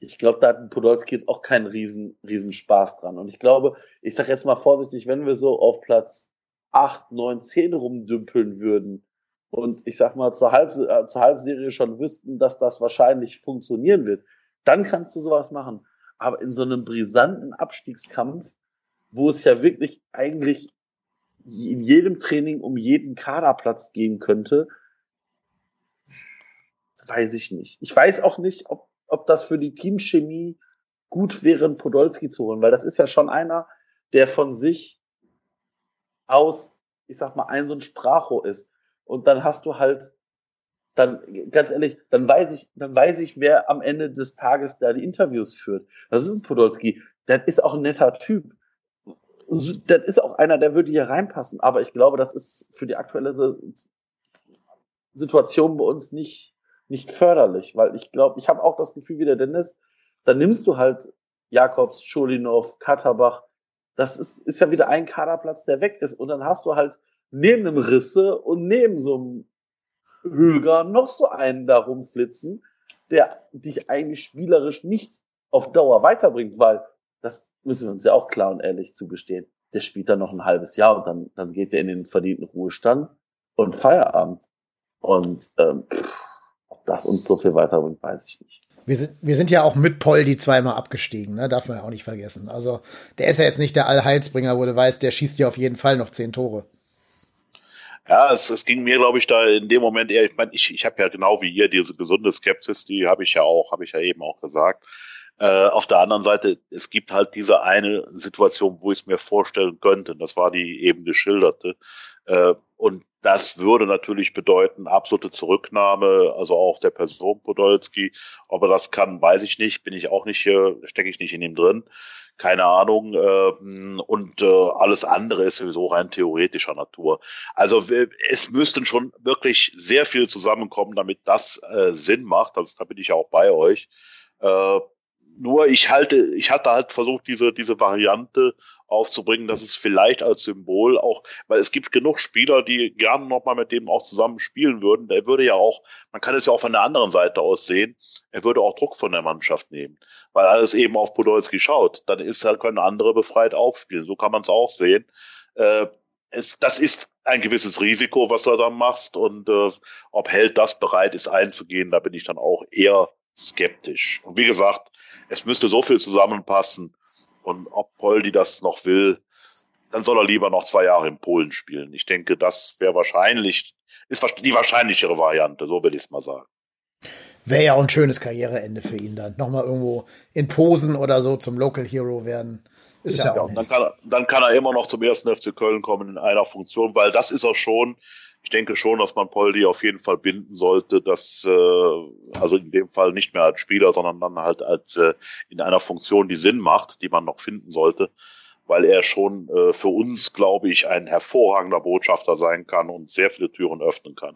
ich glaube, da hat Podolski jetzt auch keinen riesen, riesen Spaß dran. Und ich glaube, ich sag jetzt mal vorsichtig, wenn wir so auf Platz 8, 9, 10 rumdümpeln würden und ich sag mal zur, Halb, äh, zur Halbserie schon wüssten, dass das wahrscheinlich funktionieren wird, dann kannst du sowas machen. Aber in so einem brisanten Abstiegskampf, wo es ja wirklich eigentlich in jedem Training um jeden Kaderplatz gehen könnte, weiß ich nicht. Ich weiß auch nicht, ob, ob das für die Teamchemie gut wäre, einen Podolski zu holen, weil das ist ja schon einer, der von sich aus, ich sag mal, ein so ein Sprachrohr ist. Und dann hast du halt dann ganz ehrlich, dann weiß ich, dann weiß ich, wer am Ende des Tages da die Interviews führt. Das ist ein Podolski. Der ist auch ein netter Typ. Das ist auch einer, der würde hier reinpassen. Aber ich glaube, das ist für die aktuelle Situation bei uns nicht, nicht förderlich, weil ich glaube, ich habe auch das Gefühl wie der Dennis, dann nimmst du halt Jakobs, Schulinov, Katterbach. Das ist, ist ja wieder ein Kaderplatz, der weg ist. Und dann hast du halt neben einem Risse und neben so einem Höger noch so einen da rumflitzen, der dich eigentlich spielerisch nicht auf Dauer weiterbringt, weil das müssen wir uns ja auch klar und ehrlich zugestehen. Der spielt dann noch ein halbes Jahr und dann, dann geht er in den verdienten Ruhestand und Feierabend. Und ähm, ob das uns so viel weiterbringt, weiß ich nicht. Wir sind, wir sind ja auch mit Poldi zweimal abgestiegen, ne? darf man ja auch nicht vergessen. Also der ist ja jetzt nicht der Allheilsbringer, wo du weißt, der schießt ja auf jeden Fall noch zehn Tore. Ja, es, es ging mir, glaube ich, da in dem Moment eher, ich meine, ich, ich habe ja genau wie ihr diese gesunde Skepsis, die habe ich ja auch, habe ich ja eben auch gesagt. Äh, auf der anderen Seite, es gibt halt diese eine Situation, wo ich es mir vorstellen könnte. Das war die eben geschilderte. Äh, und das würde natürlich bedeuten, absolute Zurücknahme, also auch der Person Podolski. Ob er das kann, weiß ich nicht, bin ich auch nicht, äh, stecke ich nicht in ihm drin keine Ahnung. Äh, und äh, alles andere ist sowieso rein theoretischer Natur. Also es müssten schon wirklich sehr viel zusammenkommen, damit das äh, Sinn macht. Also da bin ich ja auch bei euch. Nur ich halte, ich hatte halt versucht, diese, diese Variante aufzubringen, dass es vielleicht als Symbol auch, weil es gibt genug Spieler, die gerne nochmal mit dem auch zusammen spielen würden. Der würde ja auch, man kann es ja auch von der anderen Seite aus sehen, er würde auch Druck von der Mannschaft nehmen, weil alles eben auf Podolski schaut. Dann ist halt, können andere befreit aufspielen. So kann man es auch sehen. Äh, es, das ist ein gewisses Risiko, was du da machst und äh, ob Held das bereit ist einzugehen, da bin ich dann auch eher skeptisch. Und wie gesagt, es müsste so viel zusammenpassen. Und ob Poldi das noch will, dann soll er lieber noch zwei Jahre in Polen spielen. Ich denke, das wäre wahrscheinlich, ist die wahrscheinlichere Variante, so will ich es mal sagen. Wäre ja auch ein schönes Karriereende für ihn dann. Nochmal irgendwo in Posen oder so zum Local Hero werden. Ist, ist ja, ja auch dann kann, dann kann er immer noch zum ersten FC Köln kommen in einer Funktion, weil das ist er schon. Ich denke schon, dass man Poldi auf jeden Fall binden sollte, dass äh, also in dem Fall nicht mehr als Spieler, sondern dann halt als äh, in einer Funktion, die Sinn macht, die man noch finden sollte, weil er schon äh, für uns, glaube ich, ein hervorragender Botschafter sein kann und sehr viele Türen öffnen kann.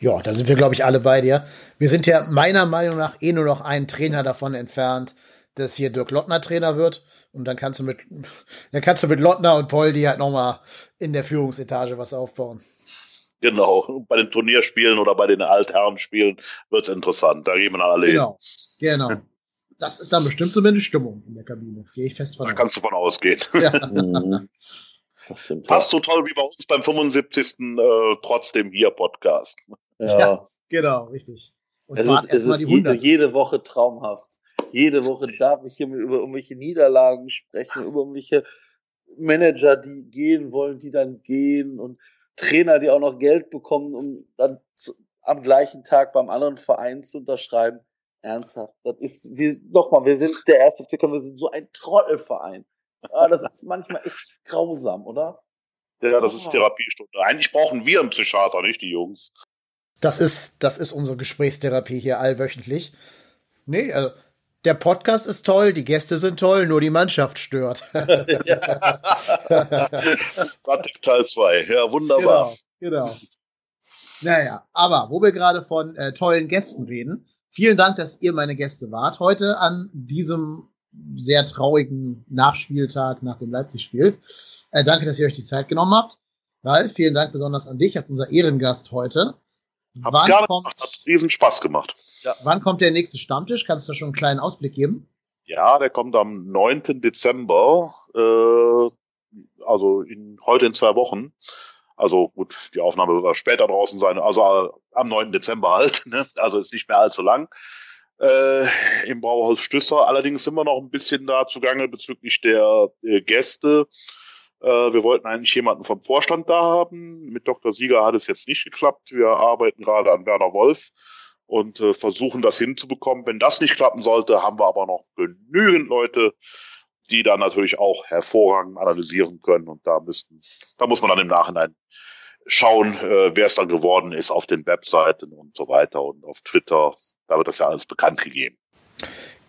Ja, da sind wir, glaube ich, alle bei dir. Wir sind ja meiner Meinung nach eh nur noch einen Trainer davon entfernt, dass hier Dirk Lottner Trainer wird. Und dann kannst du mit, dann kannst du mit Lottner und Poldi halt nochmal in der Führungsetage was aufbauen. Genau, bei den Turnierspielen oder bei den Altherrenspielen wird's interessant. Da gehen wir dann alle genau. hin. Genau, genau. Das ist dann bestimmt zumindest Stimmung in der Kabine. Gehe ich fest von da aus. Da kannst du von ausgehen. Ja. Mhm. Fast so toll wie bei uns beim 75. Äh, trotzdem hier Podcast. Ja, ja genau, richtig. Und es ist, es ist jede, jede Woche traumhaft. Jede Woche darf ich hier über irgendwelche Niederlagen sprechen, über irgendwelche Manager, die gehen wollen, die dann gehen und Trainer, die auch noch Geld bekommen, um dann zu, am gleichen Tag beim anderen Verein zu unterschreiben. Ernsthaft. Das ist, wie, nochmal, wir sind der erste FC wir sind so ein Trottelverein. Ah, das ist manchmal echt grausam, oder? Ja, das ist Therapiestunde. Eigentlich brauchen wir einen Psychiater, nicht die Jungs. Das ist, das ist unsere Gesprächstherapie hier allwöchentlich. Nee, also der Podcast ist toll, die Gäste sind toll, nur die Mannschaft stört. Teil 2, ja, wunderbar. Genau, genau. Naja, aber wo wir gerade von äh, tollen Gästen reden, vielen Dank, dass ihr meine Gäste wart heute an diesem sehr traurigen Nachspieltag nach dem Leipzig-Spiel. Äh, danke, dass ihr euch die Zeit genommen habt. Ralf, vielen Dank besonders an dich als unser Ehrengast heute. Hab's Wann gerne kommt, gemacht, hat riesen Spaß gemacht. Ja. Wann kommt der nächste Stammtisch? Kannst du schon einen kleinen Ausblick geben? Ja, der kommt am 9. Dezember, äh, also in, heute in zwei Wochen. Also gut, die Aufnahme wird später draußen sein, also äh, am 9. Dezember halt, ne? also ist nicht mehr allzu lang. Äh, Im Brauhaus Stüsser. Allerdings sind wir noch ein bisschen da zugange bezüglich der äh, Gäste. Äh, wir wollten eigentlich jemanden vom Vorstand da haben. Mit Dr. Sieger hat es jetzt nicht geklappt. Wir arbeiten gerade an Werner Wolf und äh, versuchen das hinzubekommen. Wenn das nicht klappen sollte, haben wir aber noch genügend Leute, die dann natürlich auch hervorragend analysieren können. Und da müssten, da muss man dann im Nachhinein schauen, äh, wer es dann geworden ist auf den Webseiten und so weiter und auf Twitter. Da wird das ja alles bekannt gegeben.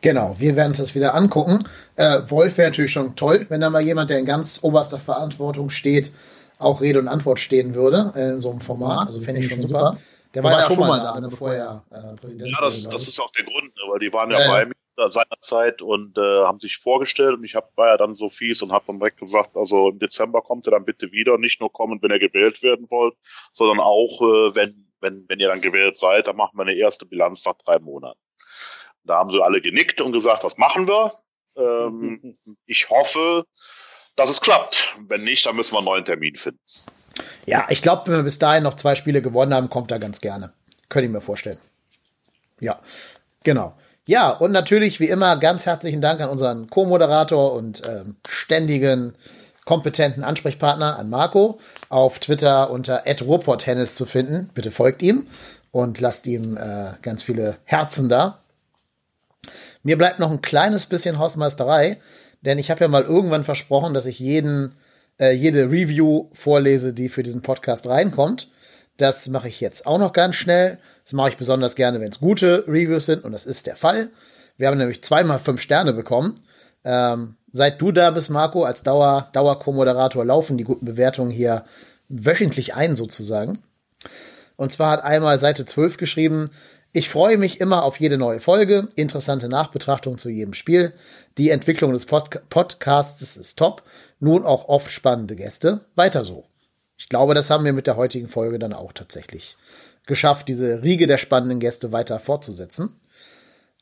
Genau, wir werden uns das wieder angucken. Äh, Wolf wäre natürlich schon toll, wenn da mal jemand, der in ganz oberster Verantwortung steht, auch Rede und Antwort stehen würde äh, in so einem Format. Also fände ich schon super. super. Der war, war ja schon mal da, ne, bevor er äh, Präsident Ja, das, das ist auch der Grund, ne, weil die waren ja, ja bei mir seinerzeit und äh, haben sich vorgestellt und ich hab, war ja dann so fies und habe dann direkt gesagt, also im Dezember kommt er dann bitte wieder, nicht nur kommen, wenn ihr gewählt werden wollt, sondern auch, äh, wenn, wenn, wenn ihr dann gewählt seid, dann machen wir eine erste Bilanz nach drei Monaten. Da haben sie alle genickt und gesagt, das machen wir. Ähm, ich hoffe, dass es klappt. Wenn nicht, dann müssen wir einen neuen Termin finden. Ja, ich glaube, wenn wir bis dahin noch zwei Spiele gewonnen haben, kommt er ganz gerne. Könnte ich mir vorstellen. Ja, genau. Ja, und natürlich wie immer ganz herzlichen Dank an unseren Co-Moderator und ähm, ständigen, kompetenten Ansprechpartner, an Marco, auf Twitter unter @ruhrporttennis zu finden. Bitte folgt ihm und lasst ihm äh, ganz viele Herzen da. Mir bleibt noch ein kleines bisschen Hausmeisterei, denn ich habe ja mal irgendwann versprochen, dass ich jeden äh, jede Review vorlese, die für diesen Podcast reinkommt. Das mache ich jetzt auch noch ganz schnell. Das mache ich besonders gerne, wenn es gute Reviews sind und das ist der Fall. Wir haben nämlich zweimal fünf Sterne bekommen. Ähm, seit du da bist, Marco, als Dauer, Dauer-Co-Moderator laufen die guten Bewertungen hier wöchentlich ein, sozusagen. Und zwar hat einmal Seite 12 geschrieben, ich freue mich immer auf jede neue Folge, interessante Nachbetrachtung zu jedem Spiel. Die Entwicklung des Pod Podcasts ist top nun auch oft spannende Gäste. Weiter so. Ich glaube, das haben wir mit der heutigen Folge dann auch tatsächlich geschafft, diese Riege der spannenden Gäste weiter fortzusetzen.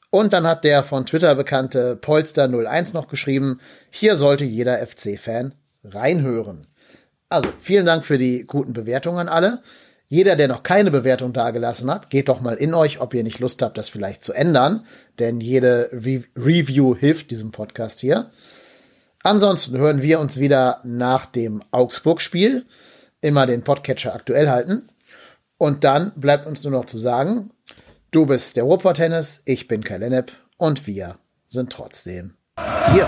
Und dann hat der von Twitter bekannte Polster01 noch geschrieben, hier sollte jeder FC-Fan reinhören. Also, vielen Dank für die guten Bewertungen an alle. Jeder, der noch keine Bewertung dagelassen hat, geht doch mal in euch, ob ihr nicht Lust habt, das vielleicht zu ändern. Denn jede Re Review hilft diesem Podcast hier. Ansonsten hören wir uns wieder nach dem Augsburg-Spiel. Immer den Podcatcher aktuell halten. Und dann bleibt uns nur noch zu sagen, du bist der Ruhrpott Tennis, ich bin Kai Lennep und wir sind trotzdem hier.